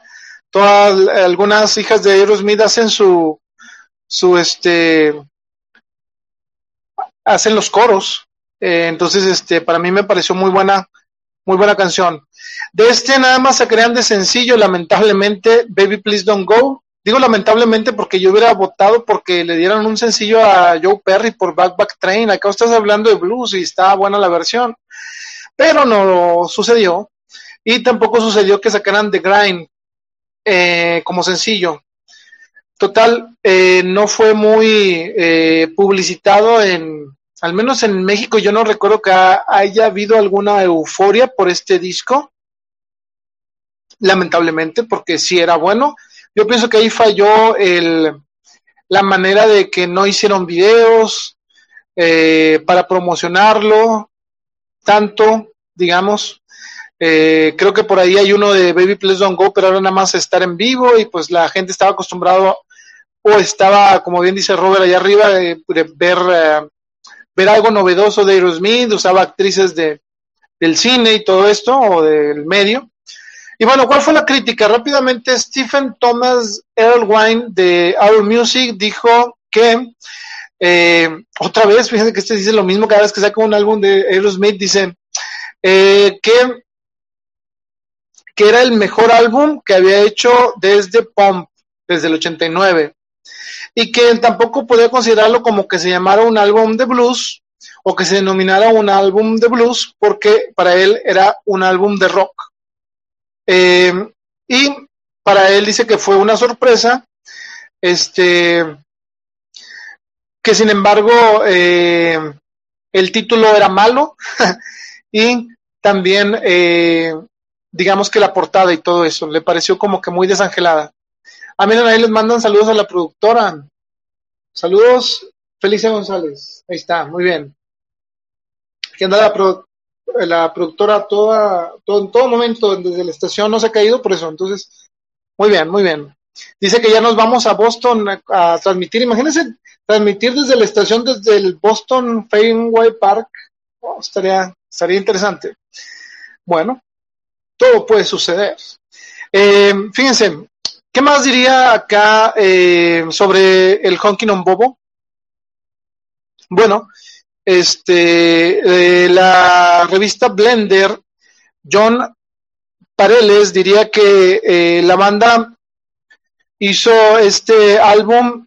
todas algunas hijas de Aerosmith hacen su, su este, hacen los coros. Eh, entonces, este, para mí me pareció muy buena, muy buena canción. De este nada más se crean de sencillo, lamentablemente, Baby Please Don't Go. Digo lamentablemente porque yo hubiera votado porque le dieran un sencillo a Joe Perry por Back Back Train. Acá estás hablando de blues y está buena la versión. Pero no sucedió. Y tampoco sucedió que sacaran The Grind eh, como sencillo. Total, eh, no fue muy eh, publicitado en, al menos en México, yo no recuerdo que haya habido alguna euforia por este disco. Lamentablemente, porque sí era bueno yo pienso que ahí falló el, la manera de que no hicieron videos eh, para promocionarlo tanto, digamos. Eh, creo que por ahí hay uno de Baby Please Don't Go, pero ahora nada más estar en vivo y pues la gente estaba acostumbrado o estaba, como bien dice Robert allá arriba, de, ver, eh, ver algo novedoso de Aerosmith, usaba actrices de, del cine y todo esto, o del medio. Y bueno, ¿cuál fue la crítica? Rápidamente, Stephen Thomas Erlewine de Our Music dijo que, eh, otra vez, fíjense que este dice lo mismo cada vez que saca un álbum de Aerosmith, dice eh, que, que era el mejor álbum que había hecho desde Pump, desde el 89, y que tampoco podía considerarlo como que se llamara un álbum de blues o que se denominara un álbum de blues, porque para él era un álbum de rock. Eh, y para él dice que fue una sorpresa, este, que sin embargo eh, el título era malo y también eh, digamos que la portada y todo eso le pareció como que muy desangelada. A mí ahí les mandan saludos a la productora. Saludos, Felicia González. Ahí está, muy bien. Aquí anda la productora toda, todo, en todo momento desde la estación no se ha caído por eso. Entonces, muy bien, muy bien. Dice que ya nos vamos a Boston a, transmitir. Imagínense transmitir desde la estación, desde el Boston Fenway Park. Oh, estaría, estaría interesante. Bueno, todo puede suceder. Eh, fíjense, ¿qué más diría acá eh, sobre el Honkin' on Bobo? Bueno, este, la revista Blender, John Pareles diría que eh, la banda hizo este álbum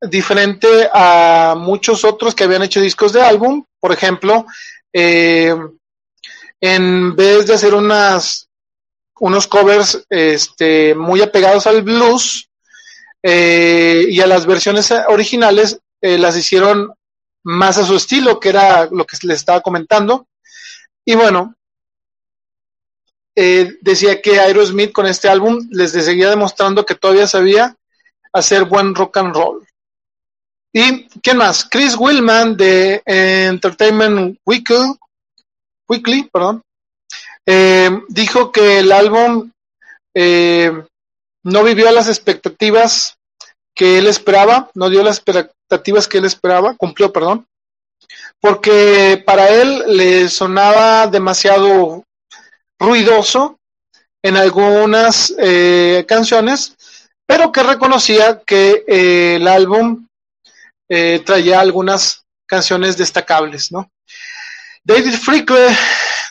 diferente a muchos otros que habían hecho discos de álbum. Por ejemplo, eh, en vez de hacer unas unos covers este, muy apegados al blues eh, y a las versiones originales, las hicieron más a su estilo, que era lo que les estaba comentando. Y bueno, eh, decía que Aerosmith con este álbum les seguía demostrando que todavía sabía hacer buen rock and roll. ¿Y quién más? Chris Willman de Entertainment Weekly, Weekly perdón, eh, dijo que el álbum eh, no vivió las expectativas que él esperaba, no dio las expectativas que él esperaba, cumplió, perdón, porque para él le sonaba demasiado ruidoso en algunas eh, canciones, pero que reconocía que eh, el álbum eh, traía algunas canciones destacables, ¿no? David Fricke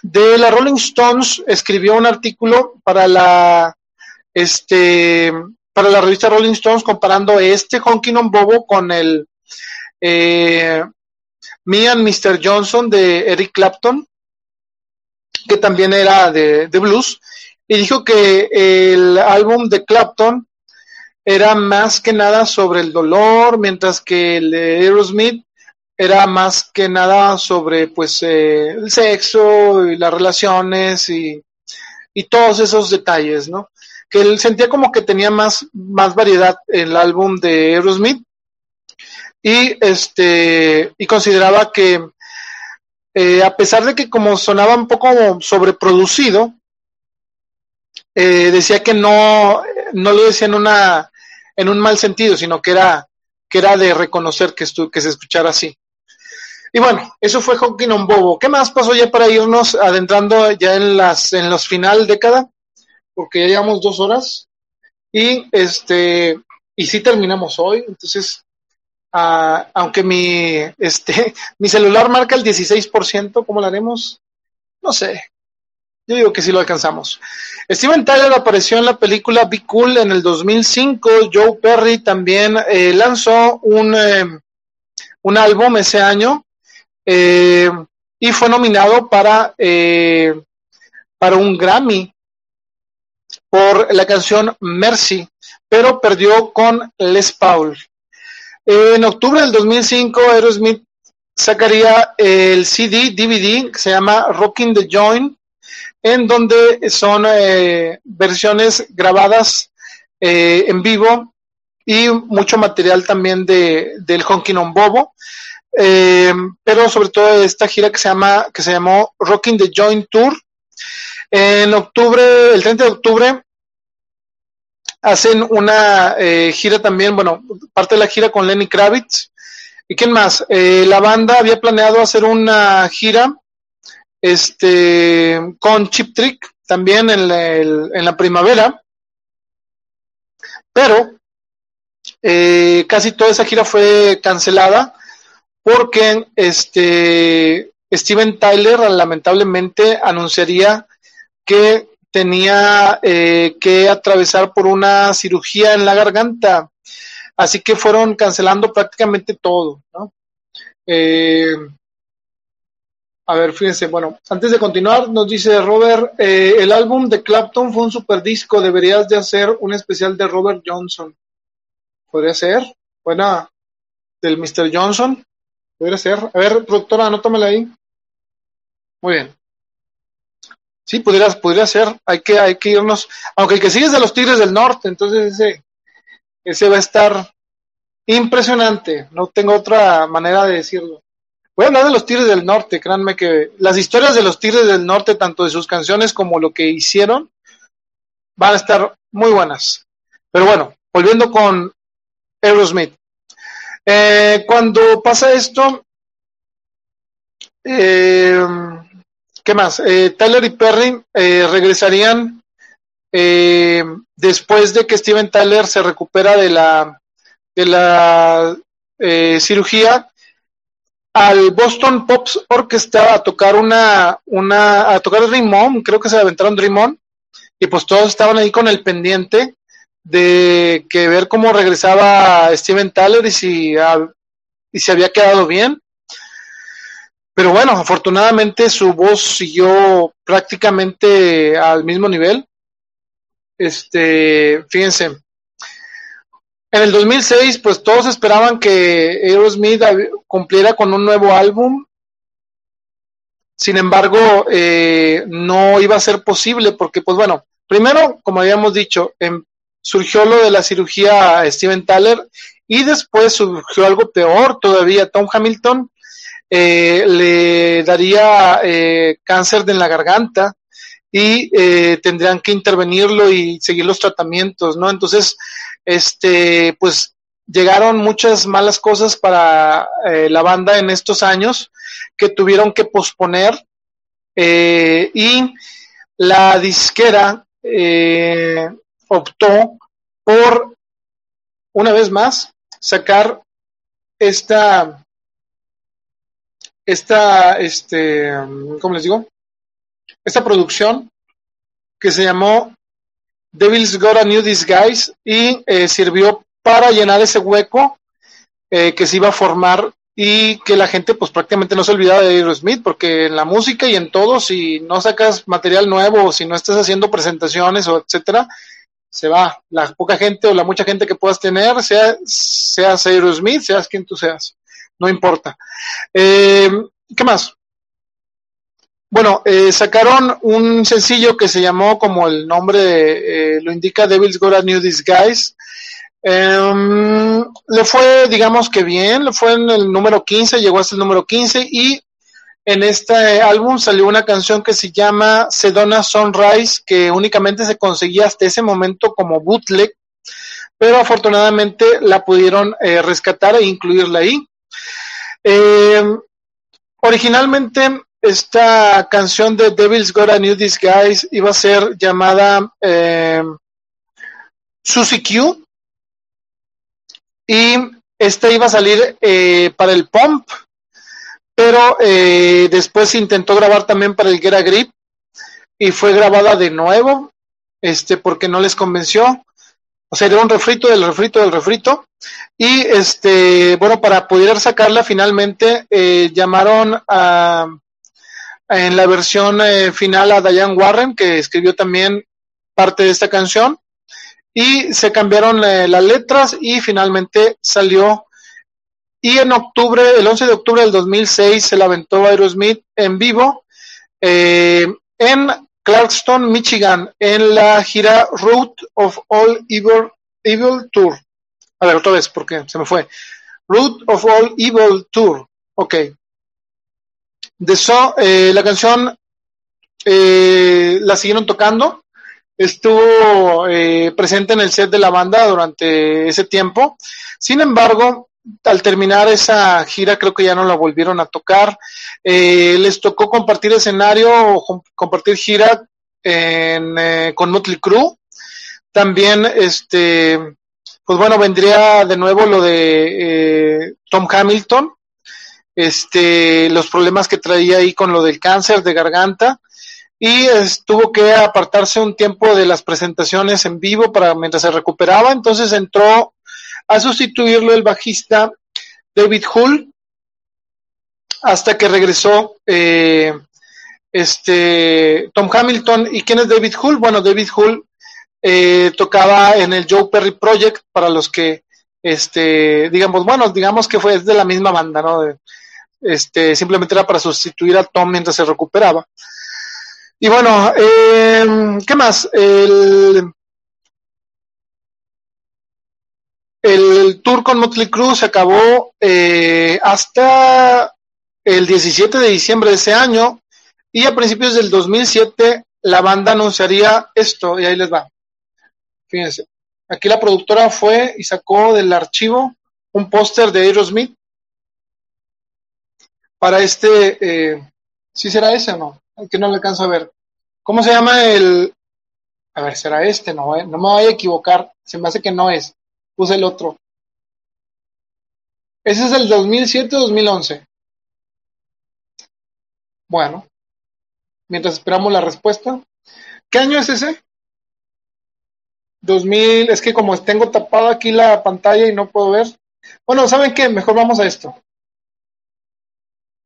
de la Rolling Stones escribió un artículo para la este para la revista Rolling Stones comparando este Honky Non Bobo con el eh, Me and Mr. Johnson de Eric Clapton, que también era de, de, blues, y dijo que el álbum de Clapton era más que nada sobre el dolor, mientras que el de Aerosmith era más que nada sobre pues eh, el sexo y las relaciones y, y todos esos detalles, ¿no? que él sentía como que tenía más, más variedad el álbum de Aerosmith y este y consideraba que eh, a pesar de que como sonaba un poco sobreproducido eh, decía que no no lo decía en una en un mal sentido sino que era que era de reconocer que, que se escuchara así y bueno, eso fue Honkin' on Bobo. ¿Qué más pasó ya para irnos adentrando ya en las en los final década? porque ya llevamos dos horas y este y sí terminamos hoy, entonces uh, aunque mi este mi celular marca el 16%, ¿cómo lo haremos? No sé. Yo digo que sí lo alcanzamos. Steven Tyler apareció en la película Be Cool en el 2005. Joe Perry también eh, lanzó un, eh, un álbum ese año eh, y fue nominado para, eh, para un Grammy por la canción Mercy, pero perdió con Les Paul. En octubre del 2005, Aerosmith sacaría el CD, DVD, que se llama Rocking the Joint, en donde son eh, versiones grabadas en vivo y mucho material también de, del Honky Non Bobo, eh, pero sobre todo esta gira que se llama que se llamó Rocking the Joint Tour, en octubre, el 30 de octubre, hacen una eh, gira también, bueno, parte de la gira con Lenny Kravitz. ¿Y quién más? Eh, la banda había planeado hacer una gira este, con Chip Trick también en la, en la primavera, pero casi toda esa gira fue cancelada porque este, Steven Tyler lamentablemente anunciaría que tenía eh, que atravesar por una cirugía en la garganta, así que fueron cancelando prácticamente todo, ¿no? Eh, a ver, fíjense, bueno, antes de continuar, nos dice Robert, eh, el álbum de Clapton fue un super disco, deberías de hacer un especial de Robert Johnson. Podría ser, buena, del Mr. Johnson, podría ser. A ver, productora, anótamela ahí. Muy bien. Sí, podría, podría ser. Hay que, hay que irnos. Aunque el que sigue es de los Tigres del Norte, entonces ese, ese va a estar impresionante. No tengo otra manera de decirlo. Voy a hablar de los Tigres del Norte, créanme que las historias de los Tigres del Norte, tanto de sus canciones como lo que hicieron, van a estar muy buenas. Pero bueno, volviendo con Aerosmith. Eh, cuando pasa esto, eh, ¿Qué más? Eh, Tyler y Perry eh, regresarían eh, después de que Steven Tyler se recupera de la, de la cirugía al Boston Pops Orchestra a tocar una, una, a tocar Dream On, creo que se aventaron Dream On, y pues todos estaban ahí con el pendiente de que ver cómo regresaba Steven Tyler y si, y si había quedado bien. Pero bueno, afortunadamente su voz siguió prácticamente al mismo nivel. Este, fíjense, en el 2006, pues todos esperaban que Aerosmith cumpliera con un nuevo álbum. Sin embargo, eh, no iba a ser posible porque, pues bueno, primero, como habíamos dicho, em, surgió lo de la cirugía a Steven Tyler y después surgió algo peor todavía. Tom Hamilton eh, le daría eh, cáncer de la garganta y eh, tendrían que intervenirlo y seguir los tratamientos, ¿no? Entonces, este, pues llegaron muchas malas cosas para eh, la banda en estos años que tuvieron que posponer eh, y la disquera eh, optó por, una vez más, sacar esta, esta, este, ¿cómo les digo? Esta producción que se llamó Devil's Got a New Disguise y eh, sirvió para llenar ese hueco eh, que se iba a formar y que la gente pues prácticamente no se olvidaba de Aerosmith porque en la música y en todo si no sacas material nuevo si no estás haciendo presentaciones o etcétera se va. La poca gente o la mucha gente que puedas tener sea seas Aerosmith seas quien tú seas no importa. Eh, qué más bueno, eh, sacaron un sencillo que se llamó como el nombre eh, lo indica Devil's Got a New Disguise. Eh, le fue, digamos que bien, le fue en el número 15, llegó hasta el número 15 y en este álbum salió una canción que se llama Sedona Sunrise, que únicamente se conseguía hasta ese momento como bootleg, pero afortunadamente la pudieron eh, rescatar e incluirla ahí. Eh, originalmente esta canción de Devil's Got a New Disguise iba a ser llamada eh, Susie Q y esta iba a salir para el Pump, pero eh, después intentó grabar también para el Get a Grip y fue grabada de nuevo, este, porque no les convenció. O sea, era un refrito del refrito del refrito. Y este, bueno, para poder sacarla finalmente, eh, llamaron a, en la versión eh, final a Diane Warren, que escribió también parte de esta canción, y se cambiaron eh, las letras y finalmente salió. Y en octubre, el 11 de octubre del 2006, se la aventó Aerosmith en vivo eh, en Clarkston, Michigan, en la gira Route of All Evil, Evil Tour. A ver, otra vez, porque se me fue. Route of All Evil Tour. Ok. De eso, eh, la canción eh, la siguieron tocando. Estuvo eh, presente en el set de la banda durante ese tiempo. Sin embargo, al terminar esa gira, creo que ya no la volvieron a tocar. Eh, les tocó compartir escenario o compartir gira en, eh, con Motley Crue. También, este, pues bueno, vendría de nuevo lo de Tom Hamilton, este, los problemas que traía ahí con lo del cáncer de garganta y tuvo que apartarse un tiempo de las presentaciones en vivo para mientras se recuperaba, entonces entró a sustituirlo el bajista David Hull hasta que regresó eh, este Tom Hamilton y quién es David Hull bueno David Hull eh, tocaba en el Joe Perry Project para los que este digamos bueno digamos que fue de la misma banda no este, simplemente era para sustituir a Tom mientras se recuperaba. Y bueno, eh, ¿qué más? El, el tour con Motley Crue se acabó eh, hasta el 17 de diciembre de ese año y a principios del 2007 la banda anunciaría esto y ahí les va. Fíjense, aquí la productora fue y sacó del archivo un póster de Aerosmith para este, eh, ¿sí será ese o no? Que no le alcanzo a ver. ¿Cómo se llama el? A ver, será este, no, eh? no me voy a equivocar. Se me hace que no es. Puse el otro. Ese es el 2007-2011. Bueno, mientras esperamos la respuesta. ¿Qué año es ese? 2000, es que como tengo tapado aquí la pantalla y no puedo ver. Bueno, ¿saben qué? Mejor vamos a esto.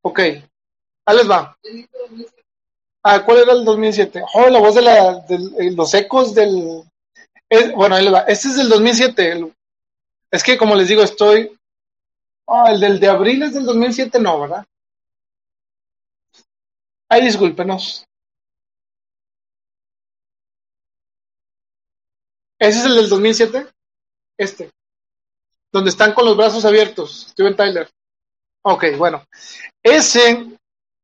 Ok, ahí les va. Ah, ¿cuál era el 2007? Oh, la voz de, la, de eh, los ecos del... bueno, ahí les va. Este es del 2007. Es que como les digo, estoy... Oh, el del de abril es del 2007, no, ¿verdad? Ay, discúlpenos. ¿Ese es el del 2007? Este. Donde están con los brazos abiertos. Steven Tyler. Ok, bueno. Ese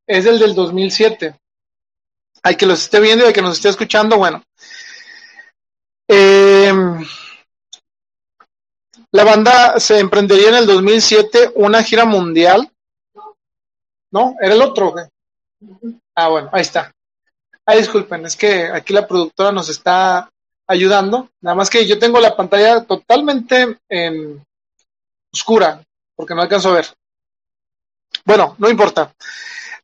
es el del 2007. hay que los esté viendo y hay que nos esté escuchando, bueno. Eh, la banda se emprendería en el 2007 una gira mundial. ¿No? ¿Era el otro? Ah, bueno, ahí está. Ah, disculpen, es que aquí la productora nos está ayudando. Nada más que yo tengo la pantalla totalmente en oscura, porque no alcanzo a ver. Bueno, no importa.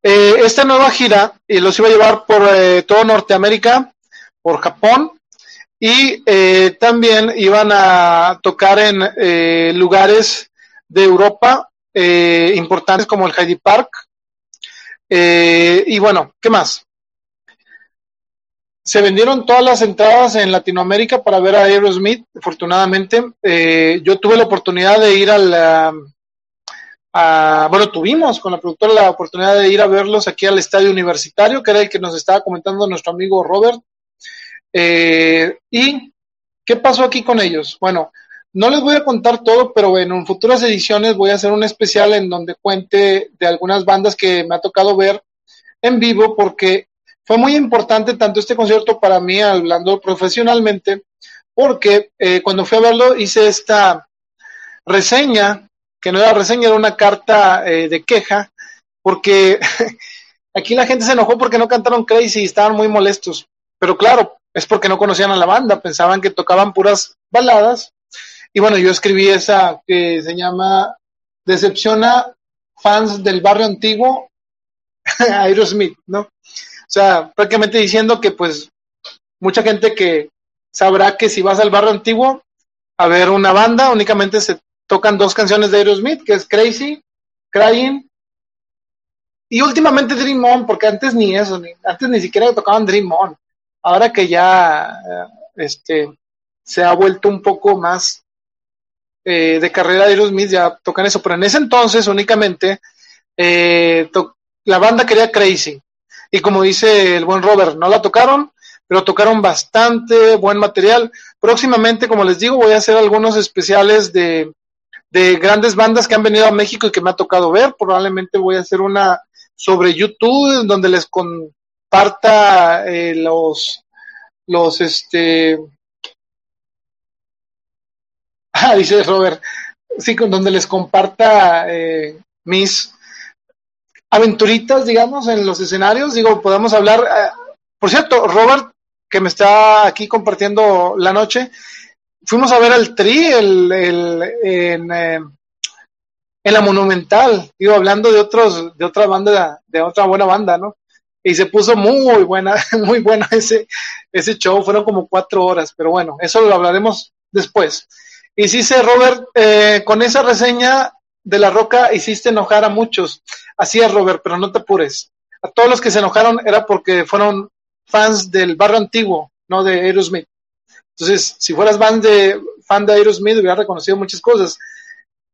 Eh, esta nueva gira y los iba a llevar por eh, todo Norteamérica, por Japón, y eh, también iban a tocar en eh, lugares de Europa eh, importantes como el Heidi Park. Eh, y bueno, ¿qué más? Se vendieron todas las entradas en Latinoamérica para ver a Aerosmith, afortunadamente. Eh, yo tuve la oportunidad de ir a la... a- bueno, tuvimos con la productora la oportunidad de ir a verlos aquí al estadio universitario, que era el que nos estaba comentando nuestro amigo Robert. Eh, ¿Y qué pasó aquí con ellos? Bueno, no les voy a contar todo, pero en futuras ediciones voy a hacer un especial en donde cuente de algunas bandas que me ha tocado ver en vivo, porque fue muy importante tanto este concierto para mí, hablando profesionalmente, porque eh, cuando fui a verlo hice esta reseña, que no era reseña, era una carta eh, de queja, porque aquí la gente se enojó porque no cantaron Crazy y estaban muy molestos. Pero claro, es porque no conocían a la banda, pensaban que tocaban puras baladas. Y bueno, yo escribí esa que se llama Decepciona fans del barrio antiguo Aerosmith, ¿no? O sea, prácticamente diciendo que pues mucha gente que sabrá que si vas al barrio antiguo a ver una banda, únicamente se tocan dos canciones de Aerosmith, que es Crazy, Crying y últimamente Dream On, porque antes ni eso, antes ni siquiera tocaban Dream On. Ahora que ya eh, este se ha vuelto un poco más eh, de carrera de Aerosmith, ya tocan eso, pero en ese entonces únicamente eh, la banda quería Crazy. Y como dice el buen Robert, no la tocaron, pero tocaron bastante buen material. Próximamente, como les digo, voy a hacer algunos especiales de, de grandes bandas que han venido a México y que me ha tocado ver. Probablemente voy a hacer una sobre YouTube donde les comparta eh, los, los, este, ah, dice Robert, sí, con donde les comparta eh, mis aventuritas, digamos, en los escenarios. Digo, podemos hablar. eh, por cierto, Robert, que me está aquí compartiendo la noche, fuimos a ver al Tri el, el, en, eh, en la Monumental, digo, hablando de otros, de otra banda, de otra buena banda, ¿no? Y se puso muy buena, muy buena ese, ese show, fueron como cuatro horas, pero bueno, eso lo hablaremos después. Sé, Robert, eh, con esa reseña de La Roca hiciste enojar a muchos. Así es, Robert, pero no te apures. A todos los que se enojaron era porque fueron fans del barrio antiguo, no de Aerosmith. Entonces, si fueras fan de, Aerosmith, hubiera reconocido muchas cosas.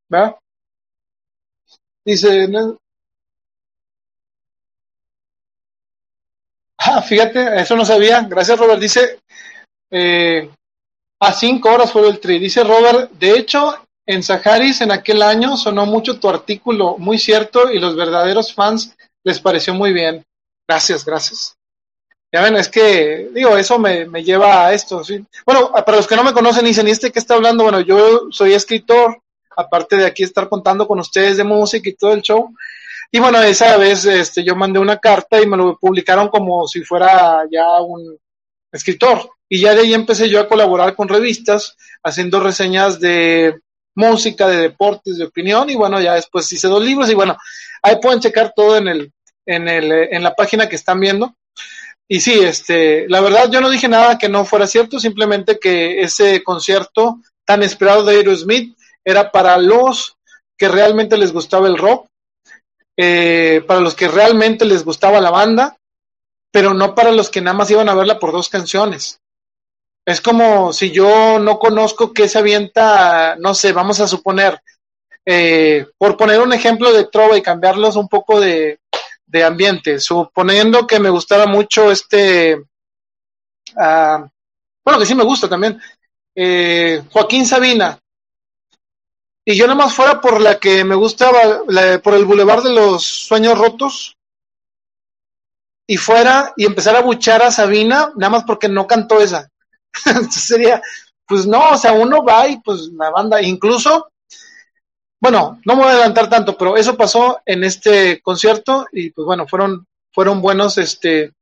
¿Verdad? Dice, ah, fíjate, eso no sabía. Gracias, Robert. Dice, eh, a cinco horas fue el tri. Dice Robert, de hecho, en Saharis en aquel año sonó mucho tu artículo, muy cierto, y los verdaderos fans les pareció muy bien. Gracias, gracias. Ya ven, es que, digo, eso me, me lleva a esto, ¿sí? Bueno, para los que no me conocen dicen, ¿y este qué está hablando? Bueno, yo soy escritor, aparte de aquí estar contando con ustedes de música y todo el show. Y bueno, esa vez este, yo mandé una carta y me lo publicaron como si fuera ya un escritor. Y ya de ahí empecé yo a colaborar con revistas, haciendo reseñas de música, de deportes, de opinión, y bueno, ya después hice dos libros, y bueno, ahí pueden checar todo en el, en el, en la página que están viendo. Y sí, este, la verdad yo no dije nada que no fuera cierto, simplemente que ese concierto tan esperado de Aerosmith era para los que realmente les gustaba el rock, eh, para los que realmente les gustaba la banda, pero no para los que nada más iban a verla por dos canciones. Es como si yo no conozco qué se avienta, no sé, vamos a suponer, eh, por poner un ejemplo de trova y cambiarlos un poco de, de ambiente, suponiendo que me gustara mucho este, ah, bueno, que sí me gusta también, eh, Joaquín Sabina, y yo nada más fuera por la que me gustaba, por el Boulevard de los Sueños Rotos, y fuera y empezar a buchar a Sabina, nada más porque no cantó esa. Entonces sería, pues no, o sea, uno va y pues la banda, incluso, bueno, no me voy a adelantar tanto, pero eso pasó en este concierto y pues bueno, fueron, fueron buenos, este,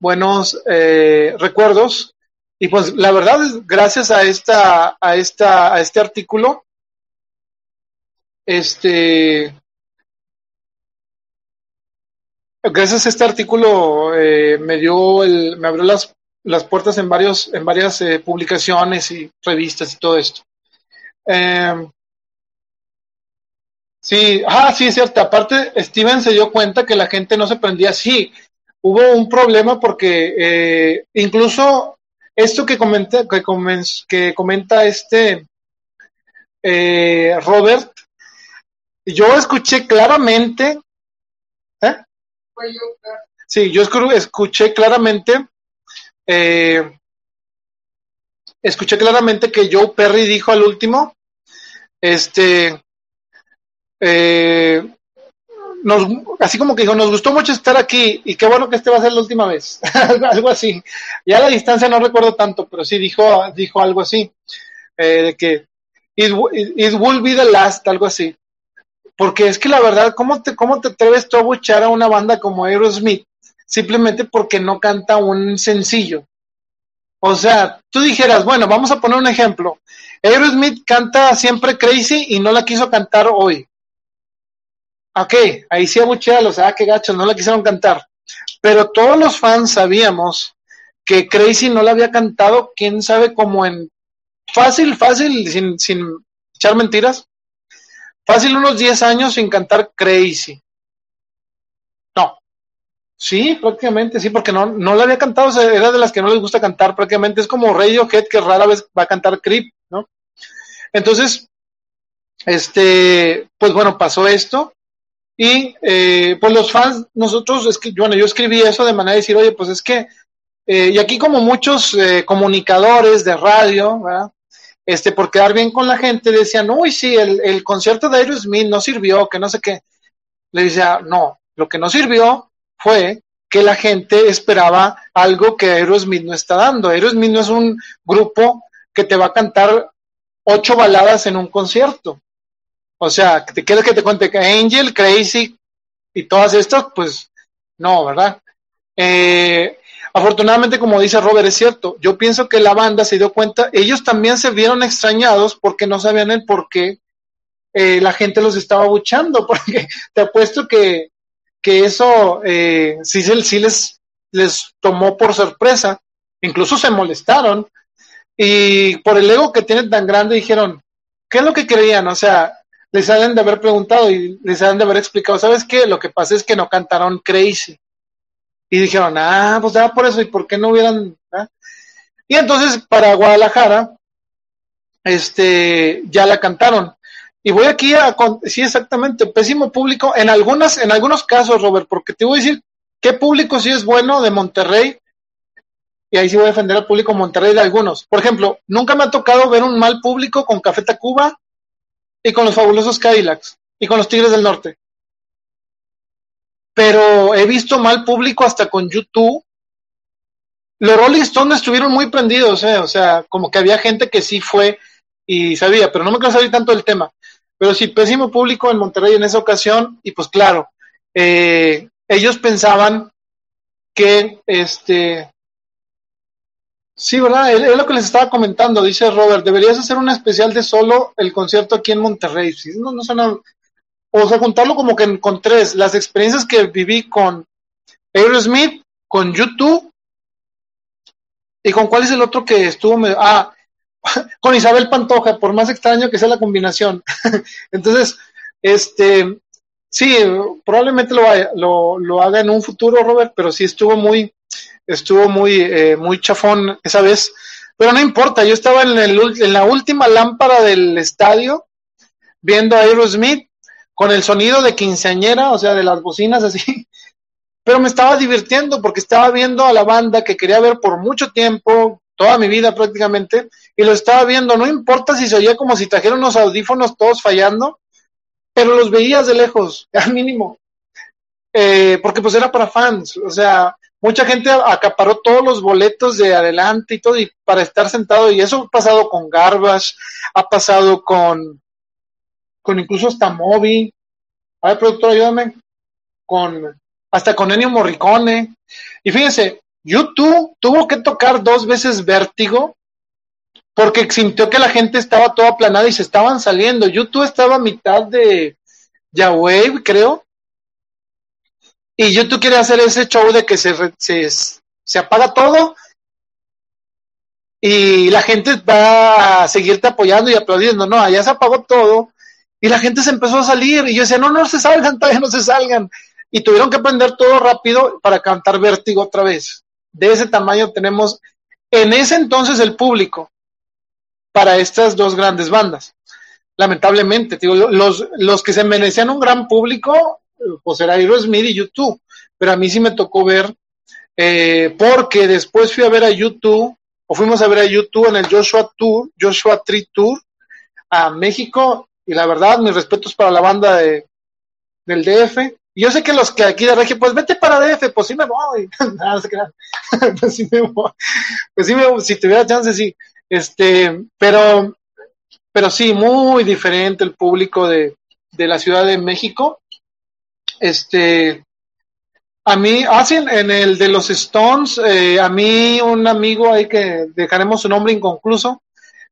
buenos eh, recuerdos. Y pues la verdad, gracias a esta, a esta, a este artículo, este, gracias a este artículo eh, me dio el, me abrió las, las puertas en varios, en varias eh, publicaciones y revistas y todo esto. Eh, sí, ah, sí, es cierto. Aparte, Steven se dio cuenta que la gente no se prendía así. Hubo un problema porque eh, incluso esto que comenta, que, que comenta este Robert, yo escuché claramente Sí, yo escuché claramente, eh, escuché claramente que Joe Perry dijo al último, este, eh, nos, así como que dijo, nos gustó mucho estar aquí y qué bueno que este va a ser la última vez, algo así. Ya a la distancia no recuerdo tanto, pero sí dijo, dijo algo así, eh, de que it, it will be the last, algo así. Porque es que la verdad, ¿cómo te, cómo te atreves tú a buchar a una banda como Aerosmith simplemente porque no canta un sencillo? O sea, tú dijeras, bueno, vamos a poner un ejemplo. Aerosmith canta siempre Crazy y no la quiso cantar hoy. Ok, ahí sí abuchealos, ah, qué gachos, no la quisieron cantar. Pero todos los fans sabíamos que Crazy no la había cantado, quién sabe cómo en fácil, fácil, sin, sin echar mentiras, Fácil unos 10 años sin cantar Crazy. No. Sí, prácticamente, sí, porque no, no la había cantado, era de las que no les gusta cantar, prácticamente es como Radiohead que rara vez va a cantar Creep, ¿no? Entonces, este, pues bueno, pasó esto, y eh, pues los fans, nosotros, bueno, yo escribí eso de manera de decir, oye, pues es que, eh, y aquí como muchos eh, comunicadores de radio, ¿verdad? Este, por quedar bien con la gente, decían, uy, sí, el, el concierto de Aerosmith no sirvió, que no sé qué. Le decía, no, lo que no sirvió fue que la gente esperaba algo que Aerosmith no está dando. Aerosmith no es un grupo que te va a cantar ocho baladas en un concierto. O sea, te quieres que te cuente que Angel, Crazy y todas estas, pues no, ¿verdad? Eh, Afortunadamente, como dice Robert, es cierto. Yo pienso que la banda se dio cuenta, ellos también se vieron extrañados porque no sabían el por qué eh, la gente los estaba buchando, porque te apuesto que, que eso eh, sí, sí les, les tomó por sorpresa, incluso se molestaron y por el ego que tienen tan grande dijeron, ¿qué es lo que creían? O sea, les han de haber preguntado y les han de haber explicado, ¿sabes qué? Lo que pasa es que no cantaron Crazy. Y dijeron, ah, pues ya por eso, ¿y por qué no hubieran? Ah? Y entonces para Guadalajara, este, ya la cantaron. Y voy aquí a, sí, exactamente, pésimo público, en algunas, en algunos casos, Robert, porque te voy a decir qué público sí es bueno de Monterrey, y ahí sí voy a defender al público Monterrey de algunos. Por ejemplo, nunca me ha tocado ver un mal público con Café Tacuba y con los fabulosos Cadillacs y con los Tigres del Norte pero he visto mal público hasta con YouTube. Los Rolling Stones estuvieron muy prendidos, ¿eh? o sea, como que había gente que sí fue y sabía, pero no me quiero saber tanto del tema. Pero sí, pésimo público en Monterrey en esa ocasión, y pues claro, eh, ellos pensaban que este. Sí, ¿verdad? Es lo que les estaba comentando, dice Robert, deberías hacer un especial de solo el concierto aquí en Monterrey. No, no suena, o sea, juntarlo como que con tres, las experiencias que viví con Aerosmith, con YouTube, y con cuál es el otro que estuvo, ah, con Isabel Pantoja, por más extraño que sea la combinación. Entonces, este, sí, probablemente lo, lo, lo, haga en un futuro, Robert, pero sí estuvo muy, estuvo muy, eh, muy chafón esa vez. Pero no importa, yo estaba en, el, en la última lámpara del estadio viendo a Aerosmith con el sonido de quinceañera, o sea, de las bocinas así. Pero me estaba divirtiendo porque estaba viendo a la banda que quería ver por mucho tiempo, toda mi vida prácticamente, y lo estaba viendo, no importa si se oía como si trajeron unos audífonos todos fallando, pero los veías de lejos, al mínimo. Eh, porque pues era para fans, o sea, mucha gente acaparó todos los boletos de adelante y todo y para estar sentado y eso ha pasado con Garbage, ha pasado con con incluso hasta Moby. A ver, productor, ayúdame. Con hasta con Ennio Morricone. Y fíjense, YouTube tuvo que tocar dos veces vértigo porque sintió que la gente estaba toda aplanada y se estaban saliendo. YouTube estaba a mitad de Wave, creo, y YouTube quiere hacer ese show de que se, se, se apaga todo y la gente va a seguirte apoyando y aplaudiendo. No, allá se apagó todo y la gente se empezó a salir y yo decía, no, no se salgan, todavía no se salgan. Y tuvieron que prender todo rápido para cantar Vértigo otra vez. De ese tamaño tenemos en ese entonces el público para estas dos grandes bandas. Lamentablemente, digo, los, los que se merecían un gran público pues era Aerosmith y YouTube, pero a mí sí me tocó ver, eh, porque después fui a ver a YouTube, o fuimos a ver a YouTube en el Joshua Tour, Joshua Tree Tour, a México, y la verdad, mis respetos para la banda de, del DF, y yo sé que los que aquí de Regio, pues vete para DF, pues sí me voy, se pues sí me voy, pues sí me, si tuviera chance, sí, este, pero, pero sí, muy diferente el público de, de la Ciudad de México, este, a mí, hacen en el de los Stones, eh, a mí un amigo ahí que dejaremos su nombre inconcluso,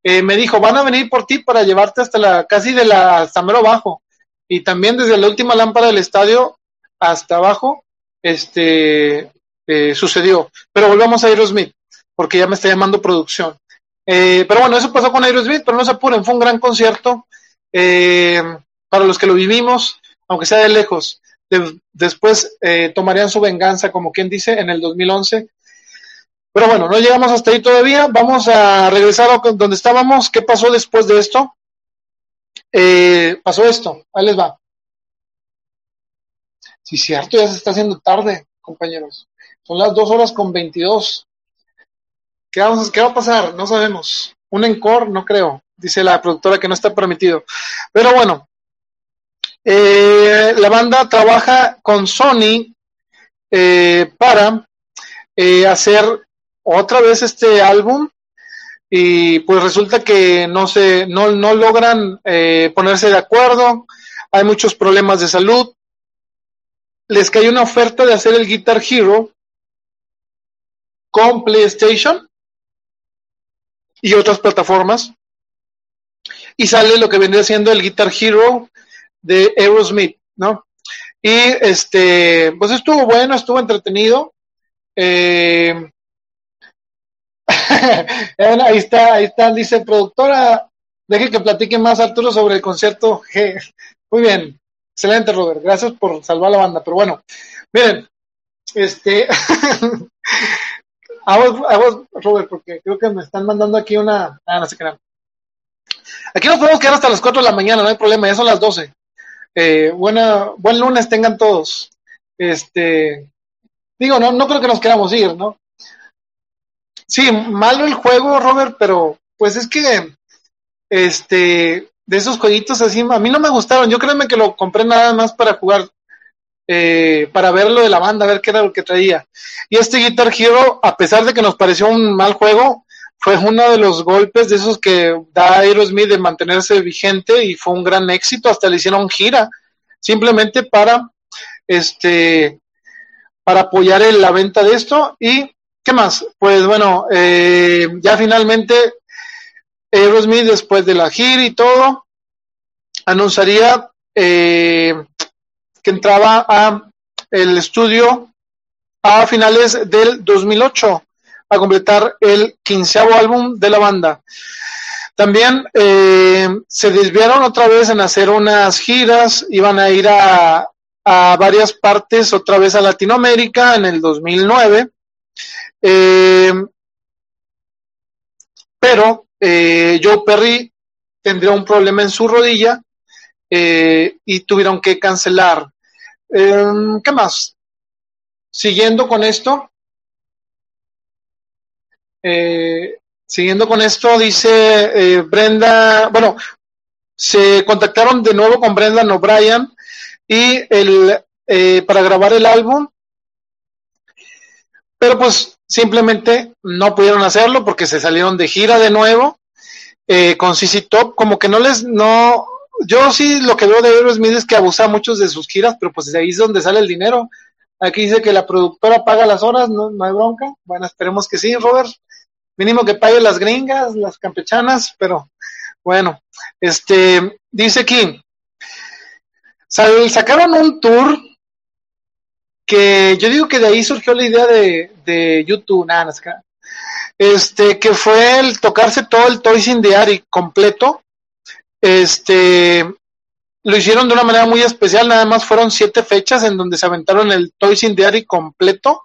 eh, me dijo, van a venir por ti para llevarte hasta la, casi de la, hasta mero abajo. Y también desde la última lámpara del estadio hasta abajo, este, eh, sucedió. Pero volvamos a Aerosmith, porque ya me está llamando producción. pero bueno, eso pasó con Aerosmith, pero no se apuren, fue un gran concierto para los que lo vivimos, aunque sea de lejos después eh, tomarían su venganza, como quien dice, en el 2011. Pero bueno, no llegamos hasta ahí todavía. Vamos a regresar a donde estábamos. ¿Qué pasó después de esto? Eh, pasó esto. Ahí les va. Sí, cierto, ya se está haciendo tarde, compañeros. Son las dos horas con 22. ¿Qué, vamos, ¿Qué va a pasar? No sabemos. Un encore, no creo. Dice la productora que no está permitido. Pero bueno, eh, la banda trabaja con Sony eh, para hacer otra vez este álbum y pues resulta que no se no, no logran ponerse de acuerdo hay muchos problemas de salud les cae una oferta de hacer el Guitar Hero con PlayStation y otras plataformas y sale lo que vendría siendo el Guitar Hero de Aerosmith, ¿no? Y este, pues estuvo bueno, estuvo entretenido. Eh, ahí está, ahí está, dice productora, deje que platique más Arturo sobre el concierto G. Muy bien, excelente Robert, gracias por salvar la banda, pero bueno, miren, este, a vos, Robert, porque creo que me están mandando aquí una, ah, no sé qué Aquí nos podemos quedar hasta las 4 de la mañana, no hay problema, ya son las 12. Eh, buena, buen lunes tengan todos. Este, digo, no, no creo que nos queramos ir, ¿no? Sí, malo el juego, Robert, pero pues es que, este, de esos jueguitos así, a mí no me gustaron. Yo créeme que lo compré nada más para jugar, eh, para ver lo de la banda, ver qué era lo que traía. Y este Guitar Hero, a pesar de que nos pareció un mal juego, fue uno de los golpes de esos que da Aerosmith de mantenerse vigente y fue un gran éxito, hasta le hicieron gira, simplemente para este para apoyar en la venta de esto y qué más pues bueno eh, ya finalmente Aerosmith después de la gira y todo anunciaría eh, que entraba a el estudio a finales del 2008 a completar el quinceavo álbum de la banda. También eh, se desviaron otra vez en hacer unas giras, iban a ir a, a varias partes, otra vez a Latinoamérica en el 2009. Eh, pero eh, Joe Perry tendría un problema en su rodilla eh, y tuvieron que cancelar. ¿Qué más? Siguiendo con esto, eh, siguiendo con esto, dice Brenda, bueno, se contactaron de nuevo con Brenda O'Brien y el, para grabar el álbum pero pues simplemente no pudieron hacerlo porque se salieron de gira de nuevo eh, con CC Top, como que no les, no, yo sí lo que veo de Aerosmith es que abusa mucho de sus giras, pero pues de ahí es donde sale el dinero. Aquí dice que la productora paga las horas, no, no hay bronca. Bueno, esperemos que sí, Robert. Mínimo que pague las gringas, las campechanas, pero bueno, este, dice aquí, sacaron un tour que yo digo que de ahí surgió la idea de, de YouTube, nada, este, que fue el tocarse todo el Toys in the completo, este, lo hicieron de una manera muy especial, nada más fueron siete fechas en donde se aventaron el Toys in the completo.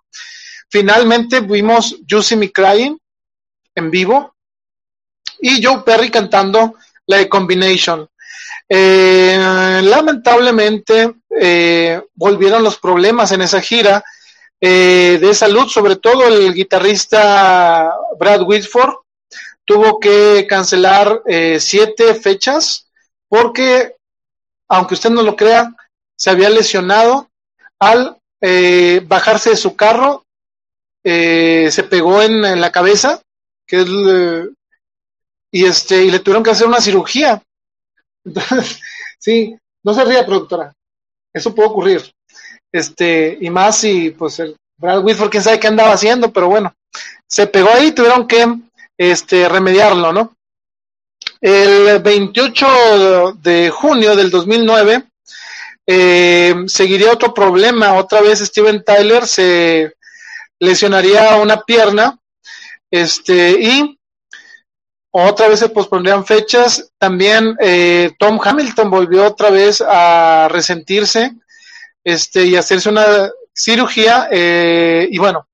Finalmente vimos Juicy Me Crying en vivo y Joe Perry cantando la Combination. Eh, lamentablemente eh, volvieron los problemas en esa gira eh, de salud, sobre todo el guitarrista Brad Whitford tuvo que cancelar siete fechas porque, aunque usted no lo crea, se había lesionado. Al bajarse de su carro, se pegó en, la cabeza, que es, y este, y le tuvieron que hacer una cirugía entonces, sí, no se ría, productora. Eso puede ocurrir. Este, y más si, pues, el Brad Whitford, quién sabe qué andaba haciendo, pero bueno, se pegó ahí, tuvieron que, este, remediarlo, ¿no? El 28 de junio del 2009, eh, seguiría otro problema. Otra vez Steven Tyler se lesionaría una pierna, este, y otra vez se pospondrían fechas. También eh, Tom Hamilton volvió otra vez a resentirse este, y hacerse una cirugía. Eh, y bueno,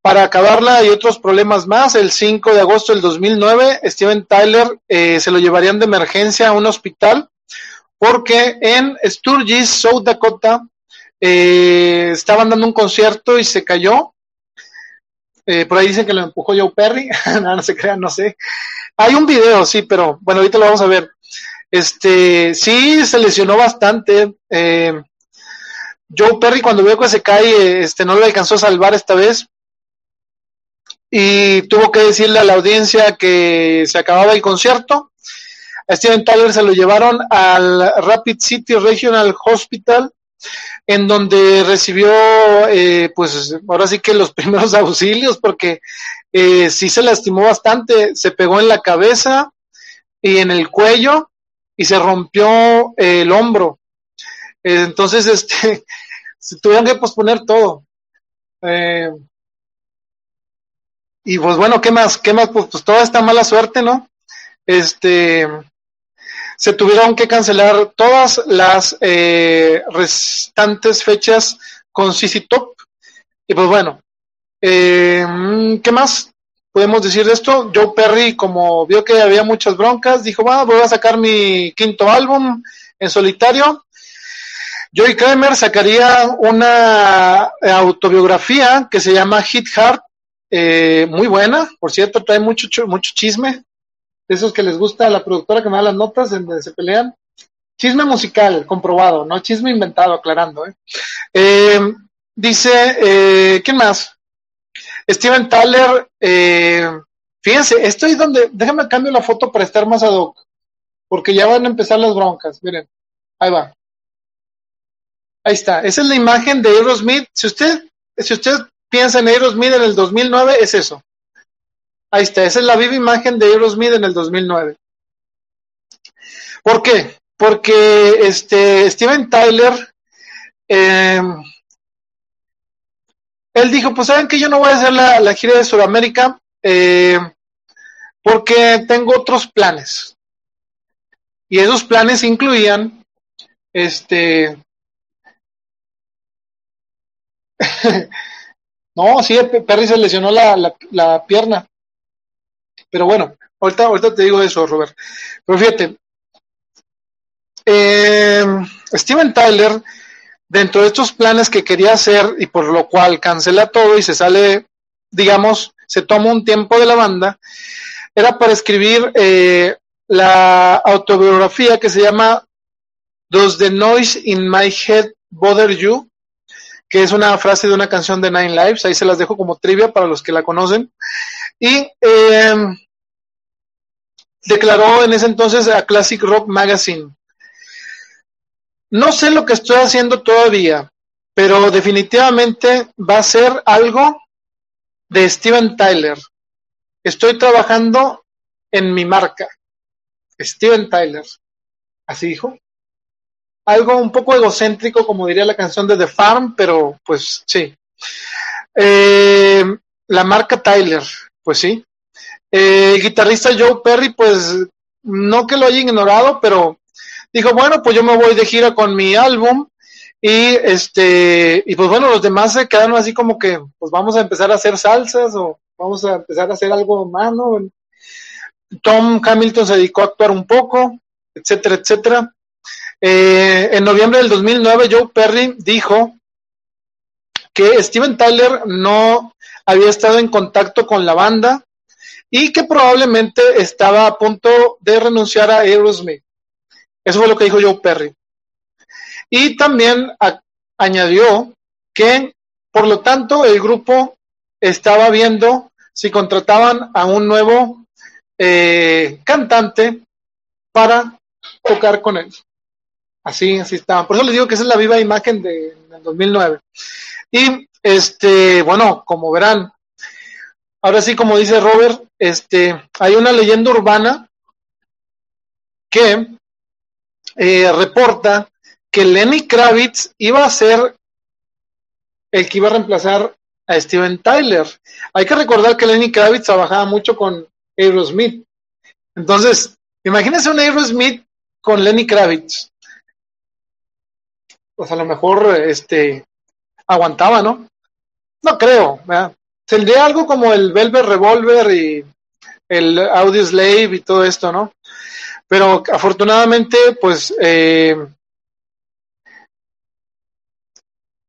para acabarla y otros problemas más, el 5 de agosto del 2009, Steven Tyler eh, se lo llevarían de emergencia a un hospital porque en Sturgis, South Dakota, estaban dando un concierto y se cayó eh, por ahí dicen que lo empujó Joe Perry. no, no se crean, no sé. Hay un video, sí, pero bueno, ahorita lo vamos a ver. Este, sí, se lesionó bastante. Eh, Joe Perry cuando vio que se cae, este, no lo alcanzó a salvar esta vez. Y tuvo que decirle a la audiencia que se acababa el concierto. A Steven Tyler se lo llevaron al Rapid City Regional Hospital en donde recibió, eh, pues ahora sí que los primeros auxilios, porque eh, sí se lastimó bastante, se pegó en la cabeza y en el cuello y se rompió eh, el hombro. entonces, este, se tuvieron que posponer todo. y pues bueno, ¿qué más? ¿Qué más? Pues, pues toda esta mala suerte, ¿no? Este, se tuvieron que cancelar todas las eh, restantes fechas con CC Top. Y pues bueno, eh, ¿qué más podemos decir de esto? Joe Perry, como vio que había muchas broncas, dijo, va, voy a sacar mi quinto álbum en solitario. Joey Kramer sacaría una autobiografía que se llama Hit Heart, eh, muy buena, por cierto, trae mucho, mucho chisme, esos que les gusta a la productora que me da las notas en donde se pelean. Chisme musical, comprobado, no chisme inventado, aclarando. ¿eh? Eh, dice, eh, ¿quién más? Steven Tyler, fíjense, estoy donde, déjame cambio la foto para estar más ad hoc, porque ya van a empezar las broncas, miren, ahí va. Ahí está, esa es la imagen de Aerosmith. Si usted, si usted piensa en Aerosmith en el 2009, es eso. Ahí está, esa es la viva imagen de Aerosmith en el 2009. ¿Por qué? Porque este Steven Tyler, em, él dijo, pues saben que yo no voy a hacer la, gira de Sudamérica em, porque tengo otros planes. Y esos planes incluían, este, no, sí, Perry se lesionó la pierna. Pero bueno, ahorita, ahorita te digo eso, Robert. Pero fíjate, eh, Steven Tyler, dentro de estos planes que quería hacer y por lo cual cancela todo y se sale, digamos, se toma un tiempo de la banda, era para escribir eh, la autobiografía que se llama Does the Noise in My Head Bother You? que es una frase de una canción de Nine Lives, ahí se las dejo como trivia para los que la conocen. Y eh, declaró en ese entonces a Classic Rock Magazine, no sé lo que estoy haciendo todavía, pero definitivamente va a ser algo de Steven Tyler. Estoy trabajando en mi marca. Steven Tyler. Así dijo. Algo un poco egocéntrico, como diría la canción de The Farm, pero pues sí. Eh, la marca Tyler, pues sí. Eh, el guitarrista Joe Perry, pues no que lo haya ignorado, pero dijo, bueno, pues yo me voy de gira con mi álbum y este, y pues bueno, los demás se quedaron así como que, pues vamos a empezar a hacer salsas o vamos a empezar a hacer algo más, ¿no? Tom Hamilton se dedicó a actuar un poco, etcétera, etcétera. Eh, en noviembre del 2009, Joe Perry dijo que Steven Tyler no había estado en contacto con la banda y que probablemente estaba a punto de renunciar a Aerosmith. Eso fue lo que dijo Joe Perry. Y también añadió que, por lo tanto, el grupo estaba viendo si contrataban a un nuevo eh, cantante para tocar con él. Así, así estaban. Por eso les digo que esa es la viva imagen de, del 2009. Y, este, bueno, como verán, ahora sí, como dice Robert, este, hay una leyenda urbana que eh, reporta que Lenny Kravitz iba a ser el que iba a reemplazar a Steven Tyler. Hay que recordar que Lenny Kravitz trabajaba mucho con Aerosmith. Entonces, imagínense un Aerosmith con Lenny Kravitz. Pues a lo mejor este aguantaba, ¿no? No creo. ¿verdad? Tendría algo como el Velvet Revolver y el Audio Slave y todo esto, ¿no? Pero afortunadamente, pues, eh,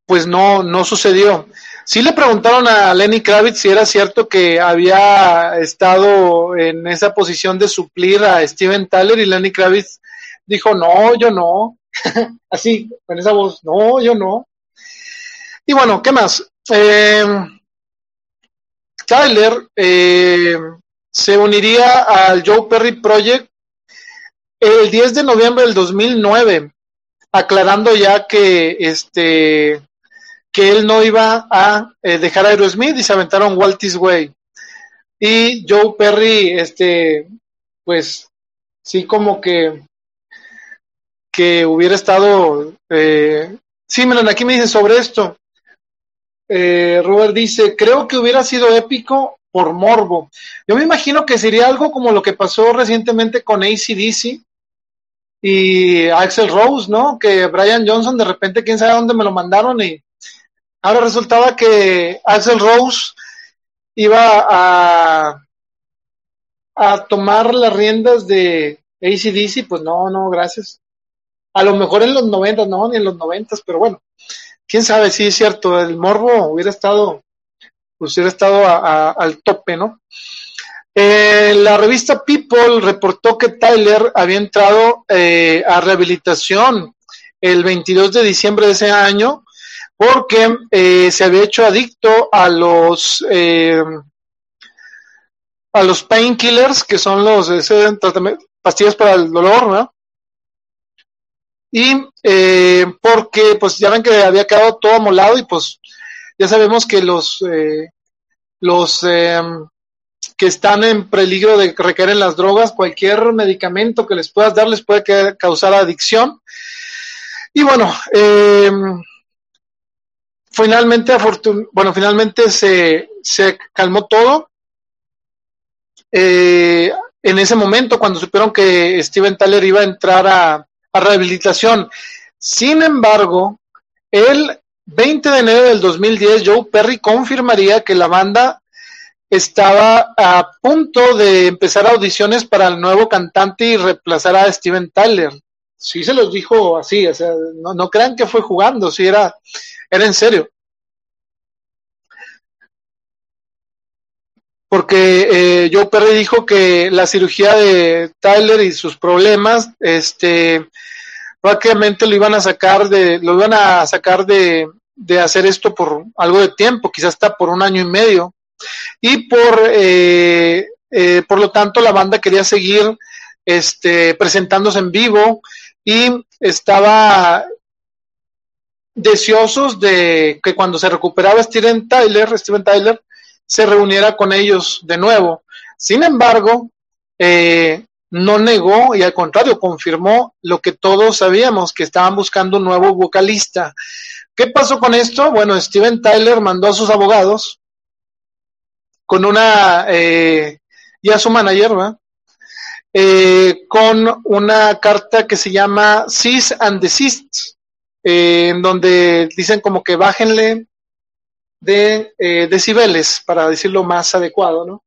pues no, no sucedió. Sí le preguntaron a Lenny Kravitz si era cierto que había estado en esa posición de suplir a Steven Tyler y Lenny Kravitz dijo, no, yo no. Así, con esa voz, no, yo no. Y bueno, ¿qué más? Eh, Tyler eh, se uniría al Joe Perry Project el 10 de noviembre del 2009, aclarando ya que este que él no iba a eh, dejar a Aerosmith y se aventaron Waltis Way. Y Joe Perry, este, pues sí como que que hubiera estado eh, sí, miren, aquí me dicen sobre esto. Eh, Robert dice, creo que hubiera sido épico por morbo. Yo me imagino que sería algo como lo que pasó recientemente con ACDC y Axel Rose, ¿no? Que Brian Johnson de repente, quién sabe dónde me lo mandaron y ahora resultaba que Axel Rose iba a, a tomar las riendas de ACDC, pues no, no, gracias. A lo mejor en los 90, no, ni en los 90, pero bueno, quién sabe, sí es cierto, el morbo hubiera estado, pues hubiera estado al tope, ¿no? Eh, la revista People reportó que Tyler había entrado eh, a rehabilitación el 22 de diciembre de ese año porque eh, se había hecho adicto a los a los painkillers que son los ese, pastillas para el dolor, ¿no? Y porque pues ya ven que había quedado todo amolado y pues ya sabemos que los los que están en peligro de recaer en las drogas, cualquier medicamento que les puedas dar les puede causar adicción. Y bueno, eh, finalmente, bueno, finalmente se, se calmó todo. Eh, en ese momento, cuando supieron que Steven Tyler iba a entrar a, a rehabilitación. Sin embargo, el 20 de enero del 2010, Joe Perry confirmaría que la banda estaba a punto de empezar audiciones para el nuevo cantante y reemplazar a Steven Tyler. Sí se los dijo así, o sea, no, crean que fue jugando, sí era, era en serio. Porque eh, Joe Perry dijo que la cirugía de Tyler y sus problemas, este, prácticamente lo iban a sacar de, lo iban a sacar de, de hacer esto por algo de tiempo, quizás hasta por un año y medio. Y por, eh, eh, por lo tanto, la banda quería seguir este, presentándose en vivo y estaba deseosos de que cuando se recuperaba Steven Tyler, Steven Tyler se reuniera con ellos de nuevo. Sin embargo, eh, no negó y al contrario confirmó lo que todos sabíamos, que estaban buscando un nuevo vocalista. ¿Qué pasó con esto? Bueno, Steven Tyler mandó a sus abogados con una, eh, y a su manager, eh, con una carta que se llama Cease and Desist, eh, en donde dicen como que bájenle de eh, decibeles, para decirlo más adecuado, ¿no?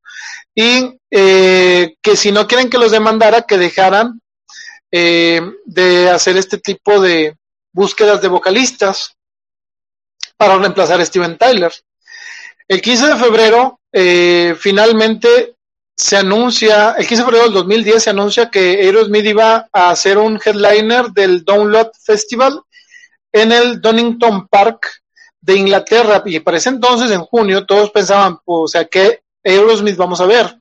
Y eh, que si no quieren que los demandara, que dejaran de hacer este tipo de búsquedas de vocalistas para reemplazar a Steven Tyler. El 15 de febrero, finalmente se anuncia, el 15 de febrero del 2010 se anuncia que Aerosmith iba a hacer un headliner del Download Festival en el Donington Park de Inglaterra y para ese entonces, en junio, todos pensaban, o sea, que Aerosmith vamos a ver.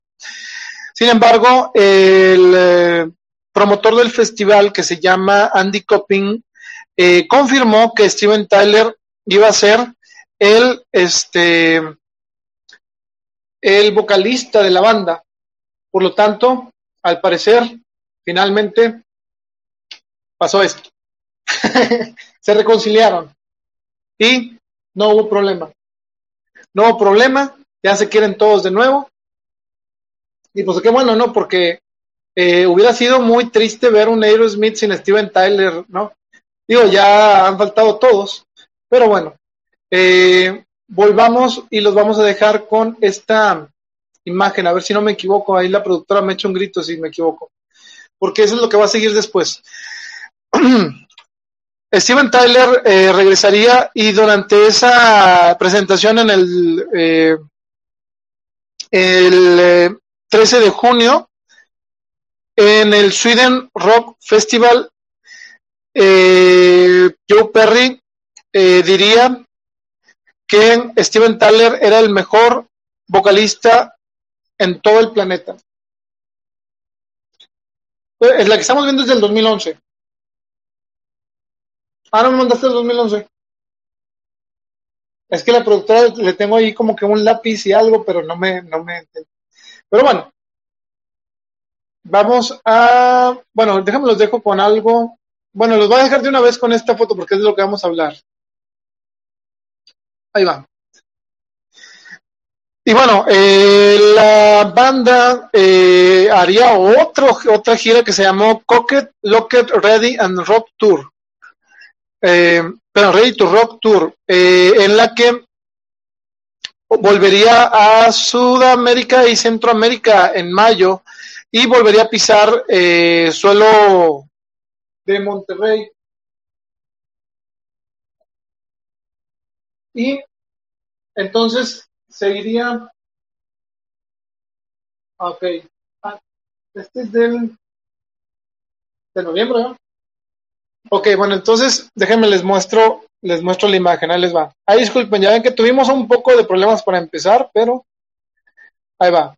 Sin embargo, el eh, promotor del festival, que se llama Andy Copping, eh, confirmó que Steven Tyler iba a ser el, este, el vocalista de la banda. Por lo tanto, al parecer, finalmente pasó esto. se reconciliaron y no hubo problema. No hubo problema, ya se quieren todos de nuevo. Y pues qué bueno, ¿no? Porque eh, hubiera sido muy triste ver un Aerosmith sin Steven Tyler, ¿no? Digo, ya han faltado todos, pero bueno, eh, volvamos y los vamos a dejar con esta imagen, a ver si no me equivoco, ahí la productora me echa un grito si me equivoco, porque eso es lo que va a seguir después. Steven Tyler eh, regresaría y durante esa presentación en el, el 13 eh, de junio en el Sweden Rock Festival, Joe Perry diría que Steven Tyler era el mejor vocalista en todo el planeta. Es la que estamos viendo desde el 2011. Ah, no me mandaste el 2011. Es que la productora le tengo ahí como que un lápiz y algo, pero no me, no me. Pero bueno. Vamos a. Bueno, déjame los dejo con algo. Bueno, los voy a dejar de una vez con esta foto porque es de lo que vamos a hablar. Ahí va. Y bueno, eh, la banda eh, haría otra gira que se llamó Cocket, Locket, Ready and Rock Tour eh, pero Ready to Rock Tour, eh, en la que volvería a Sudamérica y Centroamérica en mayo y volvería a pisar eh, suelo de Monterrey. Y entonces seguiría. Ok. Ah, este es del de noviembre, ¿no? Ok, bueno, entonces déjenme les muestro, les muestro la imagen, ahí les va. Ahí disculpen, ya ven que tuvimos un poco de problemas para empezar, pero ahí va.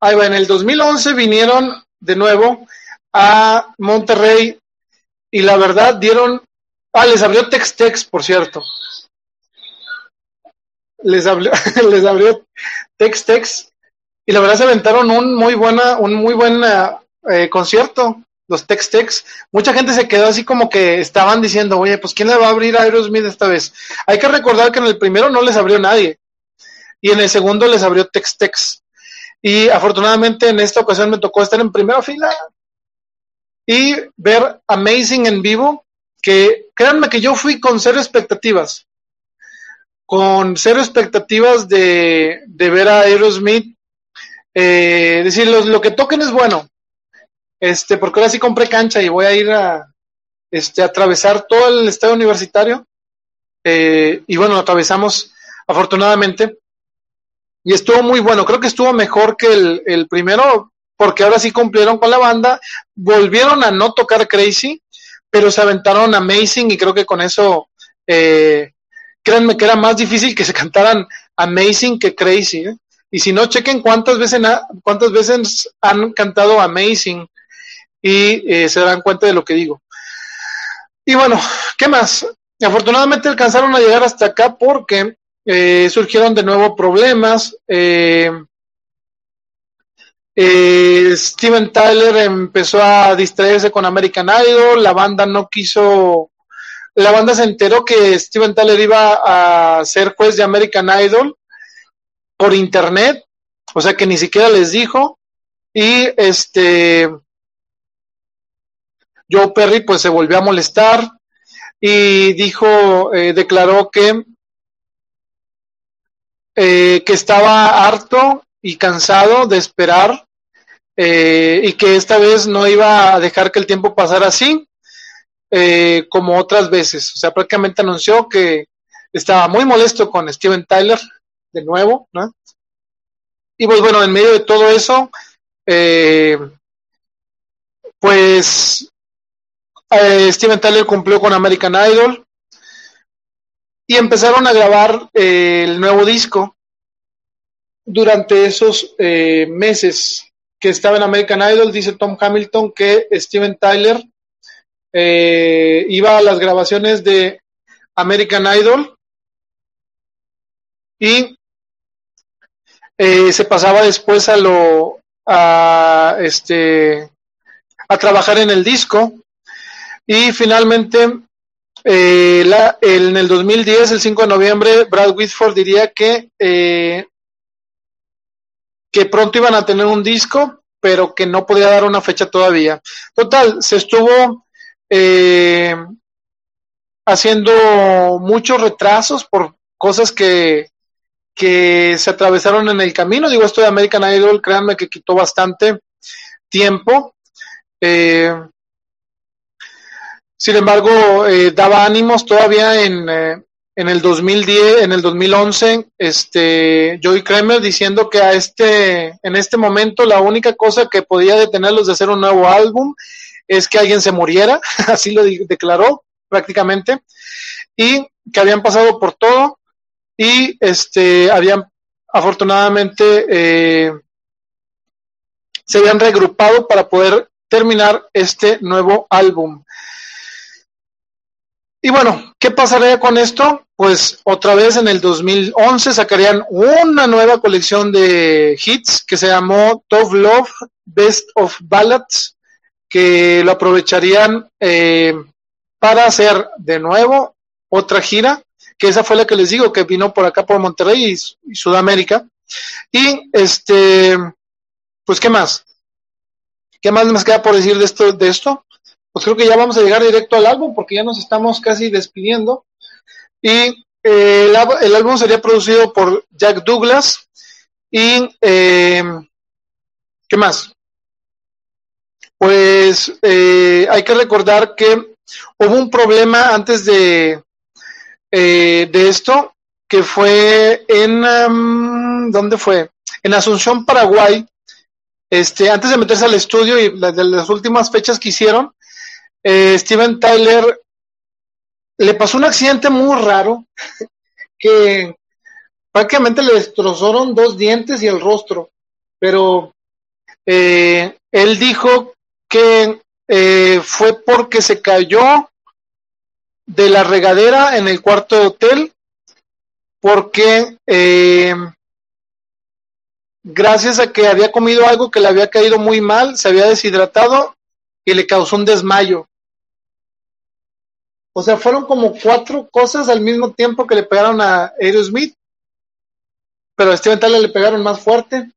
Ahí va, en el 2011 vinieron de nuevo a Monterrey y la verdad dieron, ah, les abrió Tex-Tex, por cierto. Les abrió, les abrió Tex-Tex y la verdad se aventaron un muy buena, un muy buen eh, concierto los Tex-Tex, mucha gente se quedó así como que estaban diciendo, oye, pues ¿quién le va a abrir a Aerosmith esta vez? Hay que recordar que en el primero no les abrió nadie y en el segundo les abrió Tex-Tex. Y afortunadamente en esta ocasión me tocó estar en primera fila y ver Amazing en vivo, que créanme que yo fui con cero expectativas, con cero expectativas de, de ver a Aerosmith. Eh, decir, lo que toquen es bueno, este, porque ahora sí compré cancha y voy a ir a este, atravesar todo el estadio universitario. Eh, y bueno, atravesamos afortunadamente. Y estuvo muy bueno, creo que estuvo mejor que el, el primero, porque ahora sí cumplieron con la banda, volvieron a no tocar Crazy, pero se aventaron Amazing y creo que con eso eh, créanme que era más difícil que se cantaran Amazing que Crazy. ¿eh? Y si no, chequen cuántas veces, cuántas veces han cantado Amazing y eh, se darán cuenta de lo que digo. Y bueno, ¿qué más? Afortunadamente alcanzaron a llegar hasta acá porque eh, surgieron de nuevo problemas. Eh, eh, Steven Tyler empezó a distraerse con American Idol, la banda no quiso, la banda se enteró que Steven Tyler iba a ser juez de American Idol por internet, o sea que ni siquiera les dijo, y este Joe Perry pues se volvió a molestar y dijo, eh, declaró que eh, que estaba harto y cansado de esperar eh, y que esta vez no iba a dejar que el tiempo pasara así eh, como otras veces. O sea, prácticamente anunció que estaba muy molesto con Steven Tyler de nuevo, ¿no? Y pues bueno, en medio de todo eso, pues Steven Tyler cumplió con American Idol, y empezaron a grabar eh, el nuevo disco durante esos eh, meses que estaba en American Idol. Dice Tom Hamilton que Steven Tyler eh, iba a las grabaciones de American Idol y se pasaba después a lo a este a trabajar en el disco y finalmente eh, la, en el 2010, el 5 de noviembre, Brad Whitford diría que, eh, que pronto iban a tener un disco, pero que no podía dar una fecha todavía. Total, se estuvo eh, haciendo muchos retrasos por cosas que, que se atravesaron en el camino. Digo, esto de American Idol, créanme que quitó bastante tiempo. Eh, sin embargo, eh, daba ánimos todavía en, eh, en el 2010, en el 2011, este, Joey Kramer diciendo que a este, en este momento la única cosa que podía detenerlos de hacer un nuevo álbum es que alguien se muriera, así lo declaró prácticamente, y que habían pasado por todo y este, habían afortunadamente eh, se habían regrupado para poder terminar este nuevo álbum. Y bueno, ¿qué pasaría con esto? Pues otra vez en el 2011 sacarían una nueva colección de hits que se llamó Tough Love Best of Ballads, que lo aprovecharían eh, para hacer de nuevo otra gira, que esa fue la que les digo, que vino por acá por Monterrey y, Sudamérica. Y este, pues, ¿qué más? ¿Qué más me queda por decir de esto? De esto? Pues creo que ya vamos a llegar directo al álbum porque ya nos estamos casi despidiendo. Y eh, el, álbum sería producido por Jack Douglas. Y, eh, ¿qué más? Pues eh, hay que recordar que hubo un problema antes de, de esto, que fue en, um, ¿dónde fue? En Asunción, Paraguay. Este, antes de meterse al estudio y de las últimas fechas que hicieron, eh, Steven Tyler le pasó un accidente muy raro que prácticamente le destrozaron dos dientes y el rostro, pero eh, él dijo que eh, fue porque se cayó de la regadera en el cuarto de hotel porque gracias a que había comido algo que le había caído muy mal, se había deshidratado y le causó un desmayo. O sea, fueron como cuatro cosas al mismo tiempo que le pegaron a Aerosmith, pero a Steven Tyler le pegaron más fuerte.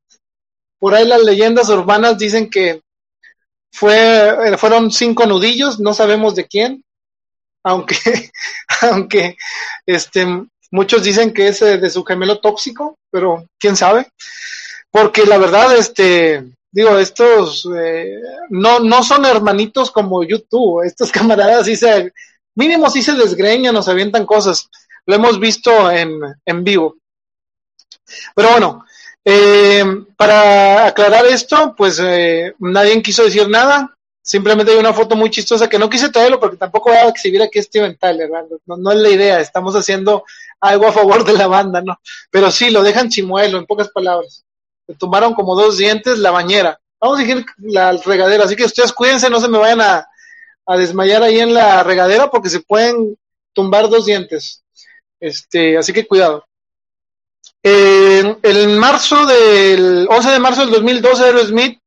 Por ahí las leyendas urbanas dicen que fue, fueron cinco nudillos, no sabemos de quién, aunque, aunque este, muchos dicen que es de su gemelo tóxico, pero quién sabe. Porque la verdad, este, digo, estos eh, no, no son hermanitos como YouTube, estos camaradas sí se, mínimo sí se desgreñan, nos avientan cosas. Lo hemos visto en, en vivo. Pero bueno, eh, para aclarar esto, pues eh, nadie quiso decir nada. Simplemente hay una foto muy chistosa que no quise traerlo porque tampoco voy a exhibir aquí Steven Tyler, no, no, es la idea, estamos haciendo algo a favor de la banda, ¿no? Pero sí, lo dejan chimuelo, en pocas palabras. Le tomaron como dos dientes la bañera. Vamos a decir la regadera, así que ustedes cuídense, no se me vayan a, a desmayar ahí en la regadera porque se pueden tumbar dos dientes. Este, así que cuidado. en marzo del 11 de marzo del 2012, Aerosmith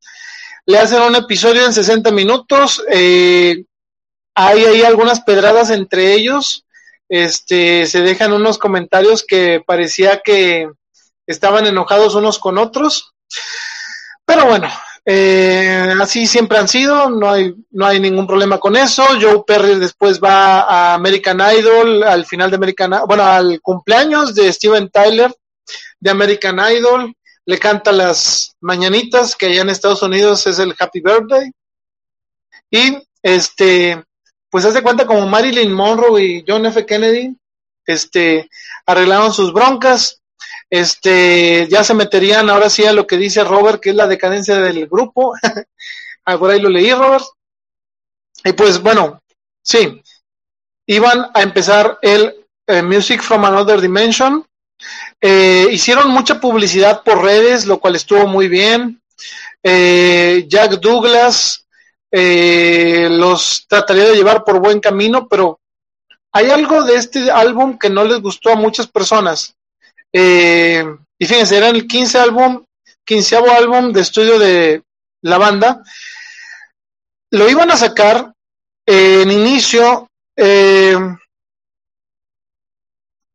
le hacen un episodio en 60 minutos. Eh, hay ahí algunas pedradas entre ellos. Este, se dejan unos comentarios que parecía que estaban enojados unos con otros. Pero bueno, eh, así siempre han sido, no hay, no hay ningún problema con eso. Joe Perry después va a American Idol, al final de American bueno, al cumpleaños de Steven Tyler de American Idol, le canta las mañanitas, que allá en Estados Unidos es el Happy Birthday. Y este, pues hace cuenta como Marilyn Monroe y John F. Kennedy, este, arreglaron sus broncas, este, ya se meterían ahora sí a lo que dice Robert, que es la decadencia del grupo. Ah, por ahí lo leí, Robert. Y pues bueno, sí, iban a empezar el eh, Music from Another Dimension. Eh, hicieron mucha publicidad por redes, lo cual estuvo muy bien. Eh, Jack Douglas los trataría de llevar por buen camino, pero hay algo de este álbum que no les gustó a muchas personas. Eh, y fíjense, era el 15 álbum, quinceavo álbum de estudio de la banda. Lo iban a sacar en inicio eh,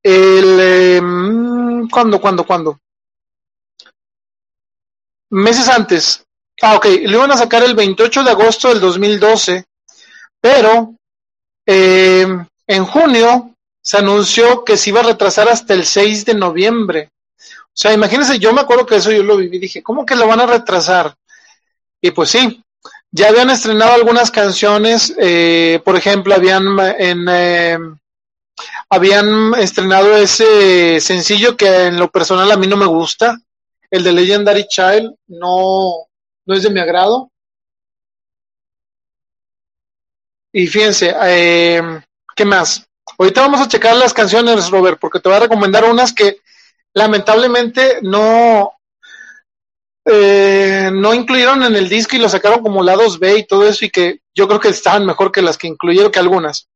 el eh, ¿cuándo, cuándo, cuándo? Meses antes. Ah, ok, lo iban a sacar el 28 de agosto del 2012, pero en junio se anunció que se iba a retrasar hasta el 6 de noviembre. O sea, imagínense, yo me acuerdo que eso yo lo viví, dije, ¿cómo que lo van a retrasar? Y pues sí, ya habían estrenado algunas canciones, eh, por ejemplo, habían en eh, habían estrenado ese sencillo que en lo personal a mí no me gusta, el de Legendary Child, no, no es de mi agrado. Y fíjense, eh, ¿qué más? Ahorita vamos a checar las canciones, Robert, porque te voy a recomendar unas que lamentablemente no, eh, no incluyeron en el disco y lo sacaron como lados B y todo eso y que yo creo que estaban mejor que las que incluyeron que algunas.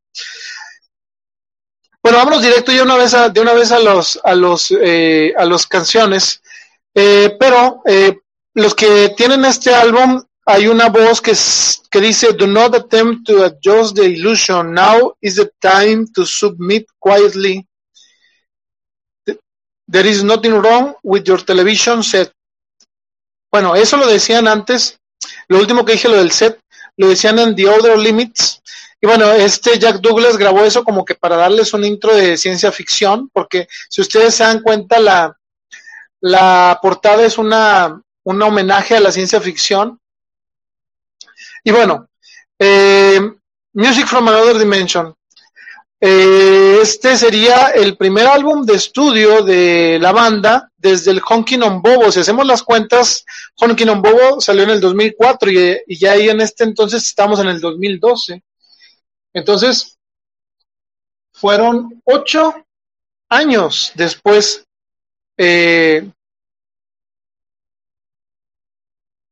Bueno, vámonos directo ya una vez a, de una vez a los a los eh, a las canciones, eh, pero los que tienen este álbum hay una voz que, que dice, do not attempt to adjust the illusion. Now is the time to submit quietly. There is nothing wrong with your television set. Bueno, eso lo decían antes. Lo último que dije, lo del set, lo decían en The Other Limits. Y bueno, este Jack Douglas grabó eso como que para darles un intro de ciencia ficción, porque si ustedes se dan cuenta, la, la portada es una, un homenaje a la ciencia ficción y bueno, eh, Music from Another Dimension. Eh, este sería el primer álbum de estudio de la banda desde el Honkin' on Bobo. Si hacemos las cuentas, Honkin' on Bobo salió en el 2004 y, y, ya ahí en este entonces estamos en el 2012. Entonces, fueron ocho años después eh,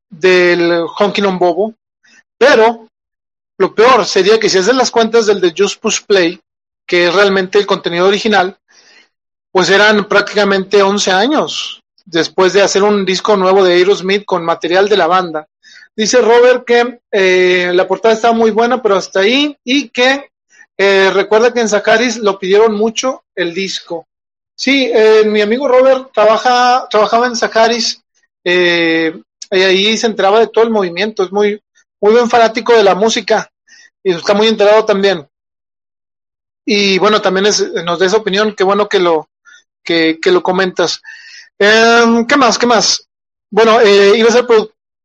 del Honkin' on Bobo pero lo peor sería que si haces las cuentas del de Just Push Play, que es realmente el contenido original, pues eran prácticamente 11 años después de hacer un disco nuevo de Aerosmith con material de la banda. Dice Robert que eh, la portada está muy buena, pero hasta ahí, y que eh, recuerda que en Zacaris lo pidieron mucho el disco. Sí, eh, mi amigo Robert trabaja, trabajaba en Zacaris y ahí se enteraba de todo el movimiento, es muy, muy buen fanático de la música y está muy enterado también. Y bueno, también nos da esa opinión, qué bueno que lo, que, lo comentas. Em, ¿Qué más? ¿Qué más? Bueno, eh, iba a ser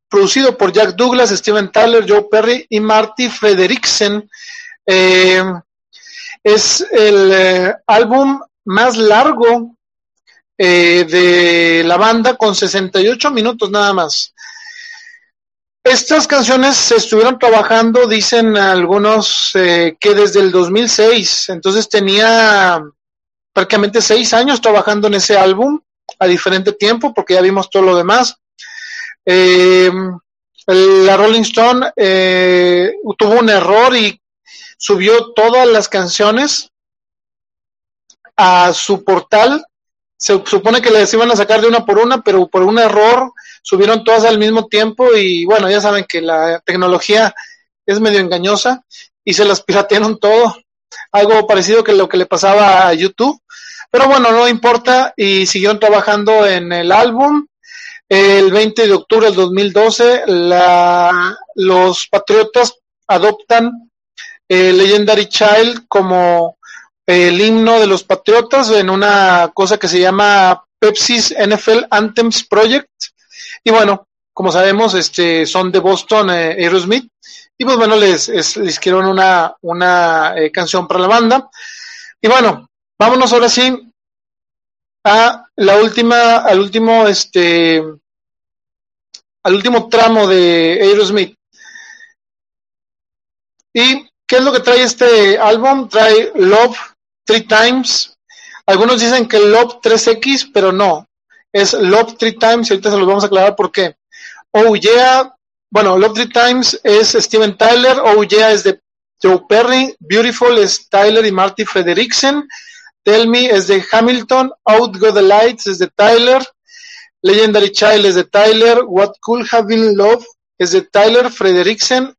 producido por Jack Douglas, Steven Tyler, Joe Perry y Marty Frederiksen. Em, es el eh, álbum más largo eh, de la banda con 68 minutos nada más. Estas canciones se estuvieron trabajando, dicen algunos, eh, que desde el 2006, entonces tenía prácticamente seis años trabajando en ese álbum a diferente tiempo, porque ya vimos todo lo demás. Eh, la Rolling Stone eh, tuvo un error y subió todas las canciones a su portal. Se supone que les iban a sacar de una por una, pero por un error subieron todas al mismo tiempo y bueno, ya saben que la tecnología es medio engañosa y se las piratearon todo. Algo parecido que lo que le pasaba a YouTube. Pero bueno, no importa y siguieron trabajando en el álbum. El 20 de octubre del 2012, la, los Patriotas adoptan eh, Legendary Child como el himno de los Patriotas en una cosa que se llama Pepsi's NFL Anthems Project. Y bueno, como sabemos, este, son de Boston, eh, Aerosmith. Y pues bueno, les, les escribieron una, una eh, canción para la banda. Y bueno, vámonos ahora sí a la última, al último, este, al último tramo de Aerosmith. ¿Y qué es lo que trae este álbum? Trae Love Three Times. Algunos dicen que Love 3X, pero no. Es Love Three Times y ahorita se los vamos a aclarar por qué. Oh Yeah, bueno, Love Three Times es Steven Tyler, Oh Yeah es de Joe Perry, Beautiful es Tyler y Marty Frederiksen, Tell Me es de Hamilton, Out Go the Lights es de Tyler, Legendary Child es de Tyler, What Could Have Been Love es de Tyler Frederiksen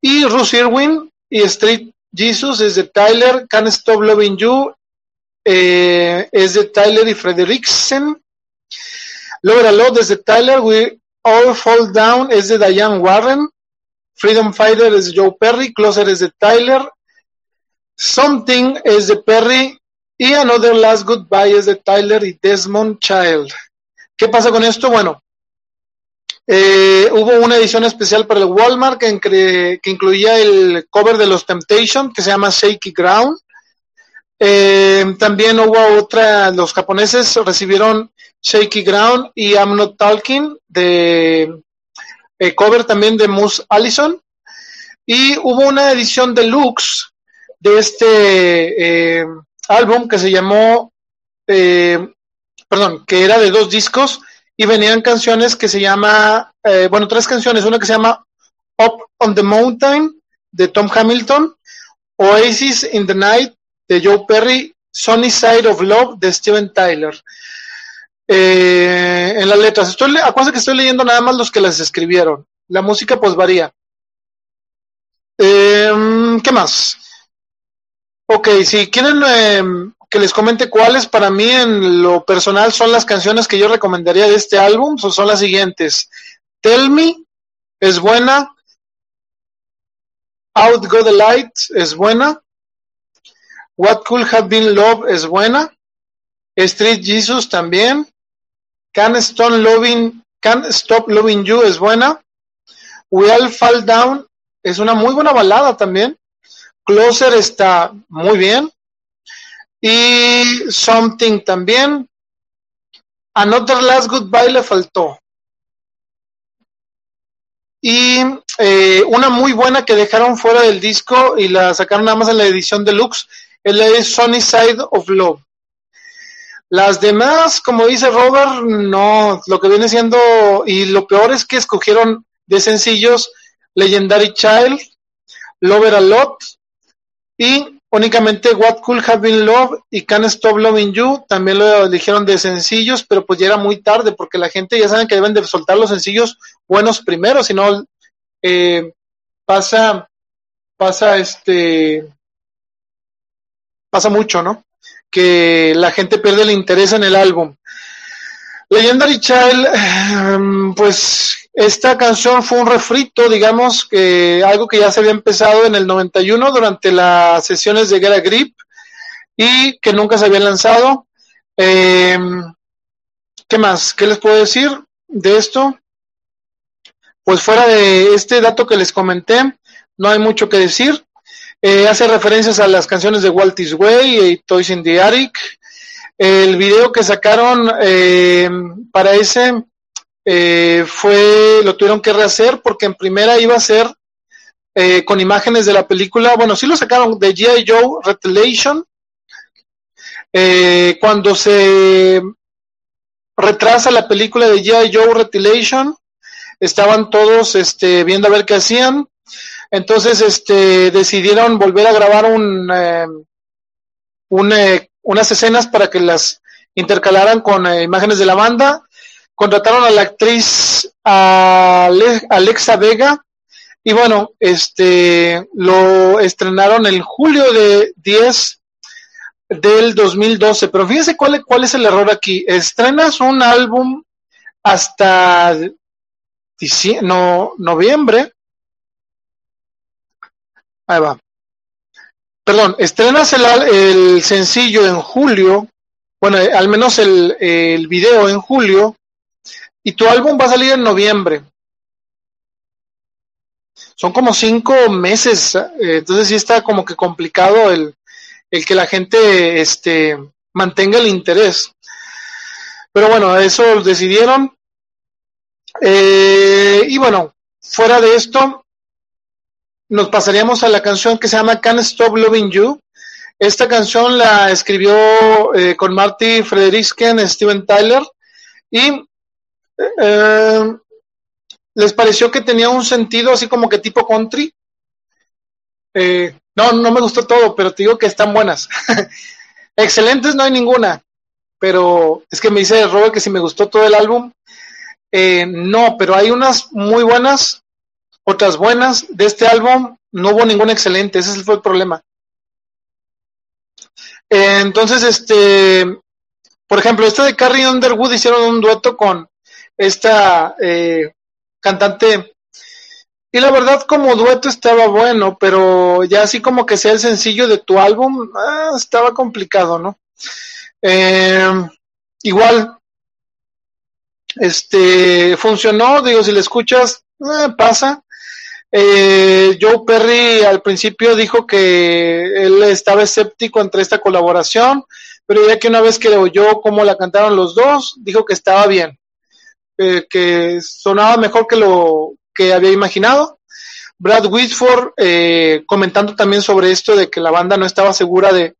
y Russ Irwin y Street Jesus es de Tyler, Can't Stop Loving You eh, es de Tyler y Frederiksen, Lover a Lot es de Tyler, We All Fall Down es de Diane Warren, Freedom Fighter es de Joe Perry, Closer es de Tyler, Something es de Perry y Another Last Goodbye es de Tyler y Desmond Child. ¿Qué pasa con esto? Bueno, eh, hubo una edición especial para el Walmart que, incluía el cover de los Temptation que se llama Shaky Ground. Eh, también hubo otra, los japoneses recibieron Shaky Ground y I'm Not Talking de eh, cover también de Moose Allison. Y hubo una edición deluxe de este álbum que se llamó, perdón, que era de dos discos y venían canciones que se llama, eh, bueno, tres canciones, una que se llama Up on the Mountain de Tom Hamilton, Oasis in the Night de Joe Perry, Sunny Side of Love de Steven Tyler. Eh, en las letras, estoy, acuérdense que estoy leyendo nada más los que las escribieron. La música pues varía. Eh, ¿Qué más? Ok, si quieren que les comente cuáles para mí en lo personal son las canciones que yo recomendaría de este álbum, son las siguientes. Tell Me es buena. Out Go the Light es buena. What Could Have Been Love es buena. Street Jesus también. Can't Stop Loving, Stop Loving You es buena. We All Fall Down es una muy buena balada también. Closer está muy bien. Y Something también. Another Last Goodbye le faltó. Y eh, una muy buena que dejaron fuera del disco y la sacaron nada más en la edición deluxe es la de Sunny Side of Love. Las demás, como dice Robert, no, lo que viene siendo, y lo peor es que escogieron de sencillos Legendary Child, Lover a Lot y únicamente What Could Have Been Love y Can't Stop Loving You también lo eligieron de sencillos, pero pues ya era muy tarde porque la gente ya saben que deben de soltar los sencillos buenos primero, si no eh, pasa, pasa este, pasa mucho, ¿no? Que la gente pierde el interés en el álbum. Legendary Child, em, pues esta canción fue un refrito, digamos, que algo que ya se había empezado en el 91 durante las sesiones de Get Grip y que nunca se había lanzado. Em, ¿Qué más? ¿Qué les puedo decir de esto? Pues fuera de este dato que les comenté, no hay mucho que decir. Eh, hace referencias a las canciones de Walt Way y Toys in the Attic, el video que sacaron eh, para ese eh, fue, lo tuvieron que rehacer porque en primera iba a ser con imágenes de la película, bueno, sí lo sacaron de G.I. Joe Retaliation, cuando se retrasa la película de G.I. Joe Retaliation, estaban todos este, viendo a ver qué hacían, entonces este, decidieron volver a grabar un, eh, un unas escenas para que las intercalaran con imágenes de la banda, contrataron a la actriz Alexa Vega, y bueno, este lo estrenaron en julio de 10 del 2012. Pero fíjense cuál, cuál es el error aquí. Estrenas un álbum hasta no, noviembre. Ahí va. Perdón, estrenas el, el sencillo en julio. Bueno, al menos el, el video en julio. Y tu álbum va a salir en noviembre son como cinco meses, eh, entonces sí está como que complicado el, el que la gente este, mantenga el interés. Pero bueno, eso decidieron. Eh, y bueno, fuera de esto, nos pasaríamos a la canción que se llama Can't Stop Loving You. Esta canción la escribió eh, con Marty Frederiksen, Steven Tyler, y les pareció que tenía un sentido así como que tipo country. Eh, no, no me gustó todo, pero te digo que están buenas. Excelentes no hay ninguna, pero es que me dice Robert que si me gustó todo el álbum. Eh, no, pero hay unas muy buenas, otras buenas. De este álbum no hubo ninguna excelente, ese fue el problema. Entonces, este, por ejemplo, este de Carrie Underwood hicieron un dueto con esta eh, cantante. Y la verdad, como dueto estaba bueno, pero ya así como que sea el sencillo de tu álbum, ah, estaba complicado, ¿no? Em, igual, este, funcionó, digo, si le escuchas, eh, pasa. Eh, Joe Perry al principio dijo que él estaba escéptico entre esta colaboración, pero ya que una vez que oyó cómo la cantaron los dos, dijo que estaba bien. Eh, que sonaba mejor que lo que había imaginado. Brad Whitford eh, comentando también sobre esto de que la banda no estaba segura de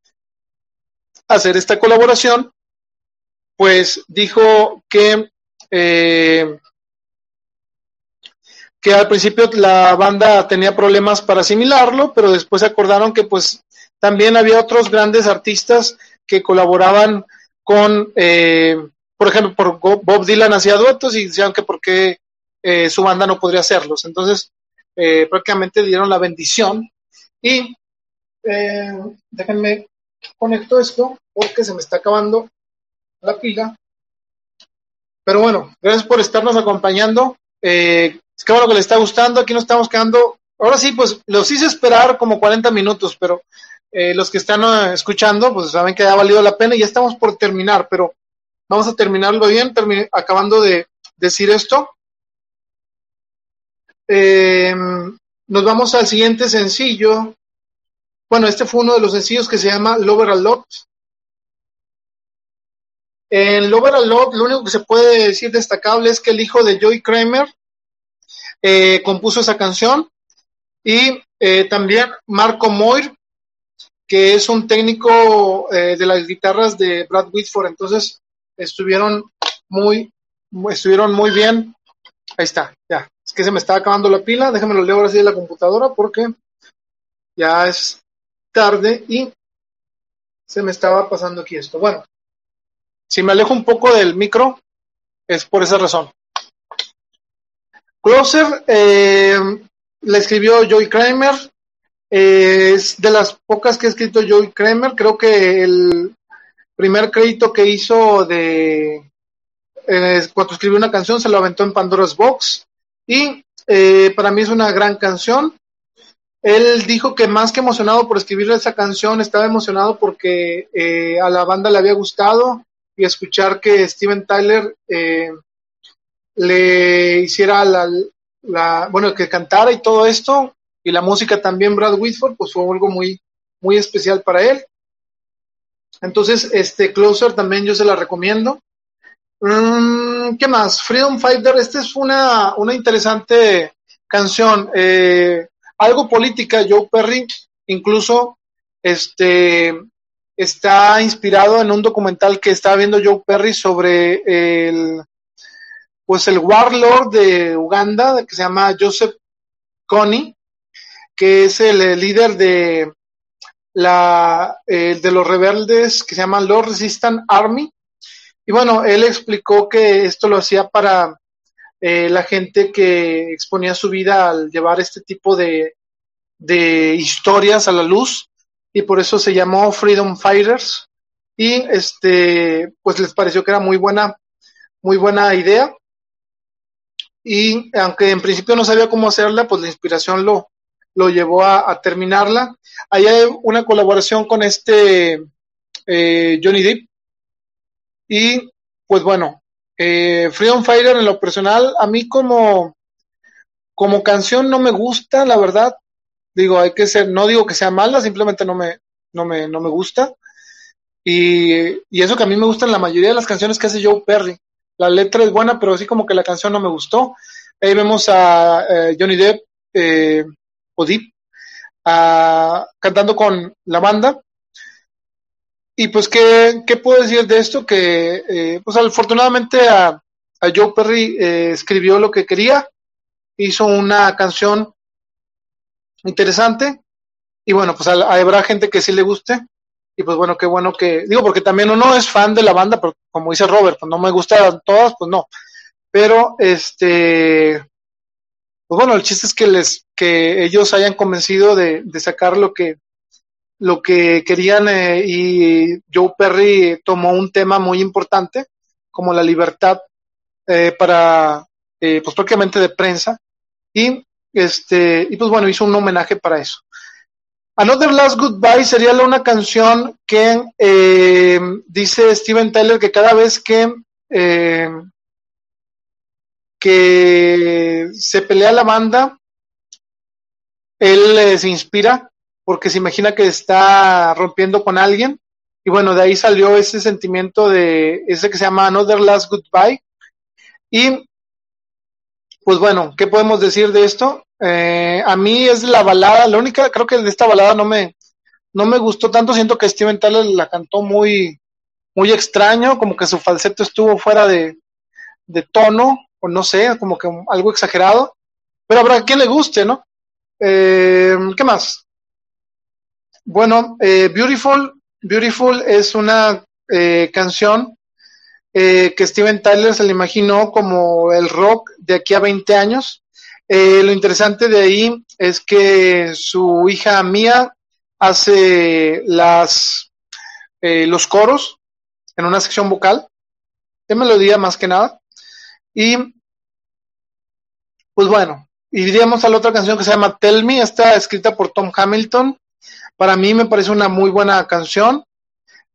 hacer esta colaboración, pues dijo que eh, que al principio la banda tenía problemas para asimilarlo, pero después acordaron que pues también había otros grandes artistas que colaboraban con eh, por ejemplo, por Bob Dylan hacía duetos y decían que por qué eh, su banda no podría hacerlos. Entonces, eh, prácticamente dieron la bendición y eh, déjenme conecto esto porque se me está acabando la pila. Pero bueno, gracias por estarnos acompañando. Eh, es que bueno que les está gustando. Aquí nos estamos quedando. Ahora sí, pues los hice esperar como 40 minutos, pero los que están escuchando, pues saben que ha valido la pena y ya estamos por terminar, pero Vamos a terminarlo bien, acabando de decir esto. Eh, nos vamos al siguiente sencillo. Bueno, este fue uno de los sencillos que se llama Lover a Lot. En Lover a Lot, lo único que se puede decir destacable es que el hijo de Joey Kramer eh, compuso esa canción y eh, también Marco Moir, que es un técnico de las guitarras de Brad Whitford. Entonces, estuvieron muy, estuvieron muy bien. Ahí está, ya. Es que se me está acabando la pila. Déjame lo leo ahora sí de la computadora porque ya es tarde y se me estaba pasando aquí esto. Bueno, si me alejo un poco del micro, es por esa razón. Closer eh, la escribió Joey Kramer. Eh, es de las pocas que ha escrito Joey Kramer. Creo que el, primer crédito que hizo de eh, cuando escribió una canción se lo aventó en Pandora's Box y eh, para mí es una gran canción. Él dijo que más que emocionado por escribir esa canción, estaba emocionado porque a la banda le había gustado y escuchar que Steven Tyler le hiciera la, la, bueno, que cantara y todo esto, y la música también Brad Whitford, pues fue algo muy, muy especial para él. Entonces, este Closer también yo se la recomiendo. Mm, ¿Qué más? Freedom Fighter, esta es una, una interesante canción, eh, algo política, Joe Perry, incluso este está inspirado en un documental que estaba viendo Joe Perry sobre el pues el warlord de Uganda que se llama Joseph Kony, que es el, líder de la de los rebeldes que se llaman Lord Resistance Army. Y bueno, él explicó que esto lo hacía para eh, la gente que exponía su vida al llevar este tipo de, de historias a la luz. Y por eso se llamó Freedom Fighters. Y este pues les pareció que era muy buena muy buena idea y aunque en principio no sabía cómo hacerla pues la inspiración lo lo llevó a, terminarla ahí hay una colaboración con este eh, Johnny Depp y pues bueno eh, Freedom Fighter en lo personal a mí como como canción no me gusta la verdad digo, hay que ser, no digo que sea mala, simplemente no me, no me, no me gusta. Y, y eso que a mí me gustan la mayoría de las canciones que hace Joe Perry. La letra es buena, pero así como que la canción no me gustó. Ahí vemos a eh, Johnny Depp, eh, o Deep, cantando con la banda. Y pues, ¿qué, qué puedo decir de esto? Que, eh, pues afortunadamente a, a Joe Perry escribió lo que quería, hizo una canción interesante. Y bueno, pues habrá gente que sí le guste. Y pues bueno, qué bueno que, digo, porque también uno es fan de la banda, pero como dice Robert, pues no me gustan todas, pues no. Pero este, pues bueno, el chiste es que les, que ellos hayan convencido de, sacar lo que, lo que querían eh, y Joe Perry tomó un tema muy importante como la libertad eh, para, eh, pues prácticamente de prensa y este, y pues bueno, hizo un homenaje para eso. Another Last Goodbye sería una canción que eh, dice Steven Tyler que cada vez que, eh, que se pelea la banda, él eh, se inspira porque se imagina que está rompiendo con alguien. Y bueno, de ahí salió ese sentimiento de ese que se llama Another Last Goodbye. Y pues bueno, ¿qué podemos decir de esto? Eh, a mí es la balada, la única, creo que de esta balada no me, no me gustó tanto, siento que Steven Tyler la cantó muy, muy extraño, como que su falseto estuvo fuera de, de tono, o no sé, como que algo exagerado, pero habrá quien le guste, ¿no? Eh, ¿Qué más? Bueno, eh, Beautiful, Beautiful es una eh, canción eh, que Steven Tyler se le imaginó como el rock de aquí a 20 años. Eh, lo interesante de ahí es que su hija Mía hace eh, los coros en una sección vocal de melodía más que nada. Y pues bueno, iríamos a la otra canción que se llama Tell Me, está escrita por Tom Hamilton. Para mí me parece una muy buena canción.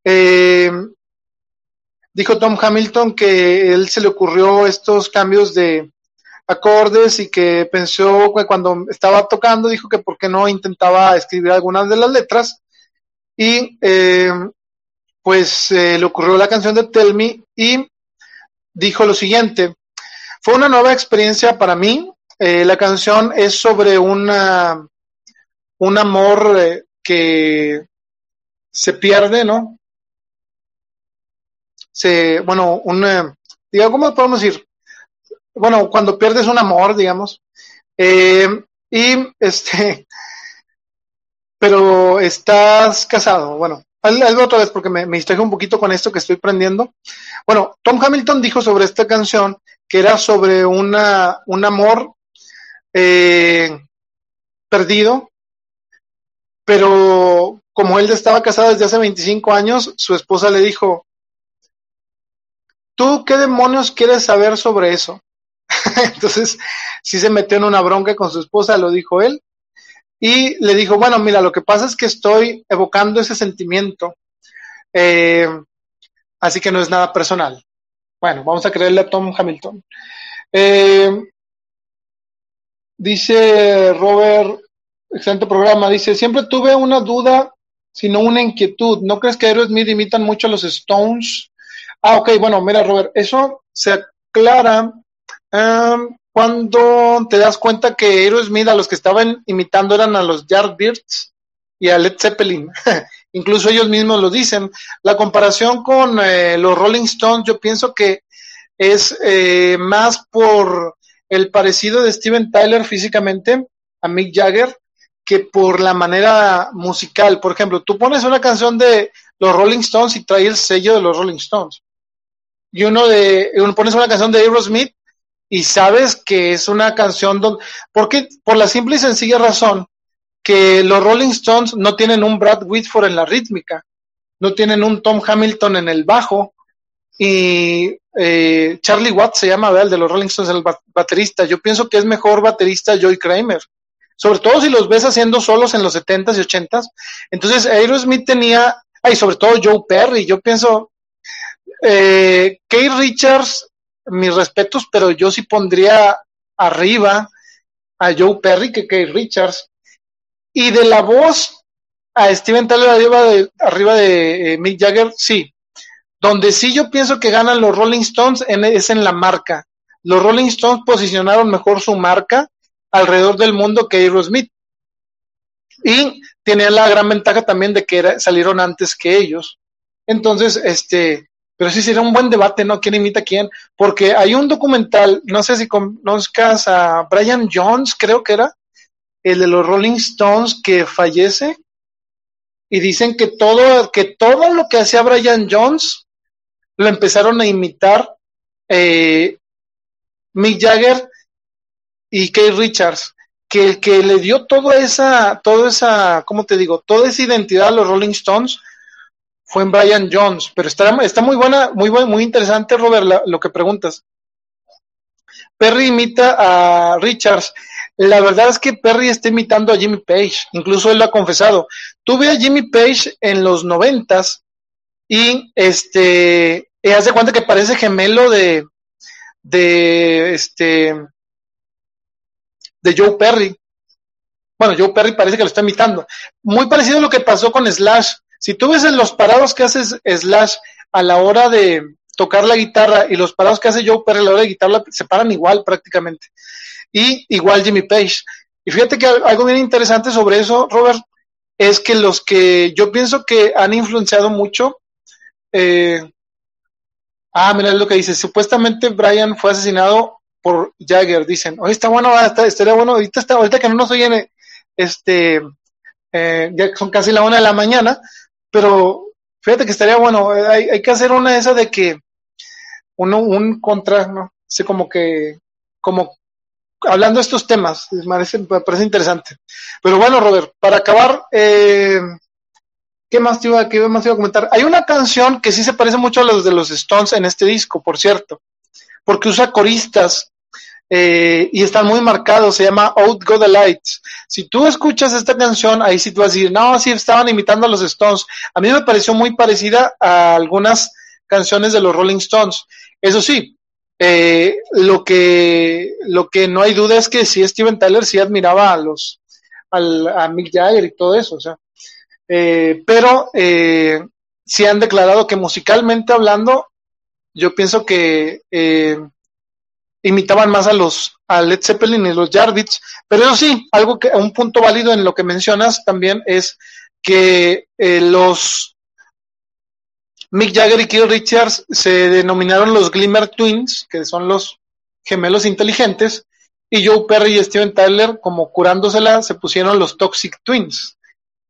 Eh, dijo Tom Hamilton que él se le ocurrió estos cambios de, acordes y que pensó que cuando estaba tocando dijo que por qué no intentaba escribir algunas de las letras y eh, pues eh, le ocurrió la canción de Tell Me y dijo lo siguiente, fue una nueva experiencia para mí, eh, la canción es sobre una, un amor que se pierde, ¿no? Se, bueno, un, digo, ¿cómo podemos decir? Bueno, cuando pierdes un amor, digamos, eh, y este, pero estás casado, bueno, algo otra vez porque me, me distraje un poquito con esto que estoy prendiendo. Bueno, Tom Hamilton dijo sobre esta canción que era sobre una, un amor eh, perdido, pero como él estaba casado desde hace 25 años, su esposa le dijo, ¿tú qué demonios quieres saber sobre eso? Entonces, sí se metió en una bronca con su esposa, lo dijo él, y le dijo, bueno, mira, lo que pasa es que estoy evocando ese sentimiento, eh, así que no es nada personal. Bueno, vamos a creerle a Tom Hamilton. Eh, dice Robert, excelente programa, dice, siempre tuve una duda, sino una inquietud. ¿No crees que Aerosmith imitan mucho a los Stones? Ah, ok, bueno, mira, Robert, eso se aclara um, cuando te das cuenta que Aerosmith a los que estaban imitando eran a los Yardbirds y a Led Zeppelin. Incluso ellos mismos lo dicen. La comparación con eh, los Rolling Stones, yo pienso que es eh, más por el parecido de Steven Tyler físicamente a Mick Jagger que por la manera musical. Por ejemplo, tú pones una canción de los Rolling Stones y trae el sello de los Rolling Stones. Y uno de, uno pones una canción de Aerosmith y sabes que es una canción donde, porque por la simple y sencilla razón que los Rolling Stones no tienen un Brad Whitford en la rítmica, no tienen un Tom Hamilton en el bajo y eh, Charlie Watts se llama. El de los Rolling Stones, el baterista. Yo pienso que es mejor baterista Joy Kramer sobre todo si los ves haciendo solos en los 70s y 80s. Entonces, Aerosmith tenía, ay, sobre todo Joe Perry, yo pienso, eh, Kate Richards, mis respetos, pero yo sí pondría arriba a Joe Perry que Kate Richards. Y de la voz a Steven Tyler arriba de, arriba de eh, Mick Jagger, sí. Donde sí yo pienso que ganan los Rolling Stones es en la marca. Los Rolling Stones posicionaron mejor su marca alrededor del mundo que Aerosmith. Y tenía la gran ventaja también de que salieron antes que ellos. Entonces, este, pero sí sería un buen debate, ¿no? ¿Quién imita a quién? Porque hay un documental, no sé si conozcas a Brian Jones, creo que era, el de los Rolling Stones que fallece, y dicen que todo, que todo lo que hacía Brian Jones lo empezaron a imitar eh, Mick Jagger y Kate Richards, que el que le dio toda esa, toda esa, ¿cómo te digo? Toda esa identidad a los Rolling Stones fue en Brian Jones, pero está, está muy buena, muy muy interesante, Robert, lo que preguntas. Perry imita a Richards. La verdad es que Perry está imitando a Jimmy Page, incluso él lo ha confesado. Tuve a Jimmy Page en los noventas y este, hace cuenta que parece gemelo de, de este, de Joe Perry. Bueno, Joe Perry parece que lo está imitando. Muy parecido a lo que pasó con Slash. Si tú ves en los parados que hace Slash a la hora de tocar la guitarra y los parados que hace Joe Perry a la hora de guitarra se paran igual prácticamente. Y igual Jimmy Page. Y fíjate que algo bien interesante sobre eso, Robert, es que los que yo pienso que han influenciado mucho, eh, ah, mira lo que dice, supuestamente Brian fue asesinado por Jagger, dicen, oye, está bueno, está, estaría bueno, ahorita, está, ahorita que no nos oyen, este, eh, ya son casi la una de la mañana, pero fíjate que estaría bueno, hay, hay que hacer una de esas de que uno, un contra, ¿no? Como que, como hablando de estos temas, me parece, interesante. Pero bueno, Robert, para acabar, eh, ¿qué más te iba, qué más te iba a comentar? Hay una canción que sí se parece mucho a los de los Stones en este disco, por cierto, porque usa coristas eh, y están muy marcados, se llama Out Go the Lights. Si tú escuchas esta canción, ahí sí tú vas a decir, no, sí estaban imitando a los Stones. A mí me pareció muy parecida a algunas canciones de los Rolling Stones. Eso sí, eh, lo que lo que no hay duda es que sí Steven Tyler sí admiraba a los al, a Mick Jagger y todo eso, o sea, eh, pero eh, sí han declarado que musicalmente hablando, yo pienso que eh, imitaban más a los a Led Zeppelin y los Jarvits, pero eso sí, algo que un punto válido en lo que mencionas también es que eh, los Mick Jagger y Keith Richards se denominaron los Glimmer Twins, que son los gemelos inteligentes, y Joe Perry y Steven Tyler, como curándosela, se pusieron los Toxic Twins.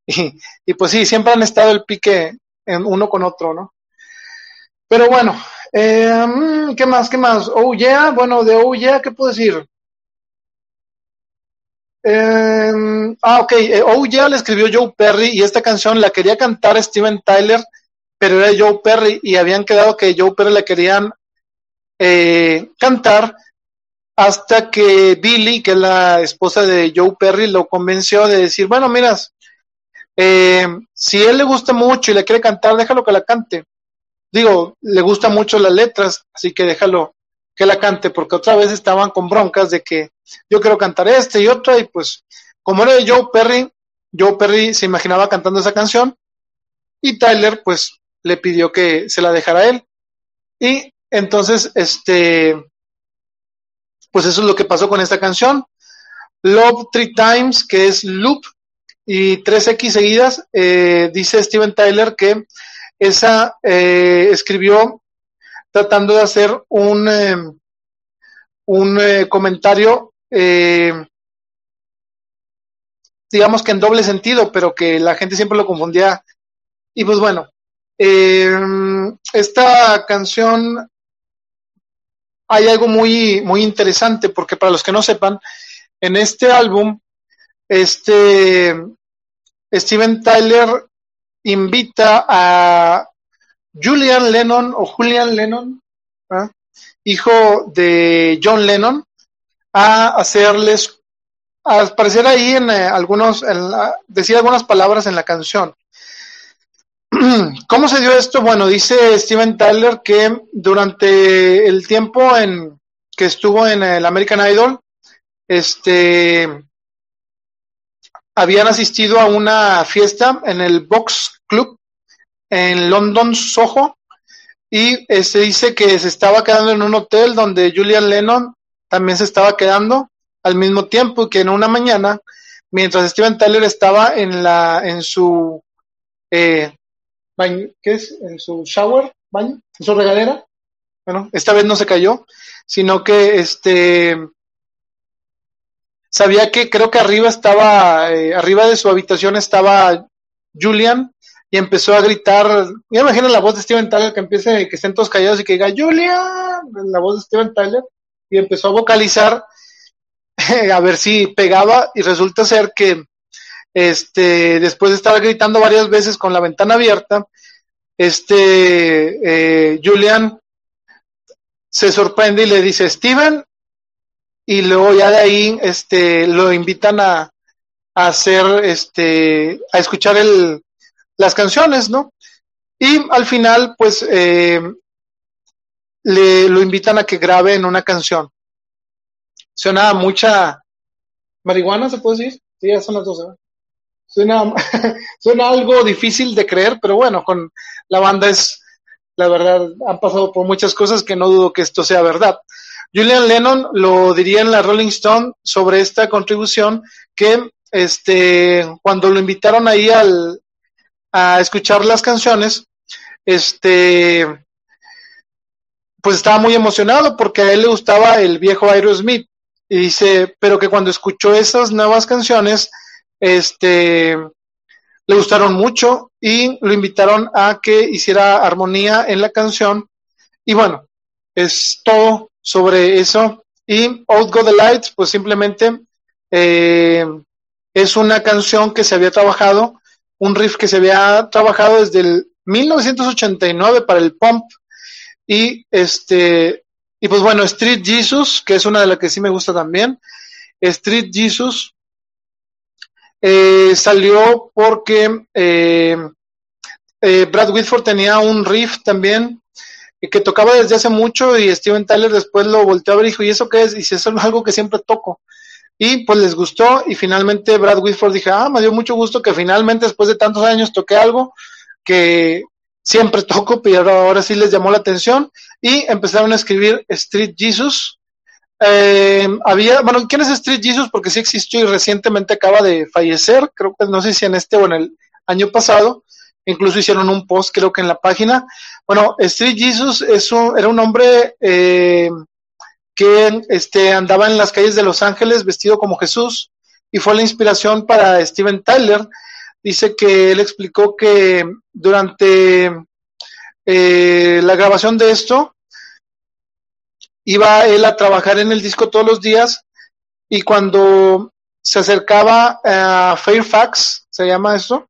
Y, y pues sí, siempre han estado el pique en uno con otro, ¿no? Pero bueno, eh, ¿Qué más? ¿Qué más? Oh yeah, bueno, de Oh yeah, ¿qué puedo decir? Eh, ah, ok, eh, Oh yeah le escribió Joe Perry y esta canción la quería cantar Steven Tyler, pero era Joe Perry y habían quedado que Joe Perry la querían eh, cantar hasta que Billy, que es la esposa de Joe Perry, lo convenció de decir, bueno, miras, si él le gusta mucho y le quiere cantar, déjalo que la cante digo, le gustan mucho las letras, así que déjalo que la cante, porque otra vez estaban con broncas de que yo quiero cantar este y otra, y pues, como era de Joe Perry, Joe Perry se imaginaba cantando esa canción, y Tyler, pues, le pidió que se la dejara él. Y entonces, este, pues eso es lo que pasó con esta canción. Love Three Times, que es loop, y 3X seguidas, eh, dice Steven Tyler que esa eh, escribió tratando de hacer un, eh, un comentario, digamos que en doble sentido, pero que la gente siempre lo confundía. Y pues bueno, esta canción hay algo muy, muy interesante, porque para los que no sepan, en este álbum, este Steven Tyler invita a Julian Lennon o Julian Lennon, ¿ah? hijo de John Lennon, a hacerles, a aparecer ahí en eh, algunos, en decir algunas palabras en la canción. ¿Cómo se dio esto? Bueno, dice Steven Tyler que durante el tiempo en que estuvo en el American Idol, este habían asistido a una fiesta en el Box Club en London, Soho, y se este, dice que se estaba quedando en un hotel donde Julian Lennon también se estaba quedando al mismo tiempo que en una mañana, mientras Steven Tyler estaba en la en su eh, baño, ¿qué es? En su shower, baño, en su regadera. Bueno, esta vez no se cayó, sino que este sabía que creo que arriba estaba, eh, arriba de su habitación estaba Julian y empezó a gritar, me imagino la voz de Steven Tyler que empiece, que estén todos callados y que diga Julian, la voz de Steven Tyler, y empezó a vocalizar a ver si pegaba y resulta ser que este, después de estar gritando varias veces con la ventana abierta, este, eh, Julian se sorprende y le dice, Steven, y luego ya de ahí, este, lo invitan a, a hacer, este, a escuchar el, las canciones, ¿no? Y al final, pues, eh, le, lo invitan a que grabe en una canción. Suena mucha marihuana, ¿se puede decir? Sí, ya son las 12, Suena, suena algo difícil de creer, pero bueno, con la banda es, la verdad, han pasado por muchas cosas que no dudo que esto sea verdad. Julian Lennon lo diría en la Rolling Stone sobre esta contribución que este cuando lo invitaron ahí al, a escuchar las canciones, este pues estaba muy emocionado porque a él le gustaba el viejo Aerosmith y dice, pero que cuando escuchó esas nuevas canciones este, le gustaron mucho y lo invitaron a que hiciera armonía en la canción. Y bueno, es todo sobre eso. Y Out Go the Lights, pues simplemente eh, es una canción que se había trabajado, un riff que se había trabajado desde el 1989 para el Pump. Y este, y pues bueno, Street Jesus, que es una de las que sí me gusta también. Street Jesus eh, salió porque eh, Brad Whitford tenía un riff también que tocaba desde hace mucho y Steven Tyler después lo volteó a ver y dijo, ¿y eso qué es? Y eso es algo que siempre toco. Y pues les gustó y finalmente Brad Whitford dijo, ah, me dio mucho gusto que finalmente después de tantos años toqué algo que siempre toco, pero ahora sí les llamó la atención y empezaron a escribir Street Jesus, eh, había, bueno, ¿quién es Street Jesus? Porque sí existió y recientemente acaba de fallecer, creo que no sé si en este o en el año pasado, incluso hicieron un post creo que en la página. Bueno, Street Jesus es un, era un hombre eh, que este, andaba en las calles de Los Ángeles vestido como Jesús y fue la inspiración para Steven Tyler. Dice que él explicó que durante eh, la grabación de esto, iba él a trabajar en el disco todos los días y cuando se acercaba a Fairfax, se llama eso,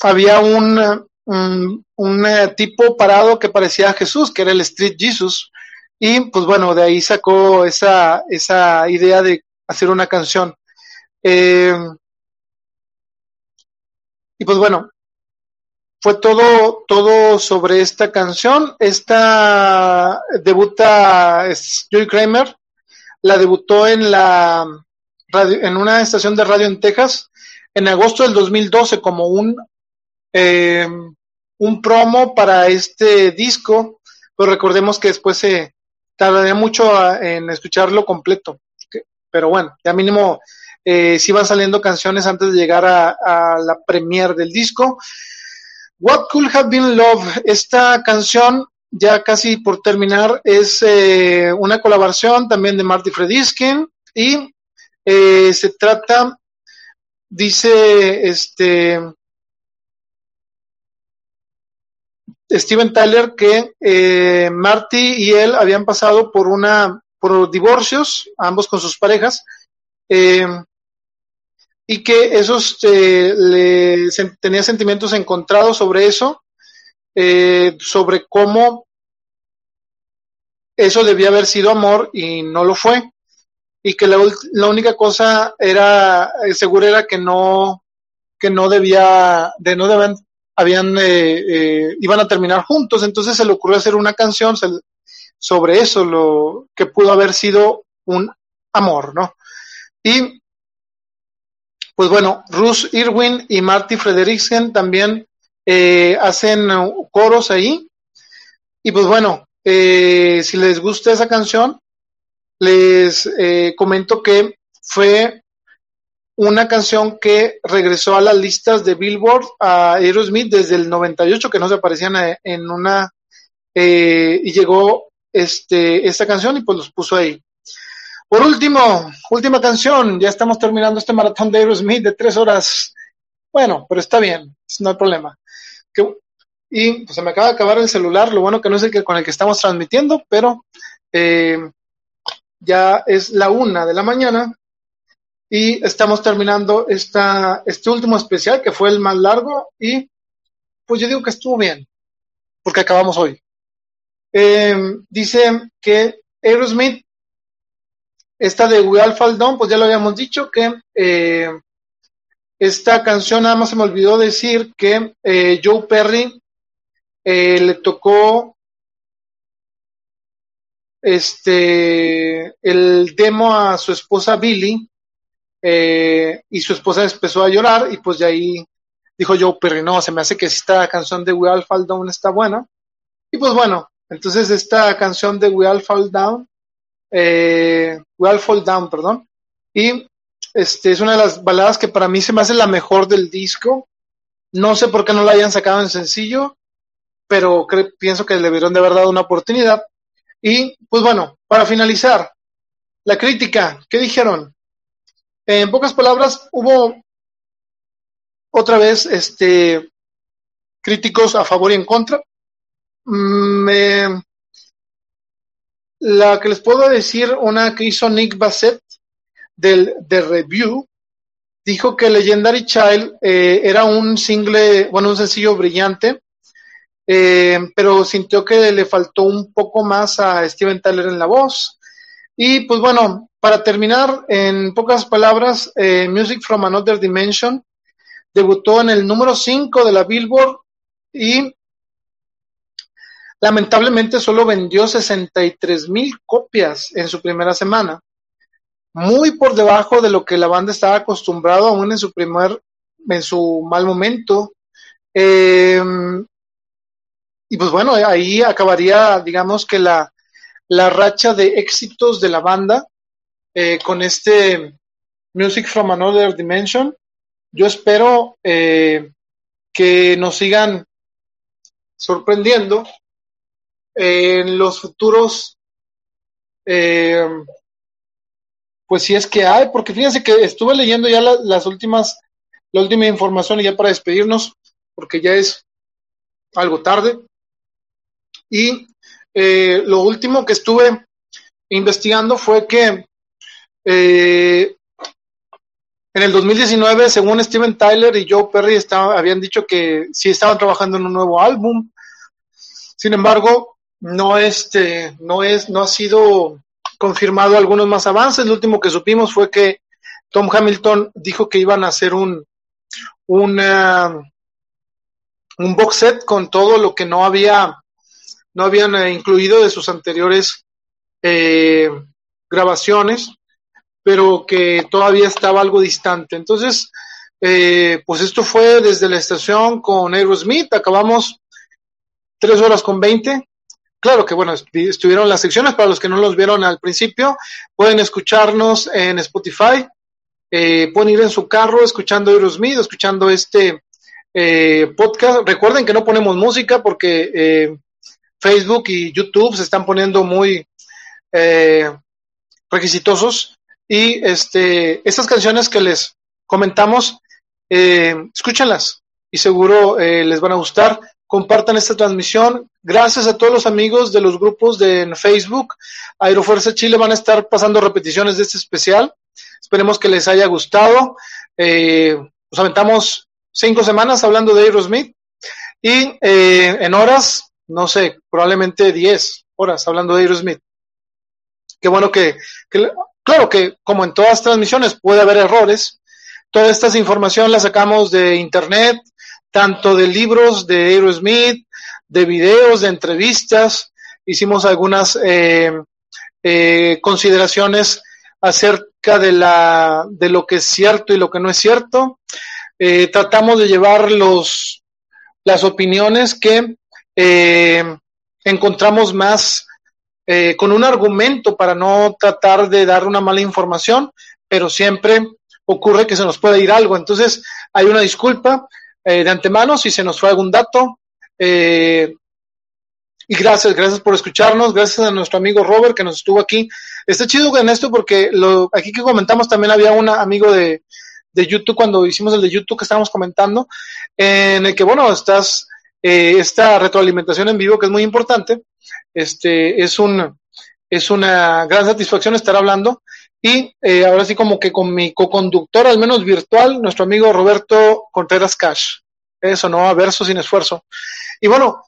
había un, un, eh, tipo parado que parecía Jesús, que era el Street Jesus, y pues bueno, de ahí sacó esa, esa idea de hacer una canción. Eh, y pues bueno, fue todo, todo sobre esta canción. Esta debuta Joy Kramer, la debutó en la en una estación de radio en Texas en agosto del 2012 como un eh, un promo para este disco, pero recordemos que después se tardaría mucho en escucharlo completo. Pero bueno, ya mínimo eh, si van saliendo canciones antes de llegar a, a la premier del disco. What Could Have Been Love, esta canción ya casi por terminar, es eh, una colaboración también de Marty Frediskin y eh, se trata, dice este Steven Tyler que eh, Marty y él habían pasado por una por divorcios, ambos con sus parejas, y que esos le, tenía sentimientos encontrados sobre eso eh, sobre cómo eso debía haber sido amor y no lo fue. Y que la, única cosa era, eh, seguro era que no, que no debía, de no deben, habían, eh, iban a terminar juntos. Entonces se le ocurrió hacer una canción sobre eso, lo que pudo haber sido un amor, ¿no? Y, pues bueno, Ruth Irwin y Marty Frederiksen también eh, hacen coros ahí. Y pues bueno, eh, si les gusta esa canción, les eh, comento que fue una canción que regresó a las listas de Billboard a Aerosmith desde el 98, que no se aparecían en una, y llegó este, esta canción y pues los puso ahí. Por último, última canción, ya estamos terminando este maratón de Aerosmith de tres horas. Bueno, pero está bien, no hay problema y pues se me acaba de acabar el celular, lo bueno que no es el que con el que estamos transmitiendo, pero eh, ya es la una de la mañana y estamos terminando esta, este último especial que fue el más largo y pues yo digo que estuvo bien, porque acabamos hoy. Eh, dice que Aerosmith, esta de We All Fall Down, pues ya lo habíamos dicho que eh, esta canción nada más se me olvidó decir que eh, Joe Perry le tocó este el demo a su esposa Billy eh, y su esposa empezó a llorar y pues de ahí dijo Joe Perry, no, se me hace que esta canción de We All Fall Down está buena. Y pues bueno, entonces esta canción de We All Fall Down, We All Fall Down, perdón, y este, es una de las baladas que para mí se me hace la mejor del disco. No sé por qué no la hayan sacado en sencillo, pero pienso que le debieron de haber dado una oportunidad. Y pues bueno, para finalizar, la crítica, ¿qué dijeron? En pocas palabras, hubo otra vez este, críticos a favor y en contra. Mm, la que les puedo decir, una que hizo Nick Bassett, del The Review, dijo que Legendary Child eh, era un single, bueno, un sencillo brillante, eh, pero sintió que le faltó un poco más a Steven Tyler en la voz. Y pues bueno, para terminar, en pocas palabras, eh, Music from Another Dimension debutó en el número 5 de la Billboard y lamentablemente solo vendió 63 mil copias en su primera semana muy por debajo de lo que la banda estaba acostumbrado aún en su primer, en su mal momento. Em, y pues bueno, ahí acabaría, digamos que la, la racha de éxitos de la banda eh, con este Music from Another Dimension. Yo espero eh, que nos sigan sorprendiendo en los futuros eh, pues si es que hay, porque fíjense que estuve leyendo ya las últimas, la última información y ya para despedirnos, porque ya es algo tarde. Y lo último que estuve investigando fue que eh, en el 2019, según Steven Tyler y Joe Perry, habían dicho que sí estaban trabajando en un nuevo álbum. Sin embargo, no, este, no, es, no ha sido confirmado algunos más avances. Lo último que supimos fue que Tom Hamilton dijo que iban a hacer un, un box set con todo lo que no había no habían eh, incluido de sus anteriores eh, grabaciones, pero que todavía estaba algo distante. Entonces, eh, pues esto fue desde la estación con Aerosmith, acabamos tres horas con veinte. Claro que bueno, estuvieron las secciones. Para los que no los vieron al principio, pueden escucharnos en Spotify, eh, pueden ir en su carro escuchando Aerosmith, escuchando este eh, podcast. Recuerden que no ponemos música porque eh, Facebook y YouTube se están poniendo muy requisitosos y este estas canciones que les comentamos, eh, escúchenlas y seguro eh, les van a gustar. Compartan esta transmisión. Gracias a todos los amigos de los grupos de en Facebook. Aerofuerza Chile van a estar pasando repeticiones de este especial. Esperemos que les haya gustado. Eh, nos aventamos cinco semanas hablando de Aerosmith y eh, en horas, no sé, probablemente diez horas hablando de Aerosmith. Qué bueno que, claro que como en todas transmisiones puede haber errores. Toda esta información la sacamos de internet, tanto de libros de Aerosmith, de videos, de entrevistas. Hicimos algunas eh, eh, consideraciones acerca de, la, de lo que es cierto y lo que no es cierto. Eh, tratamos de llevar los, las opiniones que eh, encontramos más eh, con un argumento para no tratar de dar una mala información, pero siempre ocurre que se nos puede ir algo. Entonces, hay una disculpa eh, de antemano si se nos fue algún dato. Eh, y gracias, gracias por escucharnos, gracias a nuestro amigo Robert que nos estuvo aquí. Está chido en esto porque lo, aquí que comentamos también había un amigo de, de YouTube cuando hicimos el de YouTube que estábamos comentando, en el que, bueno, estás, eh, esta retroalimentación en vivo que es muy importante, este, es un, es una gran satisfacción estar hablando y eh, ahora sí como que con mi co-conductor, al menos virtual, nuestro amigo Roberto Contreras Cash. Eso, ¿no? A verso sin esfuerzo. Y bueno,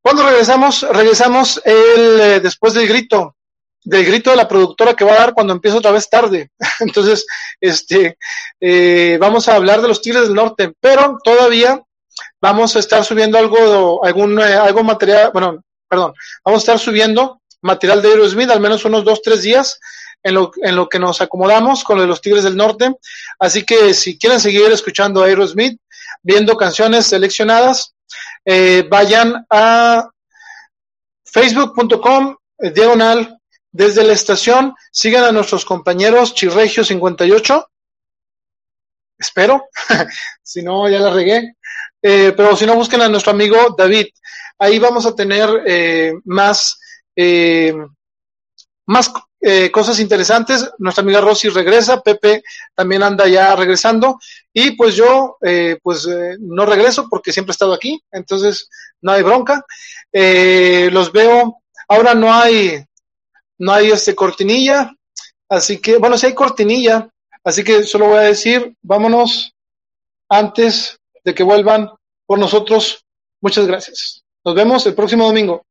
cuando regresamos, regresamos el, eh, después del grito, del grito de la productora que va a dar cuando empieza otra vez tarde. Entonces, este, eh, vamos a hablar de los Tigres del Norte, pero todavía vamos a estar subiendo algo, algún, algo material, bueno, perdón, vamos a estar subiendo material de Aerosmith, al menos unos dos, tres días, en lo, en lo que nos acomodamos con lo de los Tigres del Norte. Así que si quieren seguir escuchando a Aerosmith, viendo canciones seleccionadas, eh, vayan a facebook.com eh, diagonal desde la estación, sigan a nuestros compañeros Chirregio 58, espero, si no ya la regué, eh, pero si no busquen a nuestro amigo David, ahí vamos a tener eh, más, eh, más eh, cosas interesantes. Nuestra amiga Rosy regresa, Pepe también anda ya regresando y pues yo eh, pues eh, no regreso porque siempre he estado aquí, entonces no hay bronca. Eh, los veo, ahora no hay, no hay este cortinilla, así que, bueno, sí hay cortinilla, así que solo voy a decir, vámonos antes de que vuelvan por nosotros. Muchas gracias. Nos vemos el próximo domingo.